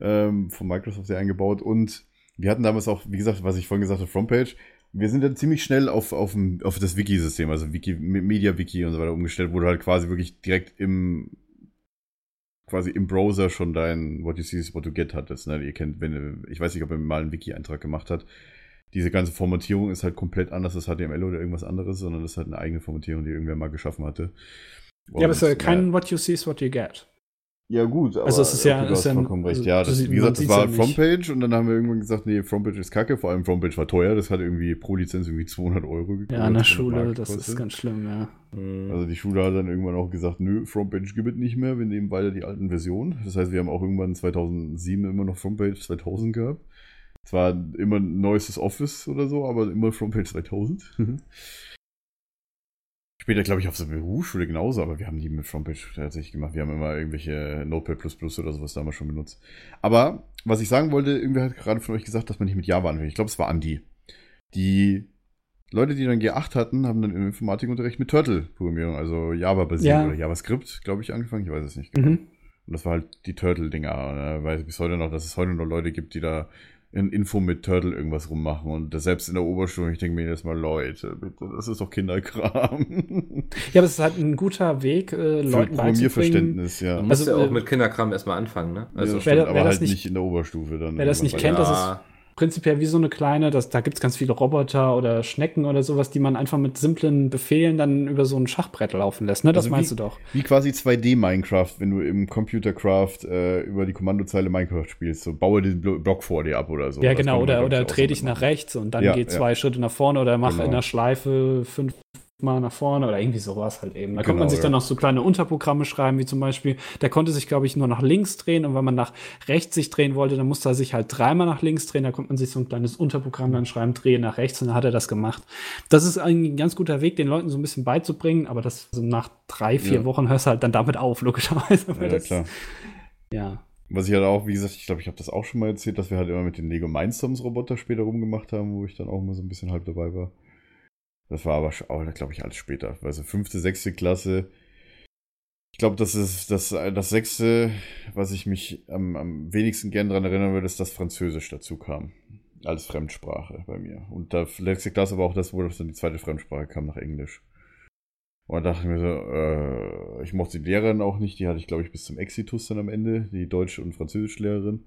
Ähm, von Microsoft ja eingebaut. Und wir hatten damals auch, wie gesagt, was ich vorhin gesagt habe, Frontpage. Wir sind dann ziemlich schnell auf, auf, auf das Wiki-System, also Wiki, Media Wiki und so weiter umgestellt, wo du halt quasi wirklich direkt im quasi im Browser schon dein What you see is what you get hattest. Ne? Ihr kennt, wenn ich weiß nicht, ob ihr mal einen Wiki-Eintrag gemacht habt. Diese ganze Formatierung ist halt komplett anders als HTML oder irgendwas anderes, sondern das ist halt eine eigene Formatierung, die irgendwer mal geschaffen hatte. ja, aber es ist ja Und, kein What You See is What You Get. ja, gut, aber Also es ist ja- du ist hast ja ein- vollkommen recht. also ja, du das, wie gesagt, das war ja. Frontpage und dann haben wir irgendwann gesagt, nee, Frontpage ist kacke, vor allem Frontpage war teuer, das hat irgendwie pro Lizenz irgendwie 200 Euro gekostet. Ja, in der 200 Schule, das ist ganz schlimm, ja. Mhm. Also die Schule hat dann irgendwann auch gesagt, nö, Frontpage gibt es nicht mehr, wir nehmen weiter die alten Versionen. Das heißt, wir haben auch irgendwann 2007 immer noch Frontpage 2000 gehabt. Zwar immer neuestes Office oder so, aber immer Frontpage 2000. später, glaube ich, auf einer Berufsschule genauso, aber wir haben die mit Frontpage tatsächlich gemacht. Wir haben immer irgendwelche Notepad oder sowas damals schon benutzt. Aber was ich sagen wollte, irgendwer hat gerade von euch gesagt, dass man nicht mit Java anfängt. Ich glaube, es war Andi. Die Leute, die dann G8 hatten, haben dann im Informatikunterricht mit Turtle-Programmierung, also Java-basiert Ja. oder JavaScript, glaube ich, angefangen. Ich weiß es nicht genau. Mhm. Und das war halt die Turtle-Dinger. Da weiß ich bis heute noch, dass es heute noch Leute gibt, die da in Info mit Turtle irgendwas rummachen. Und das selbst in der Oberstufe, ich denke mir jedes Mal, Leute, bitte, das ist doch Kinderkram. Ja, aber es ist halt ein guter Weg, äh, Leuten. Programmierverständnis, ja. Du musst Also, ja auch äh, mit Kinderkram erstmal anfangen, ne? Also, ja, wer stimmt, wer aber das halt nicht- nicht in der Oberstufe. Dann wer das nicht kennt, weiter. das ist prinzipiell wie so eine kleine, das, da gibt's ganz viele Roboter oder Schnecken oder sowas, die man einfach mit simplen Befehlen dann über so ein Schachbrett laufen lässt. Ne? Das Also meinst wie, du doch. Wie quasi 2D-Minecraft, wenn du im Computercraft äh, über die Kommandozeile Minecraft spielst. So, baue den Blo- Block vor dir ab oder so. Ja, Das genau. Oder, oder dreh dich nach rechts und dann Ja, geh ja. zwei Schritte nach vorne oder mach Genau. in der Schleife fünfmal nach vorne oder irgendwie sowas halt eben. Da konnte Genau, man sich ja. dann noch so kleine Unterprogramme schreiben, wie zum Beispiel, der konnte sich, glaube ich, nur nach links drehen und wenn man nach rechts sich drehen wollte, dann musste er sich halt dreimal nach links drehen. Da konnte man sich so ein kleines Unterprogramm dann schreiben, drehe nach rechts und dann hat er das gemacht. Das ist ein ganz guter Weg, den Leuten so ein bisschen beizubringen, aber das so nach drei, vier Ja. Wochen hörst du halt dann damit auf, logischerweise. Ja, das, klar. Ja. Was ich halt auch, wie gesagt, ich glaube, ich habe das auch schon mal erzählt, dass wir halt immer mit den Lego Mindstorms Roboter später rumgemacht haben, wo ich dann auch mal so ein bisschen halb dabei war. Das war aber auch, glaube ich, alles später. Also fünfte, sechste Klasse. Ich glaube, das ist das, das sechste, was ich mich am, am wenigsten gern daran erinnern würde, ist, dass Französisch dazu kam. Als Fremdsprache bei mir. Und da letzte Klasse war auch das, wo dann die zweite Fremdsprache kam nach Englisch. Und da dachte ich mir so, äh, ich mochte die Lehrerin auch nicht, die hatte ich, glaube ich, bis zum Exitus dann am Ende, die Deutsch- und Französischlehrerin.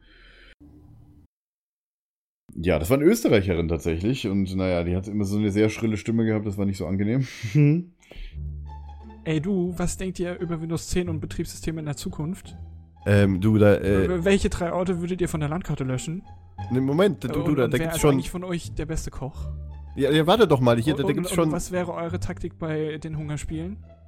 Ja, das war eine Österreicherin tatsächlich und naja, die hat immer so eine sehr schrille Stimme gehabt, das war nicht so angenehm. Ey du, was denkt ihr über Windows 10 und Betriebssysteme in der Zukunft? Ähm, du, da, äh, Welche drei Orte würdet ihr von der Landkarte löschen? ne, Moment, du, Und- du, da, und da wer gibt's ist schon. eigentlich von euch der beste Koch? Ja, ja, warte doch mal, hier, da, da und, gibt's und schon. was wäre eure Taktik bei den Hungerspielen?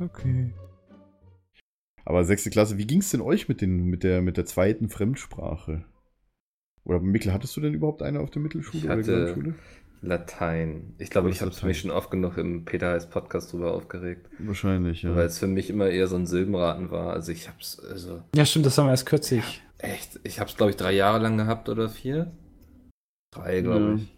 Okay. Aber sechste Klasse, wie ging's denn euch mit, den, mit, der, mit der zweiten Fremdsprache? Oder Mikkel, hattest du denn überhaupt eine auf der Mittelschule Ich oder hatte- Grundschule? Latein. Ich glaube, ich habe mich schon oft genug im Peter Heiß Podcast drüber aufgeregt. Wahrscheinlich, ja. Weil es für mich immer eher so ein Silbenraten war. Also ich hab's, also Ja, stimmt, das haben wir erst kürzlich. echt, ich hab's glaube ich drei Jahre lang gehabt oder vier. Drei, glaube Ja. ich.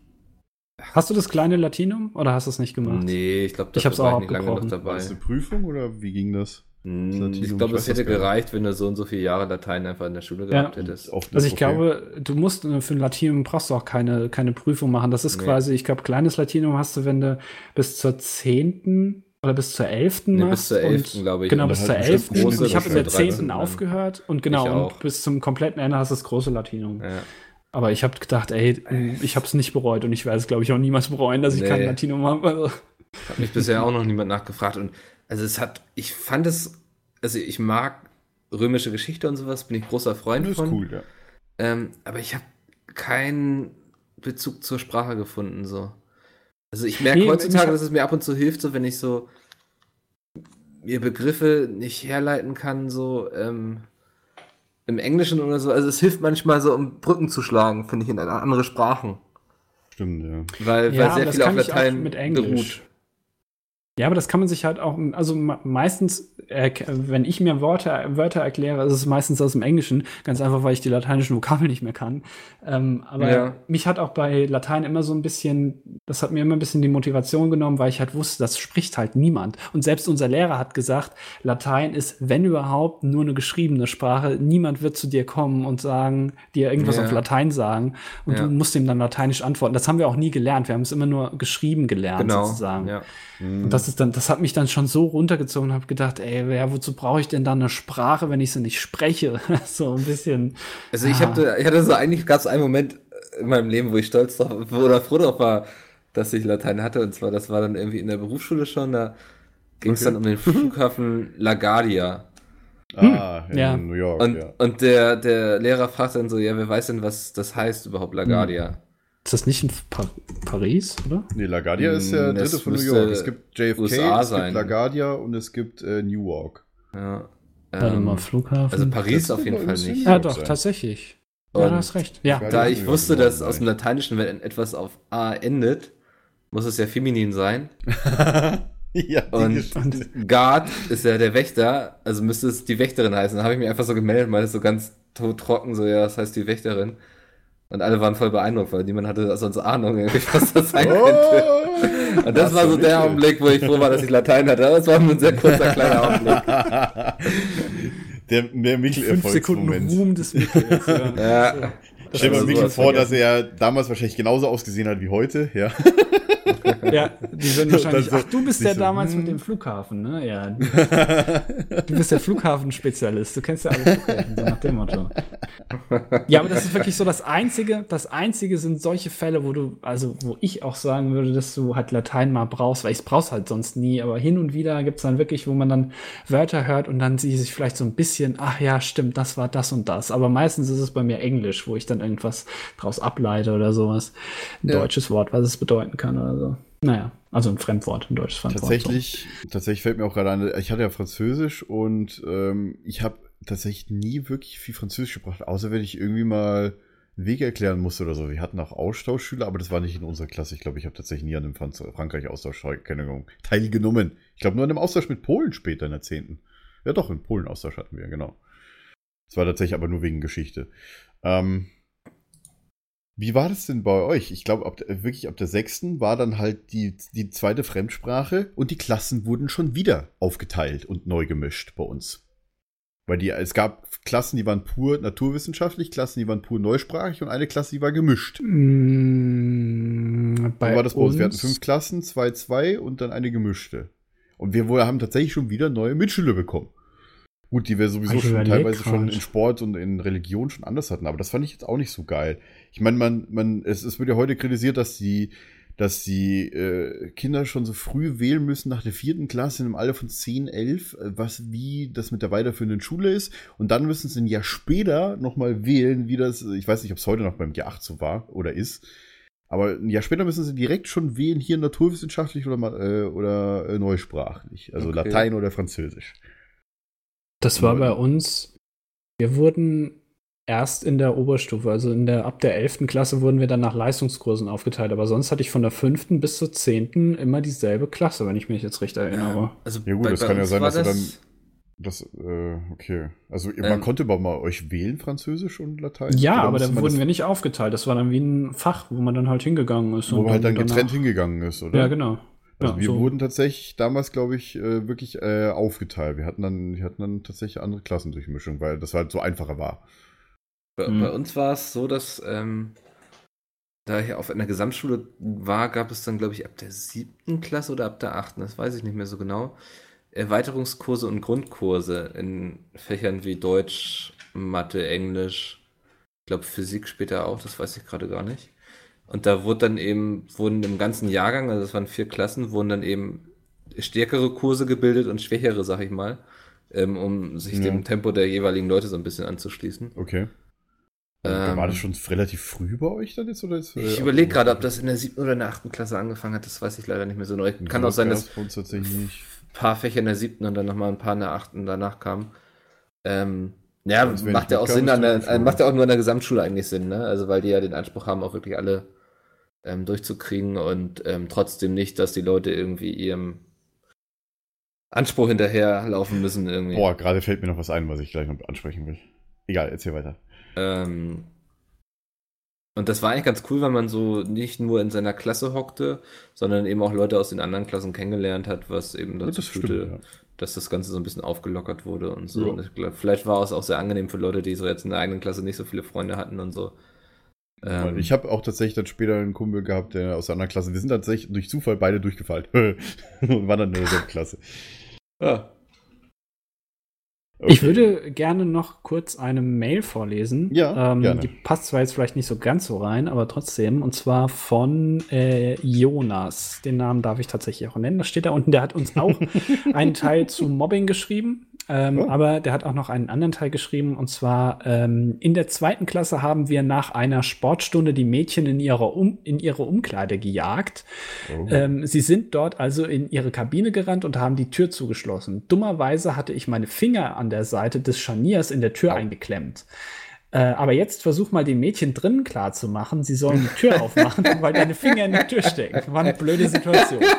Hast du das kleine Latinum oder hast du es nicht gemacht? Nee, ich glaube, Ich hab's war auch ich nicht lange. War dabei. das eine Prüfung oder wie ging das? Hm, Latinum, Ich glaube, es hätte das gereicht, wenn du so und so viele Jahre Latein einfach in der Schule gehabt hättest. Auf- Also ich okay. glaube, du musst äh, für ein Latinum brauchst du auch keine, keine Prüfung machen. Das ist Nee. quasi, ich glaube, kleines Latinum hast du, wenn du bis zur zehnten oder bis zur elften Nee, bis machst. zur und- 11., glaube ich. Genau, bis zur halt große Und ich habe in der wahrscheinlich, zehnten dann. aufgehört und genau, und bis zum kompletten Ende hast du das große Latinum. Ja. Aber ich habe gedacht, ey, ich habe es nicht bereut und ich werde es, glaube ich, auch niemals bereuen, dass ich Nee. kein Latinum habe. Also, Hat mich bisher auch noch niemand nachgefragt. Und also es hat, ich fand es, also ich mag römische Geschichte und sowas, bin ich großer Freund Das ist von. cool, ja. Ähm, aber ich habe keinen Bezug zur Sprache gefunden, so. Also ich merke Nee, heutzutage, dass es mir ab und zu hilft, so wenn ich so mir Begriffe nicht herleiten kann, so ähm, im Englischen oder so. Also es hilft manchmal so, um Brücken zu schlagen, finde ich, in andere Sprachen. Stimmt, ja. Weil, Ja, weil sehr viel auf Latein mit Englisch. beruht. Ja, aber das kann man sich halt auch, also me- meistens, äh, wenn ich mir Worte, Wörter erkläre, ist es meistens aus dem Englischen, ganz einfach, weil ich die lateinischen Vokabeln nicht mehr kann. Ähm, aber Ja. mich hat auch bei Latein immer so ein bisschen, das hat mir immer ein bisschen die Motivation genommen, weil ich halt wusste, das spricht halt niemand. Und selbst unser Lehrer hat gesagt, Latein ist, wenn überhaupt, nur eine geschriebene Sprache. Niemand wird zu dir kommen und sagen, dir irgendwas Ja. auf Latein sagen. Und Ja. du musst ihm dann lateinisch antworten. Das haben wir auch nie gelernt. Wir haben es immer nur geschrieben gelernt, Genau. sozusagen. Und das ist dann, das hat mich dann schon so runtergezogen und habe gedacht, ey, ja, wozu brauche ich denn dann eine Sprache, wenn ich sie nicht spreche? so ein bisschen. Also ich, Ah. hatte, ich hatte so eigentlich gab es einen Moment in meinem Leben, wo ich stolz drauf oder froh drauf war, dass ich Latein hatte. Und zwar, das war dann irgendwie in der Berufsschule schon. Da ging es Okay. dann um den Flughafen LaGuardia. Ah, in ja. New York, Und, ja. und der, der Lehrer fragt dann so, ja, wer weiß denn, was das heißt überhaupt, LaGuardia? Ist das nicht in pa Paris, oder? Nee, LaGuardia ist der Hm, das dritte von New York. Es gibt JFK, USA es sein. gibt LaGuardia und es gibt äh, Newark. Ja. Warte Ähm, mal, Flughafen. also Paris Das auf jeden Fall nicht. ja, doch, sein. tatsächlich. Ja, Und du hast recht. Ja. Da ich wusste, dass aus dem. Lateinischen, wenn etwas auf A endet, muss es ja feminin sein. ja, Und- Geschichte. Guard ist ja der Wächter, also müsste es die Wächterin heißen. Da habe ich mich einfach so gemeldet, weil es so ganz tot trocken, so, ja, das heißt die Wächterin. Und alle waren voll beeindruckt, weil niemand hatte sonst Ahnung, irgendwie, was das sein könnte. Oh! Und das war so der Augenblick, wo ich froh war, dass ich Latein hatte. Aber es war nur ein sehr kurzer, kleiner Augenblick. der, der Fünf Sekunden. Ruhm des Mickels. Ja. Ja. Stell dir Also mal Mikkel vor, dass er damals wahrscheinlich genauso ausgesehen hat wie heute. Ja. ja, die würden wahrscheinlich. So- Ach, du bist der so, damals hm. mit dem Flughafen, ne? Ja. Du bist der Flughafenspezialist. Du kennst ja alle Flughäfen, so nach dem Motto. Ja, aber das ist wirklich so das Einzige. Das Einzige sind solche Fälle, wo du, also wo ich auch sagen würde, dass du halt Latein mal brauchst, weil ich es brauch's halt sonst nie. Aber hin und wieder gibt's dann wirklich, wo man dann Wörter hört und dann sie sich vielleicht so ein bisschen, ach ja, stimmt, das war das und das. Aber meistens ist es bei mir Englisch, wo ich dann irgendwas draus ableite oder sowas. Ein Ja. deutsches Wort, was es bedeuten kann oder so. Naja, also ein Fremdwort, ein deutsches Fremdwort. Tatsächlich, tatsächlich fällt mir auch gerade an, ich hatte ja Französisch und ähm, ich habe tatsächlich nie wirklich viel Französisch gebracht, außer wenn ich irgendwie mal einen Weg erklären musste oder so. Wir hatten auch Austauschschüler, aber das war nicht in unserer Klasse. Ich glaube, ich habe tatsächlich nie an einem Franz Frankreich-Austausch keine Ahnung, teilgenommen. Ich glaube nur an einem Austausch mit Polen später in der 10. Ja doch, in Polen Austausch hatten wir, genau. Das war tatsächlich aber nur wegen Geschichte. Ähm, wie war das denn bei euch? Ich glaube, ab, der- wirklich ab der sechsten war dann halt die, die zweite Fremdsprache und die Klassen wurden schon wieder aufgeteilt und neu gemischt bei uns. Weil die, es gab Klassen, die waren pur naturwissenschaftlich, Klassen, die waren pur neusprachig und eine Klasse, die war gemischt. Mm, bei war das bei uns? Wir hatten fünf Klassen, zwei, zwei und dann eine gemischte. Und wir haben tatsächlich schon wieder neue Mitschüler bekommen. Gut, die wir sowieso Ich schon teilweise schon in Sport und in Religion schon anders hatten, aber das fand ich jetzt auch nicht so geil. Ich meine, man, man, es, es wird ja heute kritisiert, dass die, dass die äh, Kinder schon so früh wählen müssen nach der vierten Klasse im Alter von 10, 11, äh, was wie das mit der weiterführenden Schule ist. Und dann müssen sie ein Jahr später nochmal wählen, wie das, ich weiß nicht, ob es heute noch beim Jahr 8 so war oder ist. Aber ein Jahr später müssen sie direkt schon wählen, hier naturwissenschaftlich oder, äh, oder äh, neusprachlich. Also Okay. Latein oder Französisch. Das war bei uns, wir wurden erst in der Oberstufe, also in der, ab der 11. Klasse wurden wir dann nach Leistungskursen aufgeteilt, aber sonst hatte ich von der 5. bis zur 10. immer dieselbe Klasse, wenn ich mich jetzt recht erinnere. Also Ja gut, das kann ja sein, dass du dann- Das, äh, okay. Also man Ähm. konnte aber mal euch wählen, Französisch und Latein? Ja, Oder aber da wurden das, wir nicht aufgeteilt. Das war dann wie ein Fach, wo man dann halt hingegangen ist. Wo und man halt dann danach- getrennt hingegangen ist, oder? Ja, genau. Also ja, wir so. wurden tatsächlich damals, glaube ich, äh, wirklich äh, aufgeteilt. Wir hatten dann, wir hatten dann tatsächlich andere Klassendurchmischung, weil das halt so einfacher war. Bei, Mhm. bei uns war es so, dass ähm, da ich auf einer Gesamtschule war, gab es dann, glaube ich, ab der siebten Klasse oder ab der achten, das weiß ich nicht mehr so genau, Erweiterungskurse und Grundkurse in Fächern wie Deutsch, Mathe, Englisch, ich glaube Physik später auch, das weiß ich gerade gar nicht. Und da wurde dann eben, wurden im ganzen Jahrgang, also das waren vier Klassen, wurden dann eben stärkere Kurse gebildet und schwächere, sag ich mal, ähm, um sich Ja. dem Tempo der jeweiligen Leute so ein bisschen anzuschließen. Okay. Also, Ähm, war das schon relativ früh bei euch dann jetzt? Oder ist, äh, Ich überlege gerade, ob das in der siebten oder in der achten Klasse angefangen hat. Das weiß ich leider nicht mehr so neu. Kann auch sein, dass ein paar Fächer in der siebten und dann nochmal ein paar in der achten danach kamen. Ähm, ja, macht ja auch Sinn, an der, äh, macht ja auch nur an der Gesamtschule eigentlich Sinn, ne? Also weil die ja den Anspruch haben, auch wirklich alle ähm, durchzukriegen und ähm, trotzdem nicht, dass die Leute irgendwie ihrem Anspruch hinterherlaufen müssen irgendwie. Boah, gerade fällt mir noch was ein, was ich gleich noch ansprechen will. Egal, erzähl weiter. Ähm, und das war eigentlich ganz cool, weil man so nicht nur in seiner Klasse hockte, sondern eben auch Leute aus den anderen Klassen kennengelernt hat, was eben dazu das führte, stimmt, ja. dass das Ganze so ein bisschen aufgelockert wurde und so. Ja. Und ich glaub, vielleicht war es auch sehr angenehm für Leute, die so jetzt in der eigenen Klasse nicht so viele Freunde hatten und so. Ähm, ich habe auch tatsächlich dann später einen Kumpel gehabt, der aus der anderen Klasse. Wir sind tatsächlich durch Zufall beide durchgefallen. und waren dann in derselben Klasse. ja. Ich würde gerne noch kurz eine Mail vorlesen. Ja, ähm, gerne. Die passt zwar jetzt vielleicht nicht so ganz so rein, aber trotzdem. Und zwar von äh, Jonas. Den Namen darf ich tatsächlich auch nennen. Das steht da unten. Der hat uns auch einen Teil zu Mobbing geschrieben. Ähm, Oh. Aber der hat auch noch einen anderen Teil geschrieben. Und zwar ähm, in der zweiten Klasse haben wir nach einer Sportstunde die Mädchen in ihre, um in ihre Umkleide gejagt. Oh. Ähm, sie sind dort also in ihre Kabine gerannt und haben die Tür zugeschlossen. Dummerweise hatte ich meine Finger an der Seite des Scharniers in der Tür eingeklemmt. Äh, aber jetzt versuch mal den Mädchen drinnen klar zu machen, sie sollen die Tür aufmachen, weil deine Finger in der Tür stecken. War eine blöde Situation.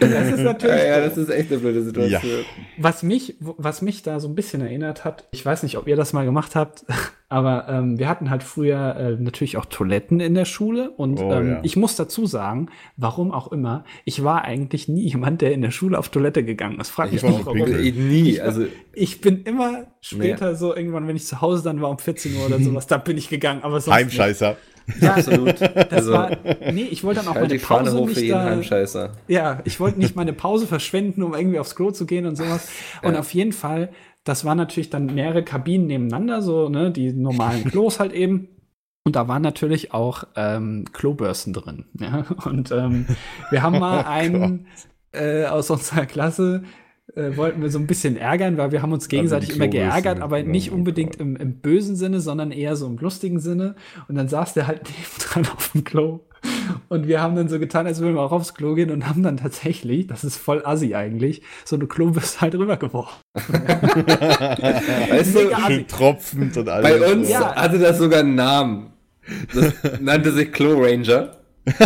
Das ist natürlich Ja, ja, das ist echt eine blöde Situation. Was mich, was mich da so ein bisschen erinnert hat, ich weiß nicht, ob ihr das mal gemacht habt, aber ähm, wir hatten halt früher äh, natürlich auch Toiletten in der Schule und Oh, ähm, ja. ich muss dazu sagen, warum auch immer, ich war eigentlich nie jemand, der in der Schule auf Toilette gegangen ist. Frag Ich mich war nicht, auch warum. Ich nie, Ich also Ich bin immer später so irgendwann, wenn ich zu Hause dann war um 14 Uhr oder sowas, da bin ich gegangen, aber sonst Heimscheißer. Nicht. Ja, absolut. das Also, war, nee, ich wollte dann auch halt meine die Pause hoch nicht da, ja, ich wollte nicht meine Pause verschwenden, um irgendwie aufs Klo zu gehen und sowas. Und auf jeden Fall, das waren natürlich dann mehrere Kabinen nebeneinander, so, ne, die normalen Klos halt eben. Und da waren natürlich auch ähm, Klobürsten drin. Ja? Und ähm, wir haben mal einen äh, aus unserer Klasse, äh, wollten wir so ein bisschen ärgern, weil wir haben uns gegenseitig immer geärgert, aber mitgenommen, nicht unbedingt im, im bösen Sinne, sondern eher so im lustigen Sinne. Und dann saß der halt nebendran auf dem Klo. Und wir haben dann so getan, als würden wir auch aufs Klo gehen und haben dann tatsächlich, das ist voll assi eigentlich, so eine Klobürste halt rübergeworfen. Weißt du, tropfend und alles. bei uns Ja. hatte das sogar einen Namen. Das nannte sich Klo Ranger.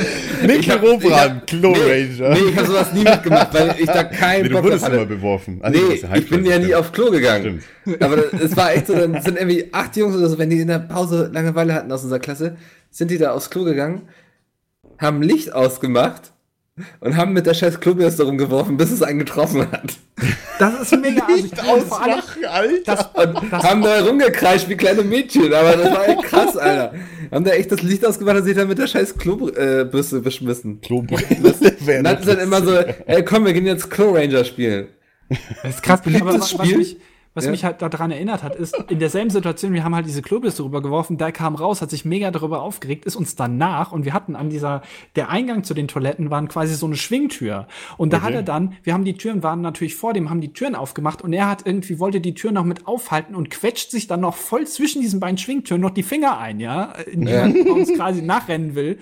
Nick Ich hab- ich Robran, hab- Klo nee, Ranger. Nee, ich habe sowas nie mitgemacht, weil ich da keinen Nee, du Bock wurdest immer beworfen. Ah, Nee, ich bin ja nie auf Klo gegangen. Stimmt. Aber es war echt so, dann sind irgendwie acht Jungs oder so, wenn die in der Pause Langeweile hatten aus unserer Klasse, sind die da aufs Klo gegangen, haben Licht ausgemacht und haben mit der scheiß Klobürste rumgeworfen, bis es einen getroffen hat. Das ist mega vor allem, Alter. das, Und das, haben da rumgekreischt wie kleine Mädchen, aber das war echt krass, Alter. Haben da echt das Licht ausgemacht und sich dann mit der scheiß Klobürste beschmissen. Klobürste. Und dann ist dann immer so, ey komm, wir gehen jetzt Klo Ranger spielen. Das ist krass. Was Spiel? mich, was Ja. mich halt daran erinnert hat, ist, in derselben Situation, wir haben halt diese Klobürste rübergeworfen, der kam raus, hat sich mega darüber aufgeregt, ist uns danach und wir hatten an dieser, der Eingang zu den Toiletten waren quasi so eine Schwingtür. Und da Okay. hat er dann, wir haben die Türen, waren natürlich vor dem, haben die Türen aufgemacht und er hat irgendwie, wollte die Tür noch mit aufhalten und quetscht sich dann noch voll zwischen diesen beiden Schwingtüren noch die Finger ein, ja, in die man uns quasi nachrennen will.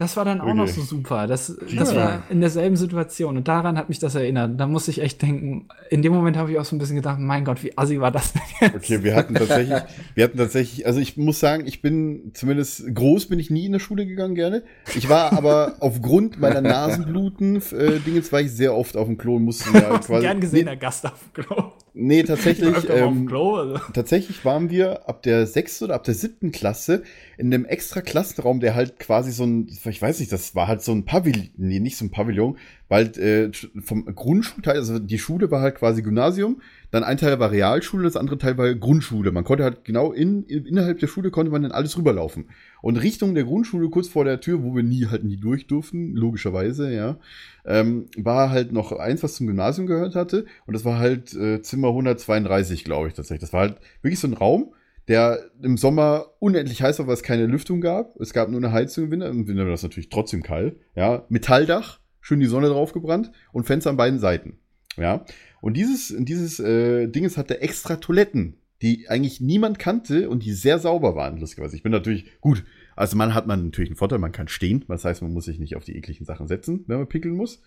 Das war dann auch noch so super. Das, das Ja. war in derselben Situation. Und daran hat mich das erinnert. Da muss ich echt denken, in dem Moment habe ich auch so ein bisschen gedacht, mein Gott, wie assi war das denn jetzt? Okay, wir hatten tatsächlich, wir hatten tatsächlich, also ich muss sagen, ich bin zumindest groß bin ich nie in der Schule gegangen gerne. Ich war aber aufgrund meiner Nasenbluten äh, Dingens war ich sehr oft auf dem Klo und musste ja quasi. gern gesehener Gast auf dem Klo. Nee, tatsächlich. Ähm, Klo. Also. tatsächlich waren wir ab der sechsten oder ab der siebten Klasse in einem extra Klassenraum, der halt quasi so ein, ich weiß nicht, das war halt so ein Pavillon, nee, nicht so ein Pavillon, weil äh, vom Grundschulteil, also die Schule war halt quasi Gymnasium, dann ein Teil war Realschule, das andere Teil war Grundschule. Man konnte halt genau in, in, innerhalb der Schule konnte man dann alles rüberlaufen. Und Richtung der Grundschule, kurz vor der Tür, wo wir nie halt nie durch durften, logischerweise, ja, ähm, war halt noch eins, was zum Gymnasium gehört hatte. Und das war halt äh, Zimmer 132, glaube ich tatsächlich. Das war halt wirklich so ein Raum, der im Sommer unendlich heiß war, weil es keine Lüftung gab. Es gab nur eine Heizung im Winter. Im Winter war das natürlich trotzdem kalt. Ja, Metalldach, schön die Sonne drauf gebrannt und Fenster an beiden Seiten. Ja, und dieses, dieses äh, Dinges hatte extra Toiletten, die eigentlich niemand kannte und die sehr sauber waren, lustigerweise. Ich bin natürlich, gut, also man hat man natürlich einen Vorteil, man kann stehen. Das heißt, man muss sich nicht auf die ekligen Sachen setzen, wenn man pickeln muss.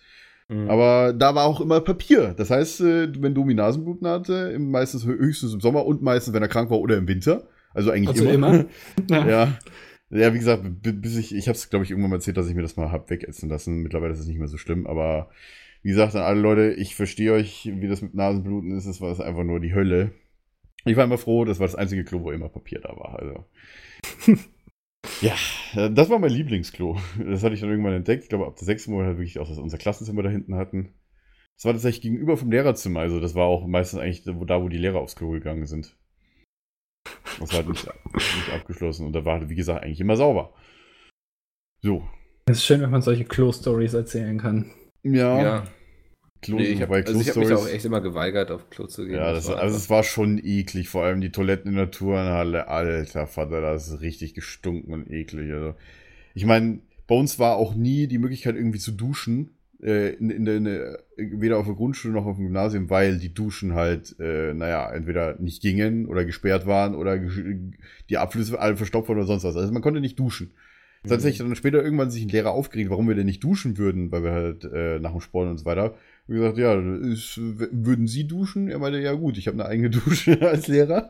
Mhm. Aber da war auch immer Papier. Das heißt, äh, wenn Domi Nasenbluten hatte, meistens höchstens im Sommer und meistens, wenn er krank war oder im Winter. Also eigentlich Also immer. immer. Ja. Ja. Wie gesagt, bis ich, ich habe es, glaube ich, irgendwann mal erzählt, dass ich mir das mal hab wegätzen lassen. Mittlerweile ist es nicht mehr so schlimm, aber wie gesagt, an alle Leute, ich verstehe euch, wie das mit Nasenbluten ist. Es war das einfach nur die Hölle. Ich war immer froh, das war das einzige Klo, wo immer Papier da war. Also. ja, äh, das war mein Lieblingsklo. Das hatte ich dann irgendwann entdeckt. Ich glaube, ab der sechsten Monat halt wirklich auch das unser Klassenzimmer da hinten hatten. Das war tatsächlich gegenüber vom Lehrerzimmer. Also, das war auch meistens eigentlich da, wo die Lehrer aufs Klo gegangen sind. Das war halt nicht, nicht abgeschlossen. Und da war, wie gesagt, eigentlich immer sauber. So. Es ist schön, wenn man solche Klo-Stories erzählen kann. Ja. Ja. Klo, Nee, ich habe also ich hab mich auch echt immer geweigert, auf Klo zu gehen. Ja, das, war also einfach- es war schon eklig, vor allem die Toiletten in der Turnhalle, alter Vater, das ist richtig gestunken und eklig. Also, ich meine, bei uns war auch nie die Möglichkeit irgendwie zu duschen, äh, in, in, der- in, der- weder auf der Grundschule noch auf dem Gymnasium, weil die Duschen halt, äh, naja, entweder nicht gingen oder gesperrt waren oder die Abflüsse alle verstopft waren oder sonst was. Also man konnte nicht duschen. Tatsächlich dann später irgendwann sich ein Lehrer aufgeregt, warum wir denn nicht duschen würden, weil wir halt äh, nach dem Sport und so weiter. Wie gesagt, ja, ist, würden Sie duschen? Er meinte, ja gut, ich habe eine eigene Dusche als Lehrer.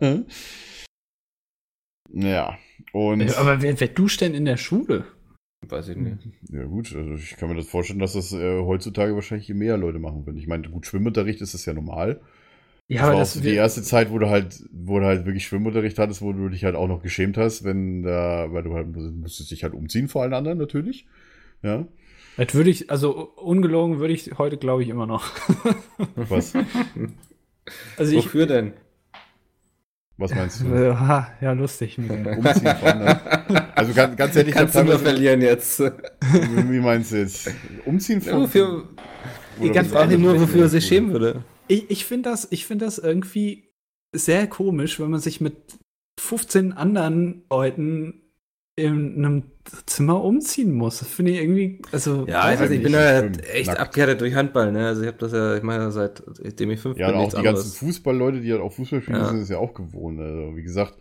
Ja, und Aber wer, wer duscht denn in der Schule? Weiß ich nicht. ja gut, also ich kann mir das vorstellen, dass das äh, heutzutage wahrscheinlich mehr Leute machen würden. Ich meine, gut, Schwimmunterricht ist das ja normal. Ja, das war auch das so die erste Zeit, wo du halt, wo du halt wirklich Schwimmunterricht hattest, wo du dich halt auch noch geschämt hast, wenn da, weil du halt musstest dich halt umziehen vor allen anderen natürlich. Ja. Das würde ich, also ungelogen würde ich heute, glaube ich, immer noch. Was, Also ich, Wofür denn? Was meinst du? ja, lustig. Umziehen vor anderen. Also ganz, ganz ehrlich, Kannst du nur verlieren jetzt. Wie meinst du jetzt? Umziehen Ja, wofür, ich ganz ehrlich, nur, wofür er sich schämen würde. Ich, ich finde das, ich finde das irgendwie sehr komisch, wenn man sich mit 15 anderen Leuten in einem Zimmer umziehen muss. Das finde ich irgendwie, also. Ja, ich weiß nicht, ich bin da Stimmt, echt nackt. abgehärtet durch Handball, ne? Also ich habe das ja, ich meine, seitdem ich fünf Ja, bin, und auch die ganzen anderes. Fußballleute, die halt auch Fußball spielen, Ja. sind es ja auch gewohnt. Also, wie gesagt,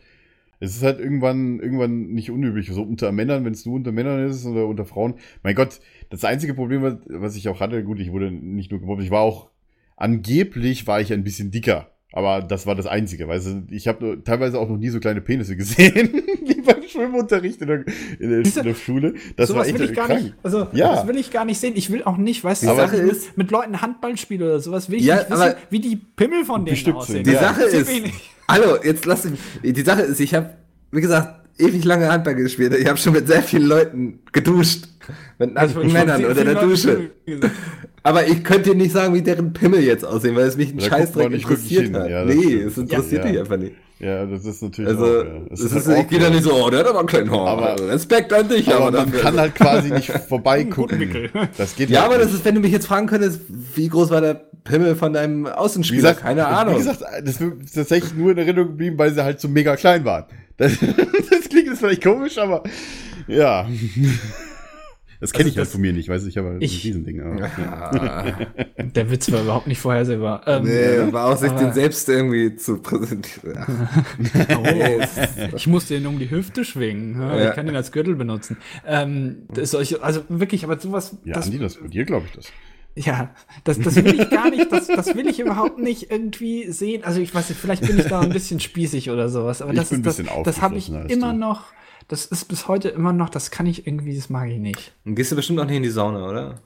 es ist halt irgendwann, irgendwann nicht unüblich. So unter Männern, wenn es nur unter Männern ist oder unter Frauen. Mein Gott, das einzige Problem, was- was ich auch hatte, gut, ich wurde nicht nur gemobbt, ich war auch, angeblich war ich ein bisschen dicker. Aber das war das Einzige, weißt du, ich habe teilweise auch noch nie so kleine Penisse gesehen, wie beim Schwimmunterricht in der, in der, in der Schule. Das war sowas echt will ich gar krank. nicht, also Ja. das will ich gar nicht sehen. Ich will auch nicht, weißt du, Die Sache mit, ist- mit Leuten Handball spiele oder sowas, will ich Ja, nicht wissen, wie die Pimmel von denen aussehen. sind, Die Ja. Sache ist, hallo, jetzt lass mich, die Sache ist, ich habe, wie gesagt, ewig lange Handball gespielt. Ich habe schon mit sehr vielen Leuten geduscht. Mit Also, nackten Männern viel- der Dusche. Aber ich könnte dir nicht sagen, wie deren Pimmel jetzt aussehen, weil es mich ein Scheißdreck interessiert hin. hat. Ja, das nee, stimmt. es interessiert Ja. dich einfach nicht. Ja, das ist natürlich Also, auch, ja. es Das ist, halt ich gehe da nicht so, oh, der hat aber einen kleinen Haar. Aber- Also, Respekt an dich, Aber aber man kann halt quasi nicht vorbeigucken. Das geht Ja, halt aber das nicht. ist, wenn du mich jetzt fragen könntest, wie groß war der Pimmel von deinem wie Außenspieler? gesagt, Keine Ahnung. Wie gesagt, das ist tatsächlich nur in Erinnerung geblieben, weil sie halt so mega klein waren. Das, das klingt jetzt vielleicht komisch, aber ja. Das kenne Also ich halt von mir nicht, weiß ich, aber das ist Ich- ein Riesending. Aber, ja. Der Witz war überhaupt nicht vorhersehbar. Ähm, nee, war auch sich den selbst irgendwie zu präsentieren. Oh, ich muss den um die Hüfte schwingen. Ja, Ja. Ich kann den als Gürtel benutzen. Ähm, das solche, also wirklich, aber sowas. Ja, das, Andi, das bei dir glaube ich das. Ja, das, das will ich gar nicht, das, das will ich überhaupt nicht irgendwie sehen. Also ich weiß nicht, vielleicht bin ich da ein bisschen spießig oder sowas, aber Ich das bin ist ein bisschen das, das habe ich immer du. noch. Das ist bis heute immer noch, das kann ich irgendwie, das mag ich nicht. Und gehst du bestimmt auch nicht in die Sauna, oder?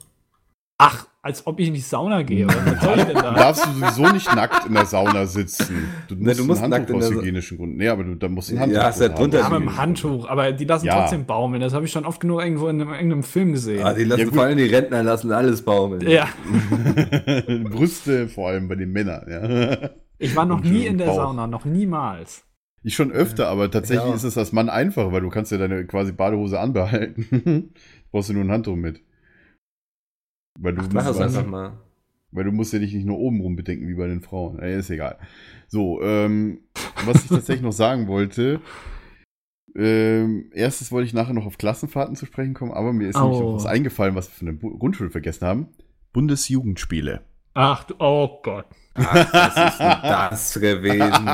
Ach, als ob ich in die Sauna gehe. oder Was soll ich denn Du da? darfst du sowieso nicht nackt in der Sauna sitzen. Du musst, Ne, du musst ein nackt Handtuch in aus hygienischen Gründen. Nee, aber du, da musst du ein Ja, Handtuch hast ja haben. drunter Ja, mit dem Handtuch, aber die lassen Ja. trotzdem baumeln. Das habe ich schon oft genug irgendwo in einem, irgendeinem Film gesehen. Ah, die lassen Ja, vor allem die Rentner lassen alles baumeln. ja, Brüste, vor allem bei den Männern, ja. ich war noch Und nie in der Bauch. Sauna, noch niemals. Ich schon öfter, aber tatsächlich Ja. ist es als Mann einfacher, weil du kannst ja deine quasi Badehose anbehalten. brauchst du nur ein Handtuch mit. Weil du, Mach das weißt- einfach mal. weil du musst ja dich nicht nur oben rum bedenken wie bei den Frauen. Ey, ist egal. So, ähm, was ich tatsächlich noch sagen wollte, ähm, erstens wollte ich nachher noch auf Klassenfahrten zu sprechen kommen, aber mir ist nämlich Oh. noch was eingefallen, was wir von der Bu- Grundschule vergessen haben. Bundesjugendspiele. Ach, du, oh Gott. Ach, was ist denn das gewesen?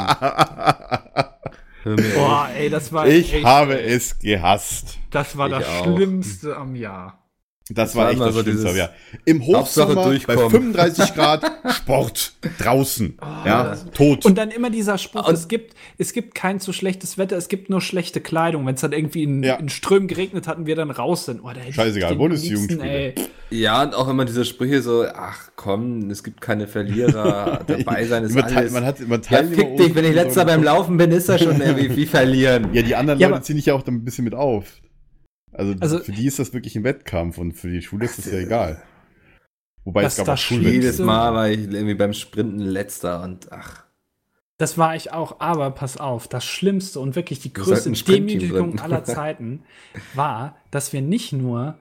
Boah, ey, das war ich echt, habe es gehasst. Das war Ich das auch. Schlimmste am Jahr. Das war war echt das so Schlimmste. Ja. Im Hochsommer bei durchkommen. 35 Grad Sport draußen. ja, tot. Und dann immer dieser Spruch, es gibt, es gibt kein zu schlechtes Wetter, es gibt nur schlechte Kleidung. Wenn es dann irgendwie in, Ja. in Strömen geregnet hat und wir dann raus sind. Oh, da hätte ich Scheißegal, Bundesjugendspiele. Ja, und auch immer diese Sprüche so, ach komm, es gibt keine Verlierer, dabei sein ist Teil- alles. man hat immer ja, fick dich, wenn ich letzter beim Laufen bin, ist das schon irgendwie wie verlieren. Ja, die anderen Ja, Leute ziehen dich ja auch dann ein bisschen mit auf. Also, Also- für die ist das wirklich ein Wettkampf und für die Schule ist das ja egal. Wobei Das- es gab das auch Schulwettkämpfe. Jedes Mal war ich irgendwie beim Sprinten letzter und ach. Das war ich auch, aber pass auf, das Schlimmste und wirklich die größte Demütigung aller Zeiten war, dass wir nicht nur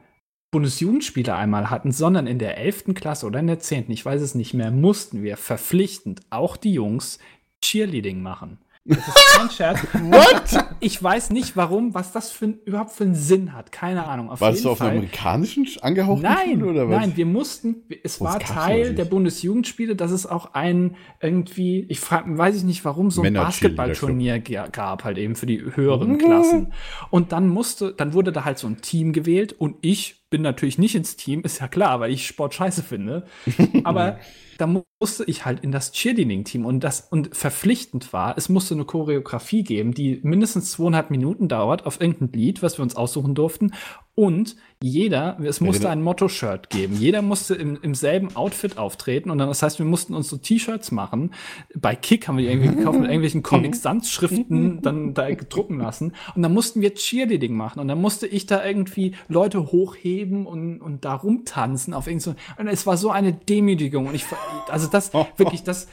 Bundesjugendspiele einmal hatten, sondern in der 11. Klasse oder in der 10., ich weiß es nicht mehr, mussten wir verpflichtend auch die Jungs Cheerleading machen. Das ist kein Scherz. What? Ich weiß nicht, warum, was das für, ein- überhaupt für einen Sinn hat. Keine Ahnung. Auf Warst du auf einer Fall. amerikanischen angehauchten Nein, Schule oder was? nein, wir mussten, es Oh, war Teil der Bundesjugendspiele, dass es auch ein irgendwie, ich frag, weiß ich nicht warum, so ein. Basketballturnier gab halt eben für die höheren Klassen. Und dann musste, dann wurde da halt so ein Team gewählt und ich bin natürlich nicht ins Team, ist ja klar, weil ich Sport scheiße finde. Aber da musste ich halt in das Cheerleading-Team und das und verpflichtend war, es musste eine Choreografie geben, die mindestens zweieinhalb Minuten dauert auf irgendein Lied, was wir uns aussuchen durften. Und jeder, es musste ein Motto-Shirt geben. Jeder musste im, im selben Outfit auftreten. Und dann, das heißt, wir mussten uns so T-Shirts machen. Bei Kick haben wir die irgendwie gekauft mit irgendwelchen Comic-Sans-Schriften dann da drucken lassen. Und dann mussten wir Cheerleading machen. Und dann musste ich da irgendwie Leute hochheben und, und da rumtanzen auf irgend so. Und es war so eine Demütigung. Und ich, also das, wirklich, das,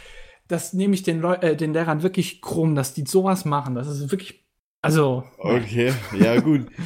das nehme ich den, Leu äh, den Lehrern wirklich krumm, dass die sowas machen. Das ist wirklich, also. Okay, ja gut.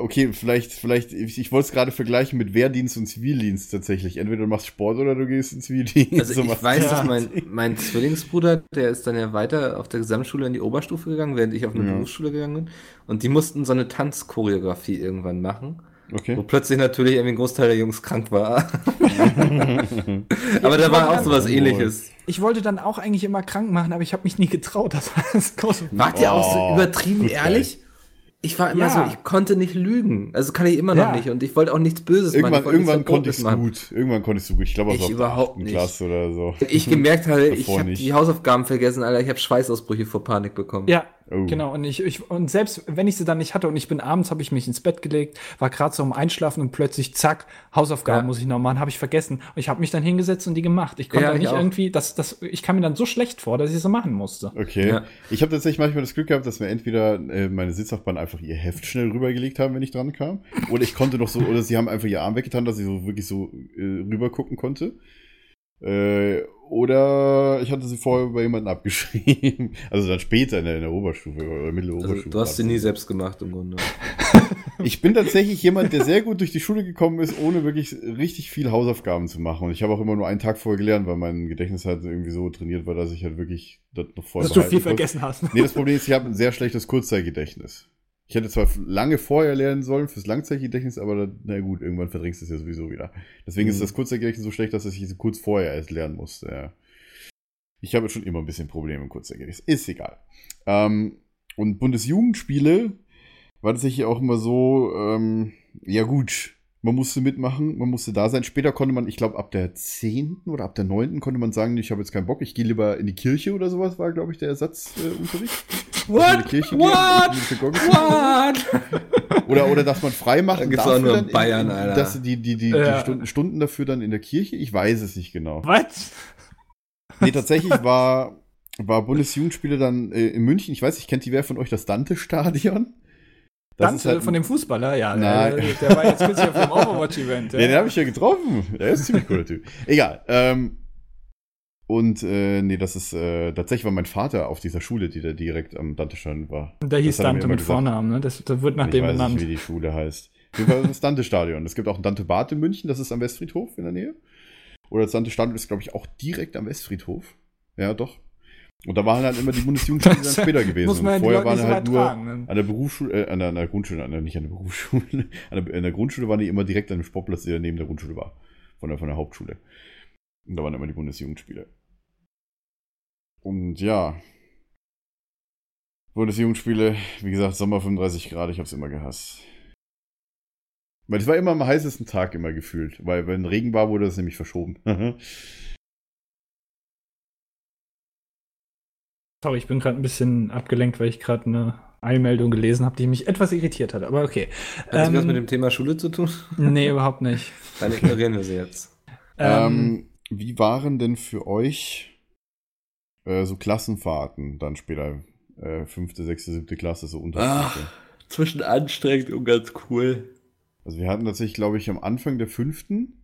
Okay, vielleicht, vielleicht, ich, ich wollte es gerade vergleichen mit Wehrdienst und Zivildienst tatsächlich. Entweder du machst Sport oder du gehst in Zivildienst. Also So ich weiß, du- dass mein, mein Zwillingsbruder, der ist dann ja weiter auf der Gesamtschule in die Oberstufe gegangen, während ich auf eine Ja. Berufsschule gegangen bin. Und die mussten so eine Tanzchoreografie irgendwann machen, wo Okay. plötzlich natürlich irgendwie ein Großteil der Jungs krank war. aber da war auch sowas ähnliches. Ich wollte dann auch eigentlich immer krank machen, aber ich habe mich nie getraut. Das war das große Wart ihr auch Oh, so übertrieben ehrlich? Ich war immer Ja. so, ich konnte nicht lügen. Also kann ich immer noch Ja. nicht. Und ich wollte auch nichts Böses Irgendwann, machen. Ich irgendwann nichts konnte ich es gut. Irgendwann konntest du gut. Ich glaube, Ich das war überhaupt nicht. Klasse oder so. Ich gemerkt habe, ich habe die Hausaufgaben vergessen, Alter. Ich habe Schweißausbrüche vor Panik bekommen. Ja, Oh. genau. Und ich, ich und selbst wenn ich sie dann nicht hatte und ich bin abends, habe ich mich ins Bett gelegt, war gerade so am Einschlafen und plötzlich zack, Hausaufgaben Ja. muss ich noch machen, habe ich vergessen. Und ich habe mich dann hingesetzt und die gemacht. Ich konnte Ja, nicht auch. irgendwie, das, das, ich kam mir dann so schlecht vor, dass ich so machen musste. Okay. Ja. Ich habe tatsächlich manchmal das Glück gehabt, dass mir entweder äh, meine Sitznachbarn einfach ihr Heft schnell rübergelegt haben, wenn ich dran kam. Oder ich konnte noch so, oder sie haben einfach ihr Arm weggetan, dass ich so wirklich so äh, rüber gucken konnte. Äh, oder ich hatte sie vorher bei jemandem abgeschrieben. Also dann später in der, in der Oberstufe oder Mitteloberstufe. Also, du hast sie nie selbst gemacht im Grunde. Ich bin tatsächlich jemand, der sehr gut durch die Schule gekommen ist, ohne wirklich richtig viel Hausaufgaben zu machen. Und ich habe auch immer nur einen Tag vorher gelernt, weil mein Gedächtnis halt irgendwie so trainiert war, dass ich halt wirklich das noch vorher Dass du viel vergessen hast. Nee, das Problem ist, ich habe ein sehr schlechtes Kurzzeitgedächtnis. Ich hätte zwar lange vorher lernen sollen fürs Langzeitgedächtnis, aber da- na gut, irgendwann verdrängst du es ja sowieso wieder. Deswegen ist Mhm. das Kurzzeitgedächtnis so schlecht, dass ich es kurz vorher erst lernen musste. Ja. Ich habe schon immer ein bisschen Probleme im Kurzzeitgedächtnis. Ist egal. Ähm, und Bundesjugendspiele war tatsächlich auch immer so, ähm, ja gut, man musste mitmachen, man musste da sein. Später konnte man, ich glaube, ab der 10. oder ab der 9. konnte man sagen, ich habe jetzt keinen Bock, ich gehe lieber in die Kirche oder sowas, war, glaube ich, der Ersatzunterricht. Äh, in What? mit der Glocke singt. Oder, oder dass man frei macht. Da dafür auch nur in Bayern, Alter. Dass die, die, die, Ja. die Stunden, Stunden dafür dann in der Kirche, ich weiß es nicht genau. Was? Nee, tatsächlich war, war Bundesjugendspiele dann äh, in München. Ich weiß nicht, kennt die wer von euch das Dante-Stadion? Dante halt- von dem Fußballer, ja. Der, der war jetzt kürzlich auf dem Overwatch-Event. Ja, den habe ich ja getroffen. Der ist ein ziemlich cooler Typ. Egal. Ähm, und äh, nee, das ist äh, tatsächlich war mein Vater auf dieser Schule, die da direkt am Dante-Stadion war. Und der hieß Dante mit gesagt. Vornamen, ne? Das, das wird nach ich dem weiß benannt. nicht, wie die Schule heißt. Auf jeden das Dante-Stadion. Es gibt auch ein Dante-Bad in München, das ist am Westfriedhof in der Nähe. Oder das Dante-Stadion ist, glaube ich, auch direkt am Westfriedhof. Ja, doch. Und da waren halt immer die Bundesjugendspiele dann später gewesen. Ja Und vorher waren halt nur tragen. Ne? an der Berufsschule, äh, an, der, an der Grundschule, an der, nicht an der Berufsschule, an der, an der Grundschule waren die immer direkt an dem Sportplatz, der neben der Grundschule war. Von der, von der Hauptschule. Und da waren immer die Bundesjugendspiele. Und ja. Bundesjugendspiele, wie gesagt, Sommer 35 Grad, ich hab's immer gehasst. Weil es war immer am heißesten Tag immer gefühlt. Weil wenn Regen war, wurde das nämlich verschoben. Sorry, ich bin gerade ein bisschen abgelenkt, weil ich gerade eine Einmeldung gelesen habe, die mich etwas irritiert hat. Aber okay. Hat das Ähm, was mit dem Thema Schule zu tun? Nee, überhaupt nicht. Dann ignorieren wir sie jetzt. Ähm, ähm, wie waren denn für euch äh, so Klassenfahrten dann später? Äh, fünfte, sechste, siebte Klasse, so Unterschiede. Zwischen anstrengend und ganz cool. Also wir hatten tatsächlich, glaube ich, am Anfang der fünften,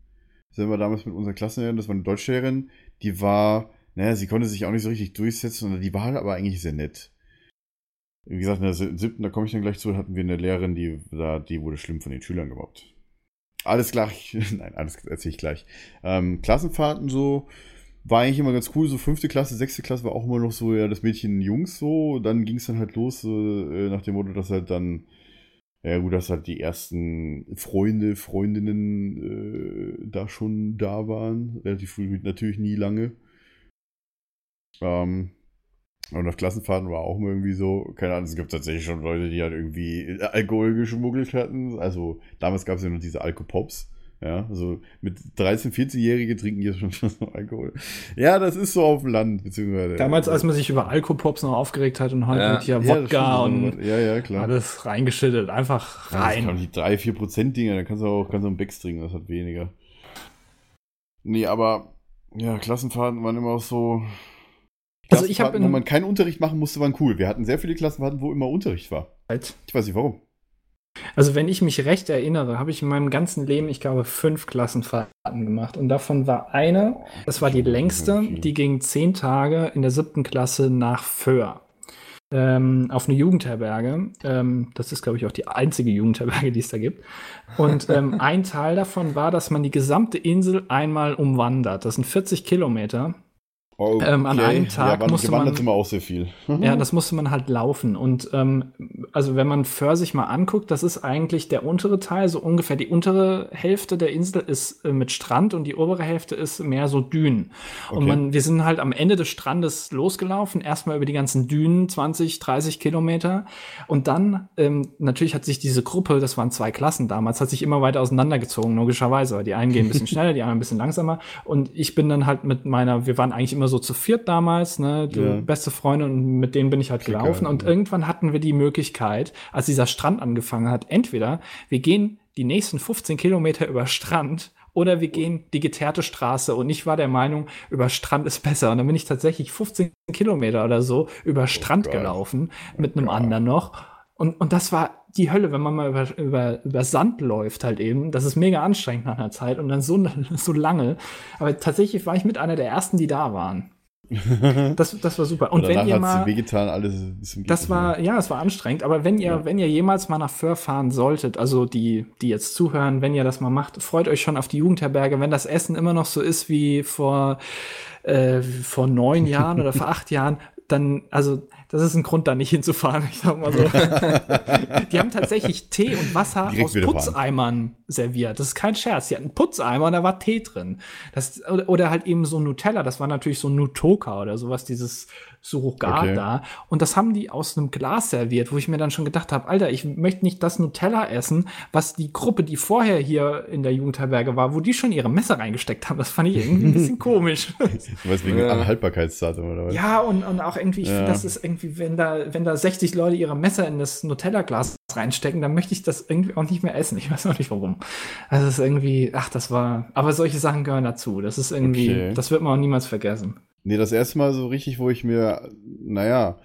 sind wir damals mit unserer Klassenlehrerin, das war eine Deutschlehrerin, die war, naja, sie konnte sich auch nicht so richtig durchsetzen, und die war aber eigentlich sehr nett. Wie gesagt, in der siebten, da komme ich dann gleich zu, hatten wir eine Lehrerin, die, da, die wurde schlimm von den Schülern gemobbt. alles gleich. Nein, alles erzähle ich gleich. Ähm, Klassenfahrten so war eigentlich immer ganz cool. So fünfte Klasse, sechste Klasse war auch immer noch so, ja, das Mädchen Jungs so. Dann ging es dann halt los, äh, nach dem Motto, dass halt dann, ja gut, dass halt die ersten Freunde, Freundinnen äh, da schon da waren. Relativ früh, natürlich nie lange. Ähm, und auf Klassenfahrten war auch immer irgendwie so, keine Ahnung, es gibt tatsächlich schon Leute, die halt irgendwie Alkohol geschmuggelt hatten. Also damals gab es ja noch diese Alkopops. Ja, also mit 13-, 14-Jährige trinken jetzt schon Alkohol. Ja, das ist so auf dem Land, beziehungsweise. Damals, als man sich über Alkopops noch aufgeregt hat und heute Ja. mit hier Ja, Wodka und Ja, ja, klar. alles reingeschüttet. Einfach Ja, das rein. die 3, 4% Dinger, dann kannst du auch kannst du einen Becks trinken, das hat weniger. Nee, aber ja, Klassenfahrten waren immer auch so. Also ich hab Klassenfahrten, in- wo man keinen Unterricht machen musste, waren cool. Wir hatten sehr viele Klassenfahrten, wo immer Unterricht war. Halt. Ich weiß nicht warum. Also wenn ich mich recht erinnere, habe ich in meinem ganzen Leben, ich glaube, fünf Klassenfahrten gemacht. Und davon war eine, das war die längste, die ging zehn Tage in der siebten Klasse nach Föhr. Ähm, auf eine Jugendherberge. Ähm, das ist, glaube ich, auch die einzige Jugendherberge, die es da gibt. Und ähm, ein Teil davon war, dass man die gesamte Insel einmal umwandert. Das sind 40 Kilometer. Oh, Ähm, an einem ja, Tag wann- musste man- wir auch sehr viel. Ja, das musste man halt laufen. Und ähm, also wenn man Föhr sich mal anguckt, das ist eigentlich der untere Teil, so ungefähr die untere Hälfte der Insel ist äh, mit Strand und die obere Hälfte ist mehr so Dünen. Und Okay. man, wir sind halt am Ende des Strandes losgelaufen, erstmal über die ganzen Dünen, 20, 30 Kilometer. Und dann, ähm, natürlich hat sich diese Gruppe, das waren zwei Klassen damals, hat sich immer weiter auseinandergezogen, logischerweise. Weil die einen gehen ein bisschen schneller, die anderen ein bisschen langsamer. Und ich bin dann halt mit meiner, wir waren eigentlich immer so zu viert damals, ne, du Ja. beste Freunde und mit denen bin ich halt Klicker, gelaufen. Und ja. irgendwann hatten wir die Möglichkeit, als dieser Strand angefangen hat, entweder wir gehen die nächsten 15 Kilometer über Strand oder wir gehen die geteerte Straße. Und ich war der Meinung, über Strand ist besser. Und dann bin ich tatsächlich 15 Kilometer oder so über Strand geil. gelaufen, mit einem geil. anderen noch. Und, und das war die Hölle, wenn man mal über, über, über Sand läuft halt eben. Das ist mega anstrengend nach einer Zeit und dann so, so lange. Aber tatsächlich war ich mit einer der ersten, die da waren. Das, das war super. Und wenn ihr mal, wehgetan, alles das war, ja, es war anstrengend, aber wenn ihr, Ja. wenn ihr jemals mal nach Föhr fahren solltet, also die, die jetzt zuhören, wenn ihr das mal macht, freut euch schon auf die Jugendherberge, wenn das Essen immer noch so ist wie vor, äh, vor neun Jahren oder vor acht Jahren, dann, also, das ist ein Grund, da nicht hinzufahren, ich sag mal so. die haben tatsächlich Tee und Wasser Direkt aus fahren. Putzeimern serviert. Das ist kein Scherz. Die hatten einen Putzeimer und da war Tee drin. Das, oder, oder halt eben so Nutella, das war natürlich so Nutoka oder sowas, dieses Surrogat Okay. da. Und das haben die aus einem Glas serviert, wo ich mir dann schon gedacht habe, Alter, ich möchte nicht das Nutella essen, was die Gruppe, die vorher hier in der Jugendherberge war, wo die schon ihre Messer reingesteckt haben. Das fand ich irgendwie ein bisschen komisch. Weißt, wegen Ja. Haltbarkeitsdatum oder was? Ja, und, und auch irgendwie, ich Ja. finde, das ist irgendwie, wenn da, wenn da 60 Leute ihre Messer in das Nutella-Glas reinstecken, dann möchte ich das irgendwie auch nicht mehr essen. Ich weiß auch nicht warum. Also es ist irgendwie, ach, das war, aber solche Sachen gehören dazu. Das ist irgendwie, Okay. das wird man auch niemals vergessen. Nee, das erste Mal so richtig, wo ich mir, naja,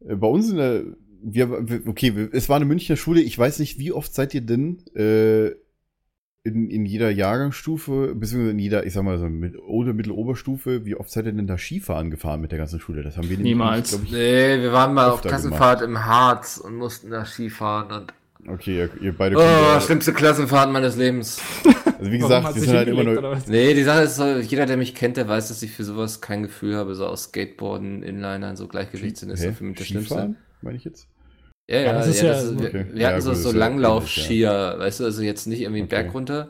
äh, bei uns in der, wir, okay, es war eine Münchner Schule, ich weiß nicht, wie oft seid ihr denn äh, in, in jeder Jahrgangsstufe, beziehungsweise in jeder, ich sag mal so, mit oder Mitteloberstufe, wie oft seid ihr denn da Skifahren gefahren mit der ganzen Schule? Das haben wir Niemals. glaub ich, Nee, wir waren mal auf Klassenfahrt im Harz und mussten da Skifahren und Okay, ihr, ihr beide Oh, schlimmste Klassenfahrt meines Lebens. Also wie gesagt, sich sind halt immer nur. oder was? Nee, die Sache ist so, jeder, der mich kennt, der weiß, dass ich für sowas kein Gefühl habe, so aus Skateboarden, Inlinern, so Gleichgewicht ist Hä? so für mich das Skifahren, Schlimmste. meine ich jetzt? Ja, ja, Ja, das ist ja, ja- das ist, wir, okay. wir Ja, hatten so, so ist ja Langlaufskier, weißt du, also jetzt nicht irgendwie einen Okay. Berg runter.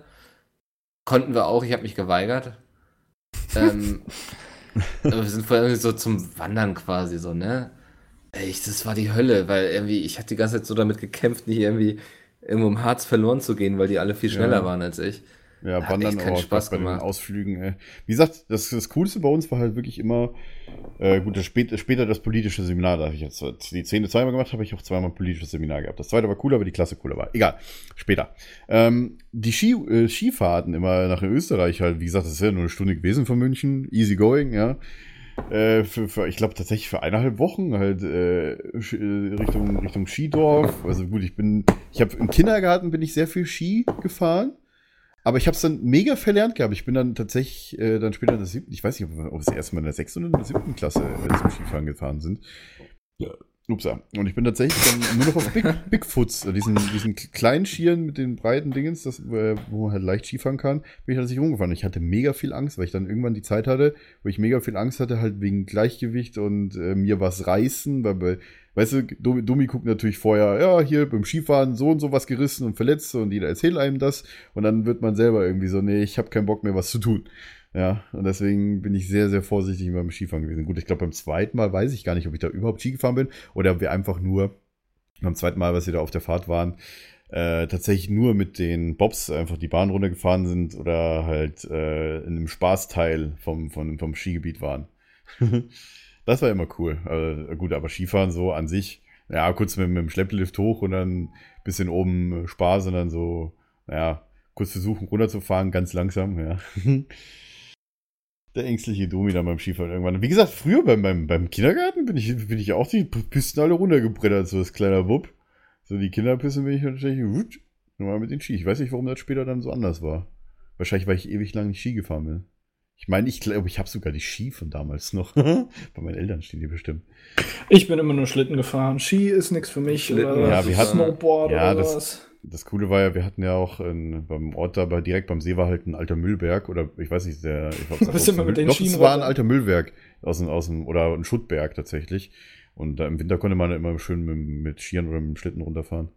Konnten wir auch, ich habe mich geweigert. ähm, aber wir sind vorher irgendwie so zum Wandern quasi so, ne? Ey, ich, das war die Hölle, weil irgendwie, ich hatte die ganze Zeit so damit gekämpft, nicht irgendwie irgendwo im Harz verloren zu gehen, weil die alle viel schneller Ja. waren als ich. Ja, Hat wandern auch Spaß bei den gemacht. Ausflügen. Ey. Wie gesagt, das, das Coolste bei uns war halt wirklich immer, äh, gut, das spät, später das politische Seminar, da habe ich jetzt die Zähne zweimal gemacht, habe ich auch zweimal ein politisches Seminar gehabt. Das zweite war cooler, aber die Klasse cooler war. Egal, später. Ähm, die Ski, äh, Skifahrten immer nach Österreich halt, wie gesagt, das ist ja nur eine Stunde gewesen von München, easy going, ja. Äh, für, für, ich glaube tatsächlich für eineinhalb Wochen halt äh, äh, Richtung Richtung Skidorf. Also gut, ich bin, ich habe im Kindergarten bin ich sehr viel Ski gefahren. Aber ich habe es dann mega verlernt gehabt. Ich bin dann tatsächlich äh, dann später in der siebten, ich weiß nicht, ob wir ob wir das erste Mal in der sechsten oder in der siebten Klasse äh, zum Skifahren gefahren sind. Upsa. Und ich bin tatsächlich dann nur noch auf Big, Bigfoots, äh, diesen, diesen kleinen Skiern mit den breiten Dingens, das, äh, wo man halt leicht Skifahren kann, bin ich tatsächlich rumgefahren. Ich hatte mega viel Angst, weil ich dann irgendwann die Zeit hatte, wo ich mega viel Angst hatte, halt wegen Gleichgewicht und äh, mir was reißen, weil bei, weißt du, Domi, Domi guckt natürlich vorher, ja, hier beim Skifahren so und so was gerissen und verletzt und jeder erzählt einem das und dann wird man selber irgendwie so, nee, ich habe keinen Bock mehr, was zu tun. Ja, und deswegen bin ich sehr, sehr vorsichtig beim Skifahren gewesen. Gut, ich glaube, beim zweiten Mal weiß ich gar nicht, ob ich da überhaupt Ski gefahren bin oder ob wir einfach nur beim zweiten Mal, was wir da auf der Fahrt waren, äh, tatsächlich nur mit den Bobs einfach die Bahn runtergefahren sind oder halt äh, in einem Spaßteil vom, vom, vom Skigebiet waren. das war immer cool. Also, gut, aber Skifahren so an sich, ja, kurz mit, mit dem Schlepplift hoch und dann ein bisschen oben Spaß und dann so, naja, kurz versuchen runterzufahren, ganz langsam, ja. Der ängstliche Domi dann beim Skifahren irgendwann. Wie gesagt, früher beim, beim, beim Kindergarten bin ich, bin ich auch die Pisten alle runtergebrettert, so als kleiner Bub. So die Kinderpisten bin ich natürlich wut, nochmal mit den Ski. Ich weiß nicht, warum das später dann so anders war. Wahrscheinlich, weil ich ewig lang nicht Ski gefahren bin. Ich meine, ich glaube, ich habe sogar die Ski von damals noch. Bei meinen Eltern stehen die bestimmt. Ich bin immer nur Schlitten gefahren. Ski ist nichts für mich. Schlitten, oder ja, wir hatten- Snowboard ja, oder das- was. Das Coole war ja, wir hatten ja auch in, beim Ort da, direkt beim See war halt ein alter Müllberg oder ich weiß nicht, der, ich glaub, Was wir mit den Doch, Schienen es war ein alter Müllberg aus dem, aus dem, oder ein Schuttberg tatsächlich. Und da im Winter konnte man immer schön mit, mit Skiern oder mit dem Schlitten runterfahren.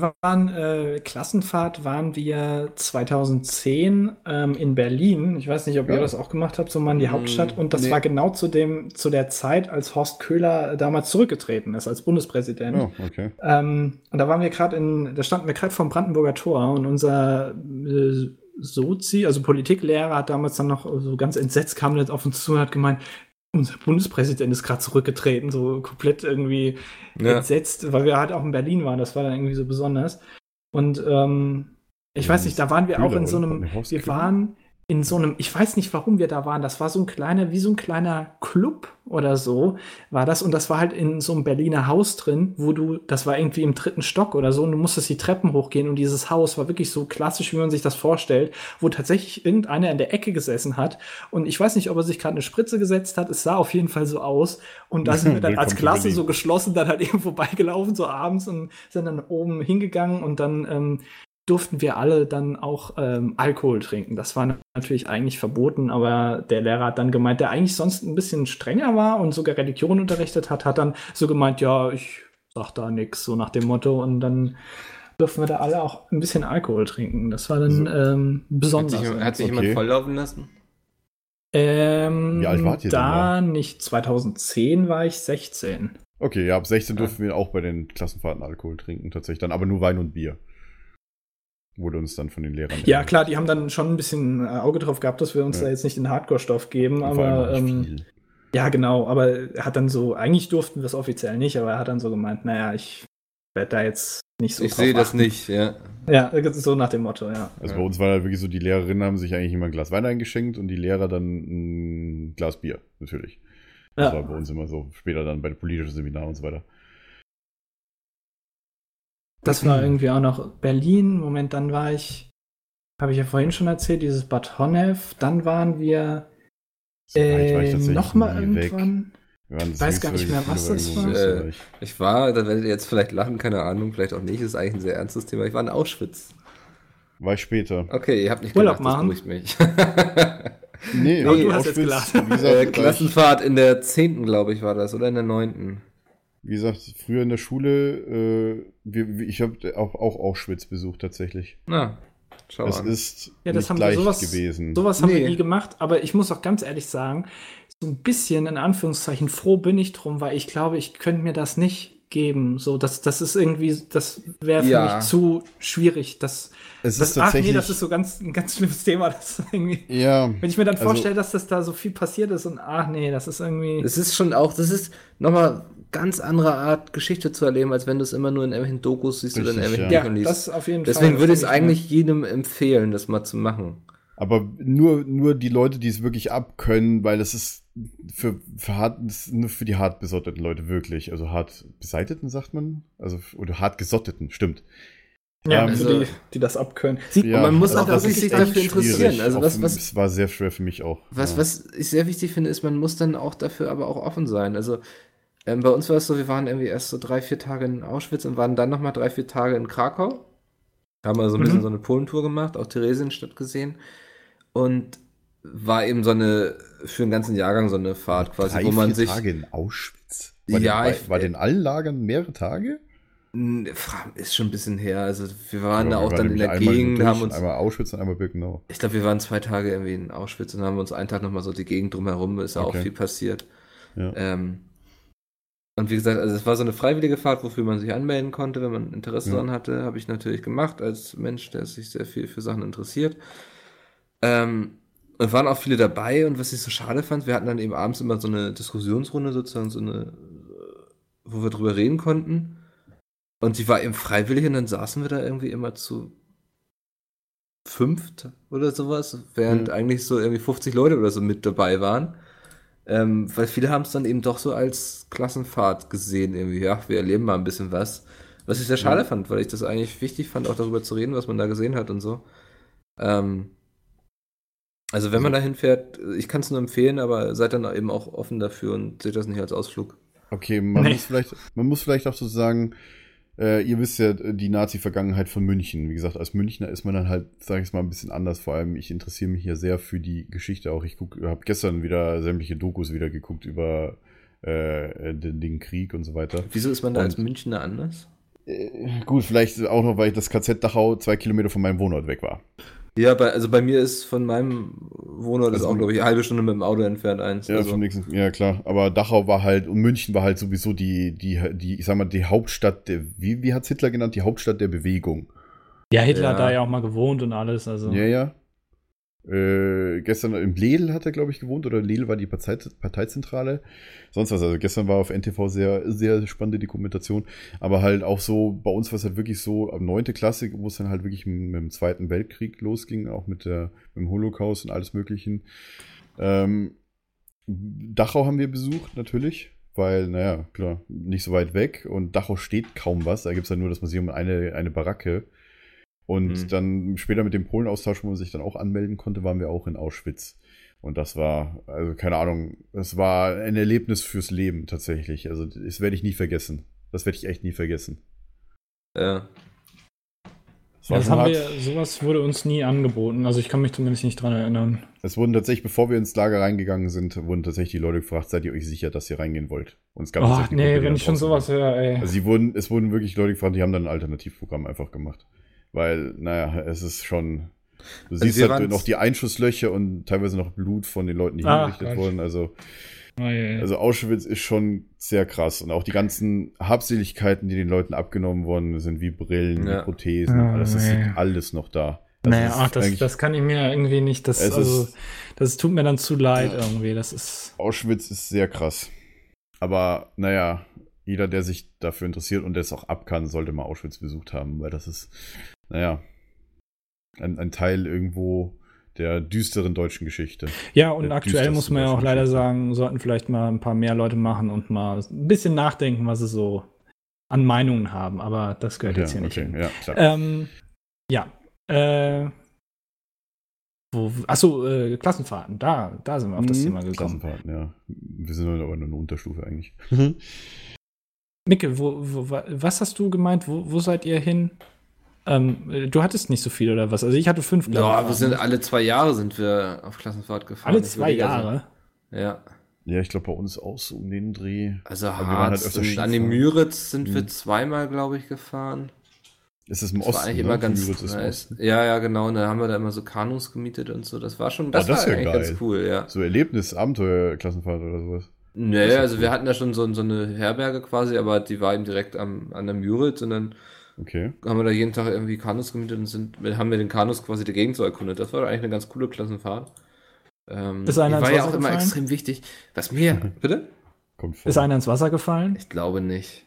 Wir waren, äh, Klassenfahrt waren wir 2010 ähm, in Berlin. Ich weiß nicht, ob Ja. ihr das auch gemacht habt, so mal in die Mm, Hauptstadt. Und das nee. war genau zu dem, zu der Zeit, als Horst Köhler damals zurückgetreten ist als Bundespräsident. Oh, okay. Ähm, und da waren wir gerade in, da standen wir gerade vom Brandenburger Tor und unser äh, Sozi, also Politiklehrer, hat damals dann noch so ganz entsetzt kam jetzt auf uns zu und hat gemeint, unser Bundespräsident ist gerade zurückgetreten, so komplett irgendwie Ja. entsetzt, weil wir halt auch in Berlin waren. Das war dann irgendwie so besonders. Und ähm, ich Ja, weiß nicht, da waren wir auch in so einem, wir waren in so einem, ich weiß nicht, warum wir da waren. Das war so ein kleiner, wie so ein kleiner Club oder so war das. Und das war halt in so einem Berliner Haus drin, wo du, das war irgendwie im dritten Stock oder so, und du musstest die Treppen hochgehen. Und dieses Haus war wirklich so klassisch, wie man sich das vorstellt, wo tatsächlich irgendeiner in der Ecke gesessen hat. Und ich weiß nicht, ob er sich gerade eine Spritze gesetzt hat. Es sah auf jeden Fall so aus. Und da sind wir dann als Klasse so geschlossen dann halt eben vorbeigelaufen, so abends und sind dann oben hingegangen und dann ähm, durften wir alle dann auch ähm, Alkohol trinken. Das war natürlich eigentlich verboten, aber der Lehrer hat dann gemeint, der eigentlich sonst ein bisschen strenger war und sogar Religion unterrichtet hat, hat dann so gemeint, ja, ich sag da nix, so nach dem Motto. Und dann durften wir da alle auch ein bisschen Alkohol trinken. Das war dann ähm, Hat besonders. sich, hat sich Okay. jemand volllaufen lassen? ähm, Wie alt wart ihr denn da nicht 2010 war ich 16. Okay, ja, ab 16 Ja. durften wir auch bei den Klassenfahrten Alkohol trinken, tatsächlich dann, aber nur Wein und Bier. Wurde uns dann von den Lehrern. Ja, klar, die haben dann schon ein bisschen äh, Auge drauf gehabt, dass wir uns Ja. da jetzt nicht den Hardcore-Stoff geben, aber ähm, ja, genau, aber er hat dann so, eigentlich durften wir es offiziell nicht, aber er hat dann so gemeint, naja, ich werde da jetzt nicht so ich sehe das nicht, ja. Ja, so nach dem Motto, ja. Also bei uns war halt wirklich so, die Lehrerinnen haben sich eigentlich immer ein Glas Wein eingeschenkt und die Lehrer dann ein Glas Bier, natürlich. Das war Ja, bei uns immer so, später dann bei den politischen Seminaren und so weiter. Das war irgendwie auch noch Berlin. Moment, dann war ich, habe ich ja vorhin schon erzählt, dieses Bad Honnef. Dann waren wir So ich äh, tatsächlich nochmal nie weg. irgendwann. Das weiß gar nicht ich mehr, was das war. Österreich. Ich war, da werdet ihr jetzt vielleicht lachen, keine Ahnung, vielleicht auch nicht, ist eigentlich ein sehr ernstes Thema. Ich war in Auschwitz. War ich später. Okay, ihr habt nicht Urlaub gelacht, das machen? beruhigt mich. Nee, Aber du hast jetzt Auschwitz, gelacht. Gesagt, äh, ich- Klassenfahrt in der 10. glaube ich war das, oder in der 9. Wie gesagt, früher in der Schule, äh, wir, wir- ich habe auch, auch Auschwitz besucht tatsächlich. Na, schau Es an. ist Ja, das nicht haben wir leicht sowas, gewesen. sowas haben wir Nee. nie gemacht, aber ich muss auch ganz ehrlich sagen, so ein bisschen in Anführungszeichen froh bin ich drum, weil ich glaube, ich könnte mir das nicht geben. So, das, das ist irgendwie, das wäre für Ja. mich zu schwierig. Das, es das, ist ach nee, das ist so ganz, ein ganz schlimmes Thema. Das irgendwie, ja, wenn ich mir dann Also- vorstelle, dass das da so viel passiert ist und ach nee, das ist irgendwie. Es ist schon auch, das ist nochmal ganz andere Art, Geschichte zu erleben, als wenn du es immer nur in irgendwelchen Dokus siehst oder in Richtig, irgendwelchen ja. ja, Büchern liest. das auf jeden Deswegen Fall. würde ich es eigentlich jedem empfehlen, das mal zu machen. aber nur, nur die Leute, die es wirklich abkönnen, weil das ist für, für hart, das ist nur für die hart besotteten Leute wirklich. Also hart beseiteten, sagt man. Also, oder hart gesotteten, stimmt. Ja, Ähm, für also- die, die das abkönnen. Und man muss also das wirklich sich dafür interessieren. Also Auch was, was, Es war sehr schwer für mich auch. Was, ja. was ich sehr wichtig finde, ist, man muss dann auch dafür aber auch offen sein. Also ähm, bei uns war es so, wir waren irgendwie erst so drei, vier Tage in Auschwitz und waren dann nochmal drei, vier Tage in Krakau. Haben also ein Mhm. bisschen so eine Polentour gemacht, auch Theresienstadt gesehen. Und war eben so eine, für den ganzen Jahrgang so eine Fahrt quasi, Drei, wo man vier sich. Tage in Auschwitz? War Ja, den, ich- bei, war den allen Lagern mehrere Tage? Ist schon ein bisschen her. Also wir waren Ja, da auch dann in der Gegend, haben uns. Einmal Auschwitz und einmal Birkenau. Ich glaube, wir waren zwei Tage irgendwie in Auschwitz und haben uns einen Tag nochmal so die Gegend drumherum, ist ja auch Okay. viel passiert. Ja. Ähm, und wie gesagt, also es war so eine freiwillige Fahrt, wofür man sich anmelden konnte, wenn man Interesse Ja. daran hatte, habe ich natürlich gemacht als Mensch, der sich sehr viel für Sachen interessiert. Ähm, und waren auch viele dabei und was ich so schade fand, wir hatten dann eben abends immer so eine Diskussionsrunde sozusagen, so eine, äh, wo wir drüber reden konnten. Und die war eben freiwillig und dann saßen wir da irgendwie immer zu fünft oder sowas, während Mhm. eigentlich so irgendwie 50 Leute oder so mit dabei waren. Ähm, weil viele haben es dann eben doch so als Klassenfahrt gesehen, irgendwie, ja, wir erleben mal ein bisschen was. Was ich sehr schade Mhm. fand, weil ich das eigentlich wichtig fand, auch darüber zu reden, was man da gesehen hat und so. Ähm, also wenn man da hinfährt, ich kann es nur empfehlen, aber seid dann eben auch offen dafür und seht das nicht als Ausflug. Okay, man, Nee. muss vielleicht, man muss vielleicht auch so sagen, äh, ihr wisst ja die Nazi-Vergangenheit von München. Wie gesagt, als Münchner ist man dann halt, sage ich mal, ein bisschen anders. Vor allem, ich interessiere mich hier sehr für die Geschichte auch. Ich habe gestern wieder sämtliche Dokus wieder geguckt über äh, den, den Krieg und so weiter. Wieso ist man da Und- als Münchner anders? Äh, gut, vielleicht auch noch, weil das KZ Dachau zwei Kilometer von meinem Wohnort weg war. Ja, bei, also bei mir ist von meinem Wohnort ist Also- auch, glaube ich, eine halbe Stunde mit dem Auto entfernt eins. Ja, also. vom nächsten, ja klar. Aber Dachau war halt, und München war halt sowieso die, die, die, ich sag mal, die Hauptstadt der, wie, wie hat's Hitler genannt? Die Hauptstadt der Bewegung. Ja, Hitler Ja. hat da ja auch mal gewohnt und alles. Also. Ja, ja. Äh, gestern im Ledel hat er, glaube ich, gewohnt, oder Ledel war die Partei, Parteizentrale. Sonst was. Also gestern war auf NTV sehr, sehr spannende Dokumentation. Aber halt auch so, bei uns war es halt wirklich so, ab neunte Klasse, wo es dann halt wirklich mit, dem Zweiten Weltkrieg losging, auch mit, der, mit dem Holocaust und alles Möglichen. Ähm, Dachau haben wir besucht, natürlich. Weil, naja, klar, nicht so weit weg und Dachau steht kaum was. Da gibt es ja nur das Museum und eine, eine Baracke. Und Mhm. dann später mit dem Polenaustausch, wo man sich dann auch anmelden konnte, waren wir auch in Auschwitz. Und das war, also keine Ahnung, das war ein Erlebnis fürs Leben tatsächlich. Also das werde ich nie vergessen. Das werde ich echt nie vergessen. Ja. Es das schon haben hart. wir, sowas wurde uns nie angeboten. Also ich kann mich zumindest nicht dran erinnern. Es wurden tatsächlich, bevor wir ins Lager reingegangen sind, wurden tatsächlich die Leute gefragt, seid ihr euch sicher, dass ihr reingehen wollt? Und es gab Oh, eine nee, Gruppe, wenn ich schon sowas höre, ey. Also sie wurden, es wurden wirklich Leute gefragt, die haben dann ein Alternativprogramm einfach gemacht. Weil, naja, es ist schon. Du Also siehst halt noch die Einschusslöcher und teilweise noch Blut von den Leuten, die Ach, hingerichtet Gott. wurden. Also, Oh, je. also Auschwitz ist schon sehr krass. Und auch die ganzen Habseligkeiten, die den Leuten abgenommen worden sind, wie Brillen, Ja. wie Prothesen, Ja, alles, das nee. liegt alles noch da. Das naja, ach, das, das kann ich mir irgendwie nicht. Das, also, ist- das tut mir dann zu leid irgendwie. Das ist. Auschwitz ist sehr krass. Aber naja, jeder, der sich dafür interessiert und der es auch ab kann, sollte mal Auschwitz besucht haben, weil das ist, naja, ein, ein Teil irgendwo der düsteren deutschen Geschichte. Ja, und Der aktuell muss man ja auch leider Geschichte. sagen, sollten vielleicht mal ein paar mehr Leute machen und mal ein bisschen nachdenken, was sie so an Meinungen haben. Aber das gehört jetzt hier nicht hin. ja, klar. Ähm, ja. Äh, wo, achso, äh, Klassenfahrten. Da, da sind wir auf das Mhm, Thema gekommen. Klassenfahrten, ja. Wir sind aber nur eine Unterstufe eigentlich. Micke, wo, wo, wa- was hast du gemeint? Wo, wo seid ihr hin? Ähm, äh, du hattest nicht so viel oder was? Also ich hatte fünf. Ja, wir sind alle zwei Jahre sind wir auf Klassenfahrt gefahren. alle zwei also- Jahre. Ja. Ja, ich glaube bei uns auch so um den Dreh. Also wir halt Harz öfter und an die Skifahren. Müritz sind wir Mhm. zweimal, glaube ich, gefahren. Ist es im Das war Osten? eigentlich ne? immer ganz Müritz ist. Osten. Ja, ja, genau. Und da haben wir da immer so Kanus gemietet und so. Das war schon, das, Oh, das war ja eigentlich geil. ganz cool, ja. So Erlebnis, Abenteuer, Klassenfahrt oder sowas. Nee, ist ja also cool. wir hatten da schon so, so eine Herberge quasi, aber die war eben direkt am, an der Müritz und dann Okay. haben wir da jeden Tag irgendwie Kanus gemietet und sind, haben wir den Kanus quasi die Gegend so erkundet. Das war eigentlich eine ganz coole Klassenfahrt. Ähm, Ist einer die war ins ja Wasser auch immer gefallen? extrem wichtig. Was mir, bitte? Kommt vor. Ist einer ins Wasser gefallen? Ich glaube nicht.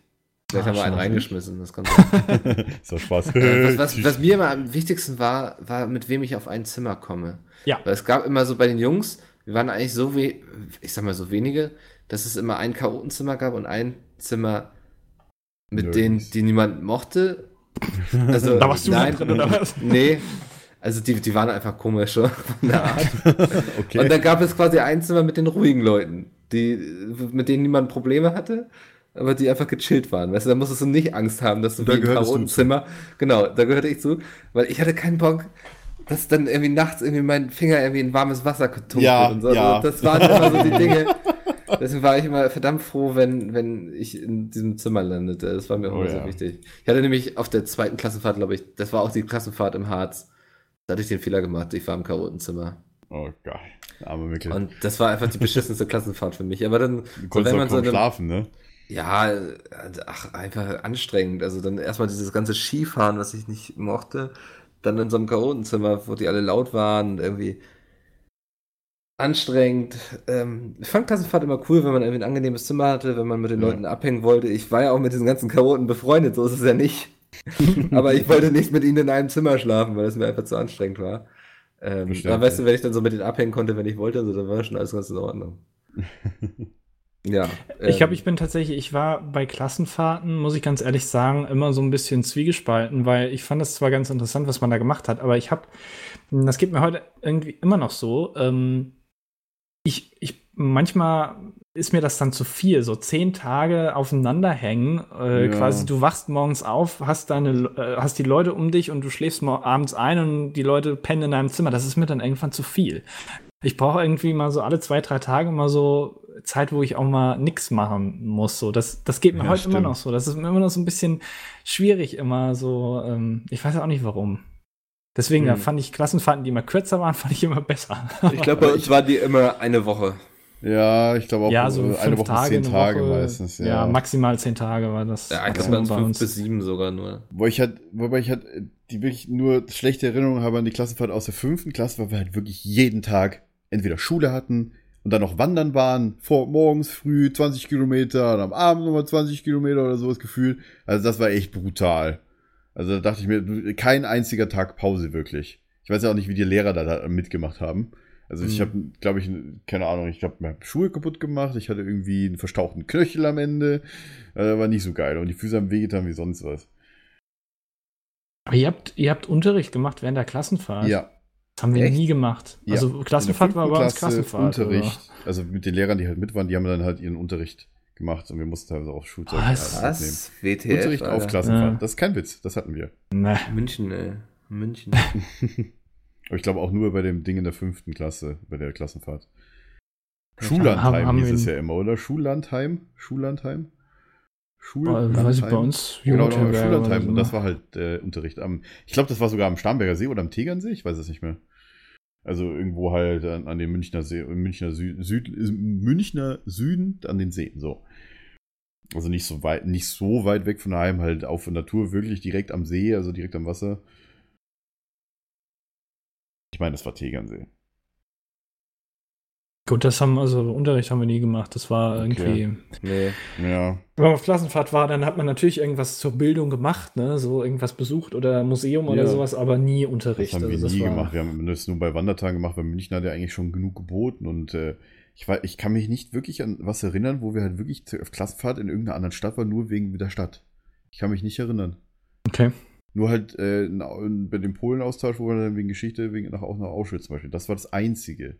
Vielleicht Ah, haben wir einen reingeschmissen, das kann sein. ist doch Spaß. Äh, was, was, was mir immer am wichtigsten war, war, mit wem ich auf ein Zimmer komme. Ja. Weil es gab immer so bei den Jungs, wir waren eigentlich so we ich sag mal so wenige, dass es immer ein Chaotenzimmer gab und ein Zimmer mit Nerds. denen, die niemand mochte Also, Da warst du nein, drin, oder was? Nee. Also die, die waren einfach komisch von der Art. Okay. Und dann gab es quasi ein Zimmer mit den ruhigen Leuten, die, mit denen niemand Probleme hatte, aber die einfach gechillt waren. Weißt du, da musstest du nicht Angst haben, dass du Da wie du Chaotenzimmer, genau, da gehörte ich zu, weil ich hatte keinen Bock, dass dann irgendwie nachts irgendwie mein Finger irgendwie in warmes Wasser getunkt Ja, wird und so. ja. Also das waren immer so die Dinge. Deswegen war ich immer verdammt froh, wenn, wenn ich in diesem Zimmer landete. Das war mir Oh immer ja. so wichtig. Ich hatte nämlich auf der zweiten Klassenfahrt, glaube ich, das war auch die Klassenfahrt im Harz. Da hatte ich den Fehler gemacht, ich war im Karotenzimmer. Oh geil. Arme Mickel. Und das war einfach die beschissenste Klassenfahrt für mich. Aber dann, du so, wenn auch man so eine, schlafen, ne? ja, ach, einfach anstrengend. Also dann erstmal dieses ganze Skifahren, was ich nicht mochte. Dann in so einem Karotenzimmer, wo die alle laut waren und irgendwie anstrengend. Ähm, ich fand Klassenfahrt immer cool, wenn man irgendwie ein angenehmes Zimmer hatte, wenn man mit den Ja. Leuten abhängen wollte. Ich war ja auch mit diesen ganzen Karoten befreundet, so ist es ja nicht. Aber ich wollte nicht mit ihnen in einem Zimmer schlafen, weil es mir einfach zu anstrengend war. Ähm, aber weißt du, wenn ich dann so mit denen abhängen konnte, wenn ich wollte, also, dann war schon alles ganz in Ordnung. Ja. Ich ähm, glaube, ich bin tatsächlich, ich war bei Klassenfahrten, muss ich ganz ehrlich sagen, immer so ein bisschen zwiegespalten, weil ich fand es zwar ganz interessant, was man da gemacht hat, aber ich habe, das geht mir heute irgendwie immer noch so, ähm, ich, ich, manchmal ist mir das dann zu viel, so zehn Tage aufeinander hängen, äh, Ja. quasi du wachst morgens auf, hast deine, äh, hast die Leute um dich und du schläfst abends ein und die Leute pennen in deinem Zimmer, das ist mir dann irgendwann zu viel. Ich brauche irgendwie mal so alle zwei, drei Tage mal so Zeit, wo ich auch mal nix machen muss. So, das, das geht mir Ja, heute immer stimmt. noch so. Das ist mir immer noch so ein bisschen schwierig, immer so. Ähm, ich weiß auch nicht warum. Deswegen da Hm. fand ich Klassenfahrten, die immer kürzer waren, fand ich immer besser. Ich glaube, bei uns waren die immer eine Woche. Ja, ich glaube auch ja, so fünf eine Woche Tage, zehn Tage Woche, meistens. Ja, Ja. maximal zehn Tage war das. Ja, ich das glaube, bei war uns fünf bis sieben sogar nur. Wo ich halt, wobei ich halt die wirklich nur schlechte Erinnerungen habe an die Klassenfahrt aus der fünften Klasse, weil wir halt wirklich jeden Tag entweder Schule hatten und dann noch wandern waren, vor morgens früh 20 Kilometer und am Abend nochmal 20 Kilometer oder sowas gefühlt. Also das war echt brutal. Also da dachte ich mir, kein einziger Tag Pause wirklich. Ich weiß ja auch nicht, wie die Lehrer da, mitgemacht haben. Also ich Mhm. habe, glaube ich, keine Ahnung, ich glaube, mir Schuhe kaputt gemacht. Ich hatte irgendwie einen verstauchten Knöchel am Ende. Also, war nicht so geil. Und die Füße haben wehgetan wie sonst was. Aber ihr habt, ihr habt Unterricht gemacht während der Klassenfahrt? Ja. Das haben wir Echt? nie gemacht. Ja. Also Klassenfahrt In der war bei uns Klassenfahrt. Unterricht. Also mit den Lehrern, die halt mit waren, die haben dann halt ihren Unterricht gemacht und wir mussten teilweise auch Schulzeug Was? halt Was? WTF? Unterricht auf. Klassenfahrt. Ja. Das ist kein Witz, das hatten wir. Nee. München, ey. München. Aber ich glaube auch nur bei dem Ding in der fünften Klasse, bei der Klassenfahrt. Haben- Schullandheim haben hieß wir- es ja immer, oder? Schullandheim? Schullandheim? Boah, weiß ich, bei uns Genau, genau, Schullandheim. Und das war halt äh, Unterricht am, ich glaube, das war sogar am Starnberger See oder am Tegernsee, ich weiß es nicht mehr. Also irgendwo halt an, an dem Münchner See, Münchner, Süd, Süd, Münchner Süden, an den Seen, so. Also nicht so weit, nicht so weit weg von daheim, halt auf der Natur, wirklich direkt am See, also direkt am Wasser. Ich meine, das war Tegernsee. Gut, das haben, also Unterricht haben wir nie gemacht. Das war Okay. irgendwie. Nee. Ja, Wenn man auf Klassenfahrt war, dann hat man natürlich irgendwas zur Bildung gemacht, ne? So irgendwas besucht oder Museum oder Ja. sowas, aber nie Unterricht. Das haben wir Also nie war- gemacht. Wir haben das nur bei Wandertagen gemacht, weil München hat ja eigentlich schon genug geboten. Und äh, ich, war, ich kann mich nicht wirklich an was erinnern, wo wir halt wirklich zur- auf Klassenfahrt in irgendeiner anderen Stadt waren, nur wegen der Stadt. Ich kann mich nicht erinnern. Okay. Nur halt äh, bei dem Polen-Austausch, wo wir dann wegen Geschichte, wegen nach, auch nach Auschwitz zum Beispiel. Das war das Einzige.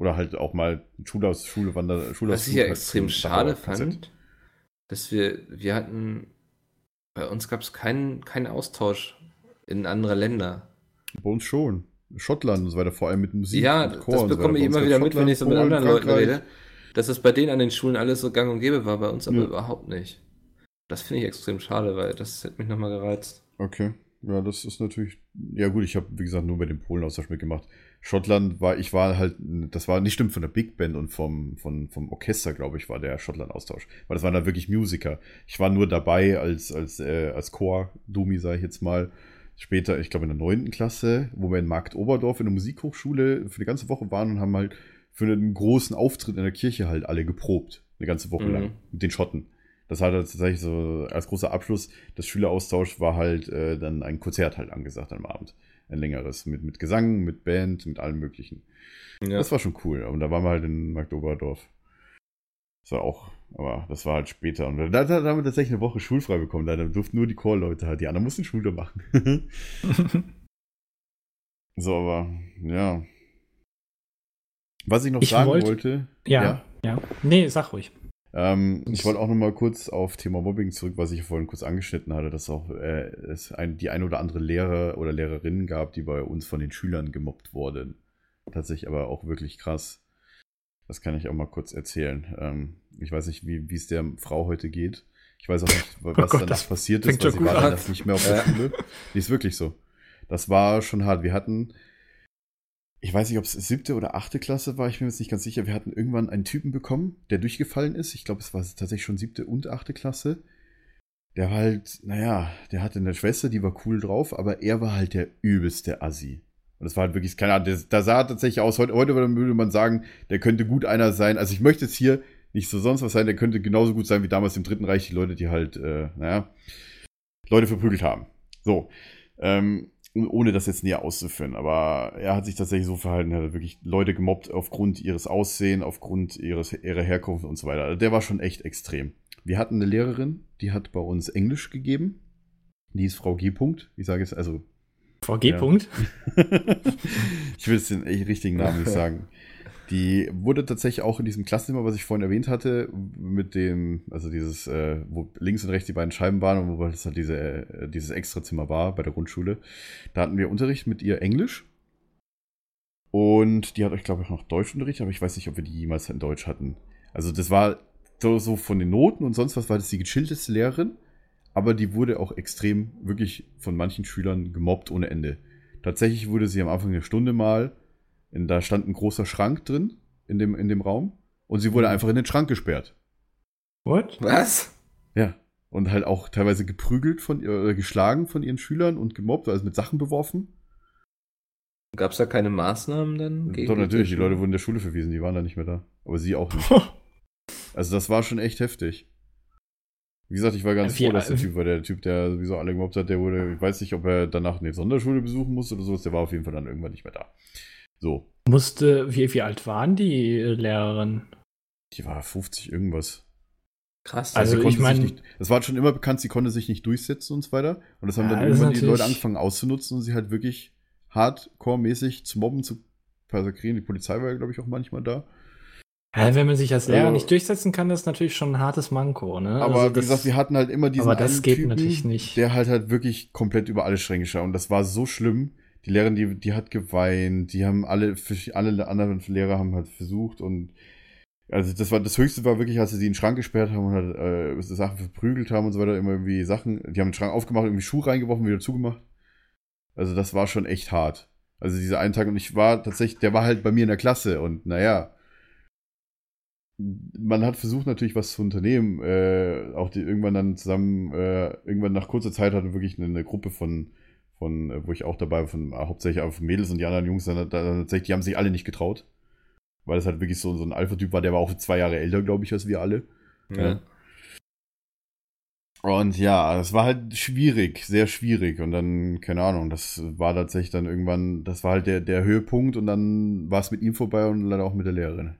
Oder halt auch mal Schule aus Schule, Wander, Schule Was ich ja extrem schade fand, dass wir, wir hatten, bei uns gab es keinen, keinen Austausch in andere Länder. Bei uns schon. Schottland und so weiter, vor allem mit Musik. ja, und Chor das und so bekomme weiter. ich immer wieder gab's mit, wenn ich so mit Schottland, anderen Polen, Leuten Frankreich. rede, dass es bei denen an den Schulen alles so gang und gäbe war, bei uns aber Ja. überhaupt nicht. Das finde ich extrem schade, weil das hätte mich nochmal gereizt. Okay. Ja, das ist natürlich. Ja, gut, ich habe, wie gesagt, nur bei dem Polen-Austausch mitgemacht. Schottland war, ich war halt, das war nicht stimmt von der Big Band und vom, vom, vom Orchester, glaube ich, war der Schottland-Austausch. Weil das waren da wirklich Musiker. Ich war nur dabei als, als, äh, als Chor-Dumi, sage ich jetzt mal. Später, ich glaube in der neunten Klasse, wo wir in Markt Oberdorf in der Musikhochschule für eine ganze Woche waren und haben halt für einen großen Auftritt in der Kirche halt alle geprobt. Eine ganze Woche Mhm. lang. Mit den Schotten. Das hat halt tatsächlich so als großer Abschluss des Schüleraustauschs war halt äh, dann ein Konzert halt angesagt am Abend. Ein längeres. Mit, mit Gesang, mit Band, mit allem möglichen. Ja. Das war schon cool. Und da waren wir halt in Marktoberdorf. Das war auch, aber das war halt später. Und da, da, da haben wir tatsächlich eine Woche schulfrei bekommen. Da durften nur die Chorleute halt. Die anderen mussten Schule machen. so, aber ja. Was ich noch Ich sagen wollt- wollte. Ja, ja. Nee, sag ruhig. Ähm, ich wollte auch noch mal kurz auf Thema Mobbing zurück, was ich vorhin kurz angeschnitten hatte, dass auch äh, es ein, die ein oder andere Lehrer oder Lehrerinnen gab, die bei uns von den Schülern gemobbt wurden. Tatsächlich aber auch wirklich krass. Das kann ich auch mal kurz erzählen. Ähm, ich weiß nicht, wie es der Frau heute geht. Ich weiß auch nicht, was Gott, danach passiert ist, weil sie war an. danach nicht mehr auf der. Schule. Die ist wirklich so. Das war schon hart. Wir hatten, ich weiß nicht, ob es siebte oder achte Klasse war, ich bin mir jetzt nicht ganz sicher. Wir hatten irgendwann einen Typen bekommen, der durchgefallen ist. Ich glaube, es war tatsächlich schon siebte und achte Klasse. Der war halt, naja, der hatte eine Schwester, die war cool drauf, aber er war halt der übelste Assi. Und das war halt wirklich, keine Ahnung, da sah tatsächlich aus. Heute, heute würde man sagen, der könnte gut einer sein. Also ich möchte jetzt hier nicht so sonst was sein, der könnte genauso gut sein wie damals im Dritten Reich, die Leute, die halt, äh, naja, Leute verprügelt haben. So. Ähm, ohne das jetzt näher auszuführen. Aber er hat sich tatsächlich so verhalten, er hat wirklich Leute gemobbt aufgrund ihres Aussehen, aufgrund ihres, ihrer Herkunft und so weiter. Also der war schon echt extrem. Wir hatten eine Lehrerin, die hat bei uns Englisch gegeben. Die ist Frau G. Punkt. Ich sage es also. VG. Ja. Punkt. ich will jetzt den richtigen Namen nicht sagen. Die wurde tatsächlich auch in diesem Klassenzimmer, was ich vorhin erwähnt hatte, mit dem, also dieses, äh, wo links und rechts die beiden Scheiben waren und wo das halt diese, äh, dieses Extrazimmer war bei der Grundschule. Da hatten wir Unterricht mit ihr Englisch. Und die hat euch, glaube ich, noch Deutschunterricht, aber ich weiß nicht, ob wir die jemals in Deutsch hatten. Also das war so, so von den Noten und sonst was war das die gechillteste Lehrerin, aber die wurde auch extrem wirklich von manchen Schülern gemobbt ohne Ende. Tatsächlich wurde sie am Anfang der Stunde mal, in, da stand ein großer Schrank drin in dem, in dem Raum und sie wurde einfach in den Schrank gesperrt. What? Was? Ja. Und halt auch teilweise geprügelt von ihr, oder geschlagen von ihren Schülern und gemobbt, also mit Sachen beworfen. Gab es da keine Maßnahmen dann? Doch, natürlich, die Leute wurden der Schule verwiesen, die waren da nicht mehr da. Aber sie auch nicht. Also das war schon echt heftig. Wie gesagt, ich war ganz Wie- froh, dass der Typ war. Der Typ, der sowieso alle gemobbt hat, der wurde, ich weiß nicht, ob er danach eine Sonderschule besuchen musste oder sowas, der war auf jeden Fall dann irgendwann nicht mehr da. So, Musste, wie, wie alt waren die Lehrerin? die war 50 irgendwas. Krass. Also sie ich konnte sich mein- nicht- Das war schon immer bekannt, sie konnte sich nicht durchsetzen und so weiter. Und das haben Ja, dann irgendwann die Leute angefangen auszunutzen und sie halt wirklich hardcore-mäßig zu mobben, zu persakrieren. Die Polizei war ja, glaube ich, auch manchmal da. Ja, wenn man sich als Lehrer Also- nicht durchsetzen kann, das ist natürlich schon ein hartes Manko. Ne? Aber Also wie das- gesagt, wir hatten halt immer diesen aber das einen geht Typen, natürlich nicht. der halt halt wirklich komplett über alle Stränge schaut. Und das war so schlimm. Die Lehrerin, die, die hat geweint, die haben alle, alle anderen Lehrer haben halt versucht und also das war das Höchste war wirklich, als sie den Schrank gesperrt haben und halt äh, Sachen verprügelt haben und so weiter, immer irgendwie Sachen, die haben den Schrank aufgemacht, irgendwie Schuh reingeworfen, wieder zugemacht. Also das war schon echt hart. Also dieser einen Tag und ich war tatsächlich, der war halt bei mir in der Klasse und naja, man hat versucht natürlich was zu unternehmen, äh, auch die irgendwann dann zusammen, äh, irgendwann nach kurzer Zeit hatte wirklich eine, eine Gruppe von, von, äh, wo ich auch dabei war, von äh, hauptsächlich von Mädels und die anderen Jungs, dann, dann tatsächlich, die haben sich alle nicht getraut. Weil das halt wirklich so, so ein Alpha-Typ war, der war auch zwei Jahre älter, glaube ich, als wir alle. ja. Und ja, es war halt schwierig, sehr schwierig. Und dann, keine Ahnung, das war tatsächlich dann irgendwann, das war halt der, der Höhepunkt und dann war es mit ihm vorbei und leider auch mit der Lehrerin.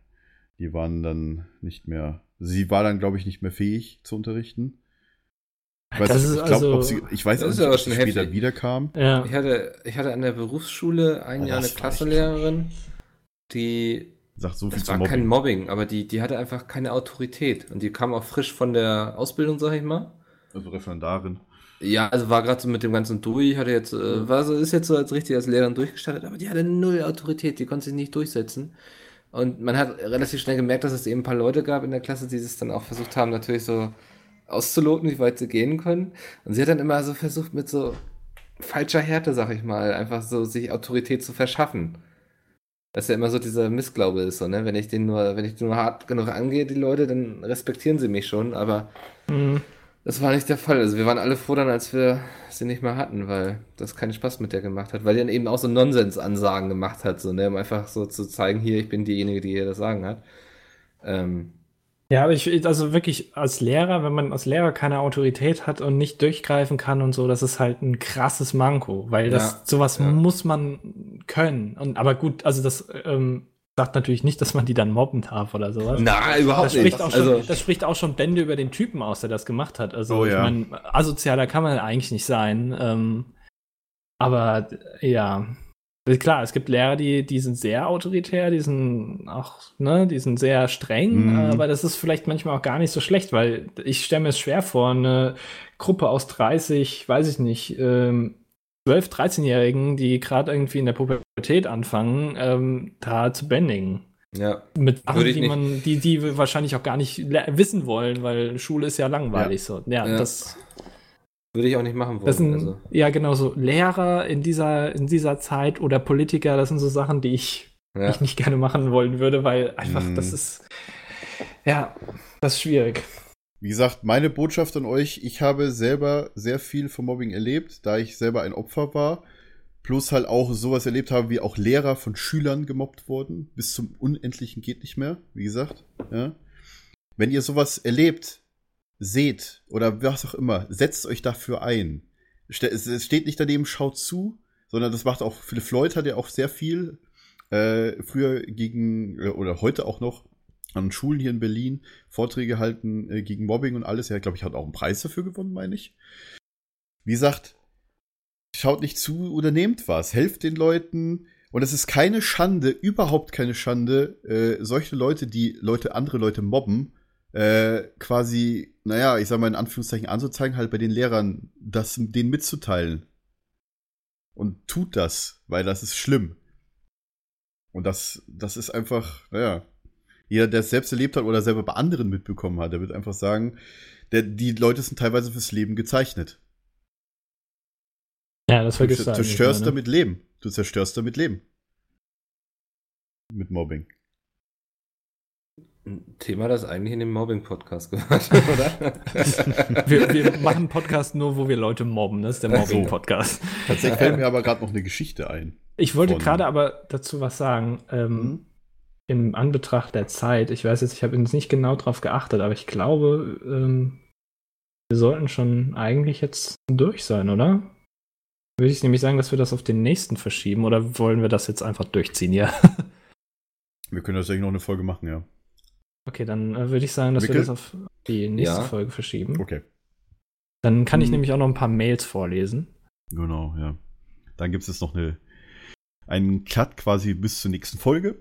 Die waren dann nicht mehr, sie war dann, glaube ich, nicht mehr fähig zu unterrichten. Ich weiß, Das nicht, ist ich, glaub, also- ob sie, ich weiß Das nicht, ob sie später heftig. wiederkam. ja. Ich hatte, ich hatte an der Berufsschule ein Ja, Jahr eine Klassenlehrerin, die, Sagt so viel das zu war kein Mobbing. Mobbing, aber die, die hatte einfach keine Autorität. Und die kam auch frisch von der Ausbildung, sag ich mal. Also Referendarin. Ja, also war gerade so mit dem ganzen durch, hatte jetzt, äh, war so, ist jetzt so als richtig als Lehrerin durchgestartet, aber die hatte null Autorität, die konnte sich nicht durchsetzen. Und man hat relativ schnell gemerkt, dass es eben ein paar Leute gab in der Klasse, die es dann auch versucht haben, natürlich so auszuloten, wie weit sie gehen können. Und sie hat dann immer so versucht, mit so falscher Härte, sag ich mal, einfach so sich Autorität zu verschaffen. Dass ja immer so dieser Missglaube ist, so, ne? Wenn ich den nur, wenn ich den nur hart genug angehe, die Leute, dann respektieren sie mich schon, aber Mhm. das war nicht der Fall. Also wir waren alle froh dann, als wir sie nicht mehr hatten, weil das keinen Spaß mit der gemacht hat. Weil die dann eben auch so Nonsens-Ansagen gemacht hat, so, ne? Um einfach so zu zeigen, hier, ich bin diejenige, die hier das Sagen hat. Ähm, Ja, aber ich, also wirklich als Lehrer, wenn man als Lehrer keine Autorität hat und nicht durchgreifen kann und so, das ist halt ein krasses Manko, weil das Ja, sowas ja. muss man können. Und aber gut, also das ähm, sagt natürlich nicht, dass man die dann mobben darf oder sowas. Na, überhaupt Das nicht. spricht, auch schon, Also, das spricht auch schon Bände über den Typen aus, der das gemacht hat. Also, Oh, ich ja. meine, asozialer kann man eigentlich nicht sein. Ähm, aber ja, klar, es gibt Lehrer, die, die sind sehr autoritär, die sind auch, ne, die sind sehr streng, Mhm. aber das ist vielleicht manchmal auch gar nicht so schlecht, weil ich stelle mir es schwer vor, eine Gruppe aus 30, weiß ich nicht, ähm, 12-, 13-Jährigen, die gerade irgendwie in der Pubertät anfangen, ähm, da zu bändigen. ja. Mit Sachen, die man, die, die wir wahrscheinlich auch gar nicht wissen wollen, weil Schule ist ja langweilig so. Ja, Ja. das, Würde ich auch nicht machen wollen. das sind, also. ja genau so Lehrer in dieser, in dieser Zeit oder Politiker, das sind so Sachen, die ich, Ja. ich nicht gerne machen wollen würde, weil einfach, Mhm. das ist, ja, das ist schwierig. Wie gesagt, meine Botschaft an euch, ich habe selber sehr viel vom Mobbing erlebt, da ich selber ein Opfer war. Plus halt auch sowas erlebt habe, wie auch Lehrer von Schülern gemobbt wurden. Bis zum Unendlichen geht nicht mehr, wie gesagt. Ja. Wenn ihr sowas erlebt, seht oder was auch immer, setzt euch dafür ein. Es steht nicht daneben, schaut zu, sondern das macht auch, Philipp Floyd hat ja auch sehr viel äh, früher gegen, äh, oder heute auch noch, an Schulen hier in Berlin Vorträge halten äh, gegen Mobbing und alles. Er, glaube ich, hat auch einen Preis dafür gewonnen, meine ich. Wie gesagt, schaut nicht zu oder nehmt was. Helft den Leuten. Und es ist keine Schande, überhaupt keine Schande, äh, solche Leute, die Leute, andere Leute mobben, äh, quasi, naja, ich sag mal in Anführungszeichen anzuzeigen, halt bei den Lehrern, das denen mitzuteilen. Und tut das, weil das ist schlimm. Und das, das ist einfach, naja, jeder, der es selbst erlebt hat oder selber bei anderen mitbekommen hat, der wird einfach sagen, der, die Leute sind teilweise fürs Leben gezeichnet. Ja, das Du vergisst du eigentlich zerstörst damit Leben. Du zerstörst damit Leben. Mit Mobbing. Ein Thema, das eigentlich in dem Mobbing-Podcast gehört, oder? Wir, wir machen einen Podcast nur, wo wir Leute mobben. Das ist der Mobbing-Podcast. Tatsächlich fällt mir aber gerade noch eine Geschichte ein. Ich wollte gerade aber dazu was sagen. Ähm, Mhm. Im Anbetracht der Zeit, ich weiß jetzt, ich habe jetzt nicht genau drauf geachtet, aber ich glaube, ähm, wir sollten schon eigentlich jetzt durch sein, oder? Würde ich nämlich sagen, dass wir das auf den nächsten verschieben oder wollen wir das jetzt einfach durchziehen, ja? Wir können tatsächlich noch eine Folge machen, ja. Okay, dann äh, würde ich sagen, dass wir Mikkel? das auf die nächste Ja. Folge verschieben. Okay. Dann kann ich Mhm. nämlich auch noch ein paar Mails vorlesen. Genau, ja. Dann gibt es jetzt noch eine, einen Cut quasi bis zur nächsten Folge.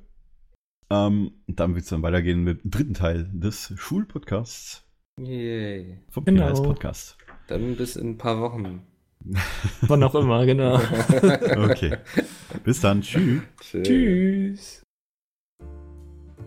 Ähm, und dann wird es dann weitergehen mit dem dritten Teil des Schulpodcasts Yay. vom Genau. Podcast. Dann bis in ein paar Wochen. Wann auch immer, genau. Okay. Bis dann. Tschüss. Tschüss.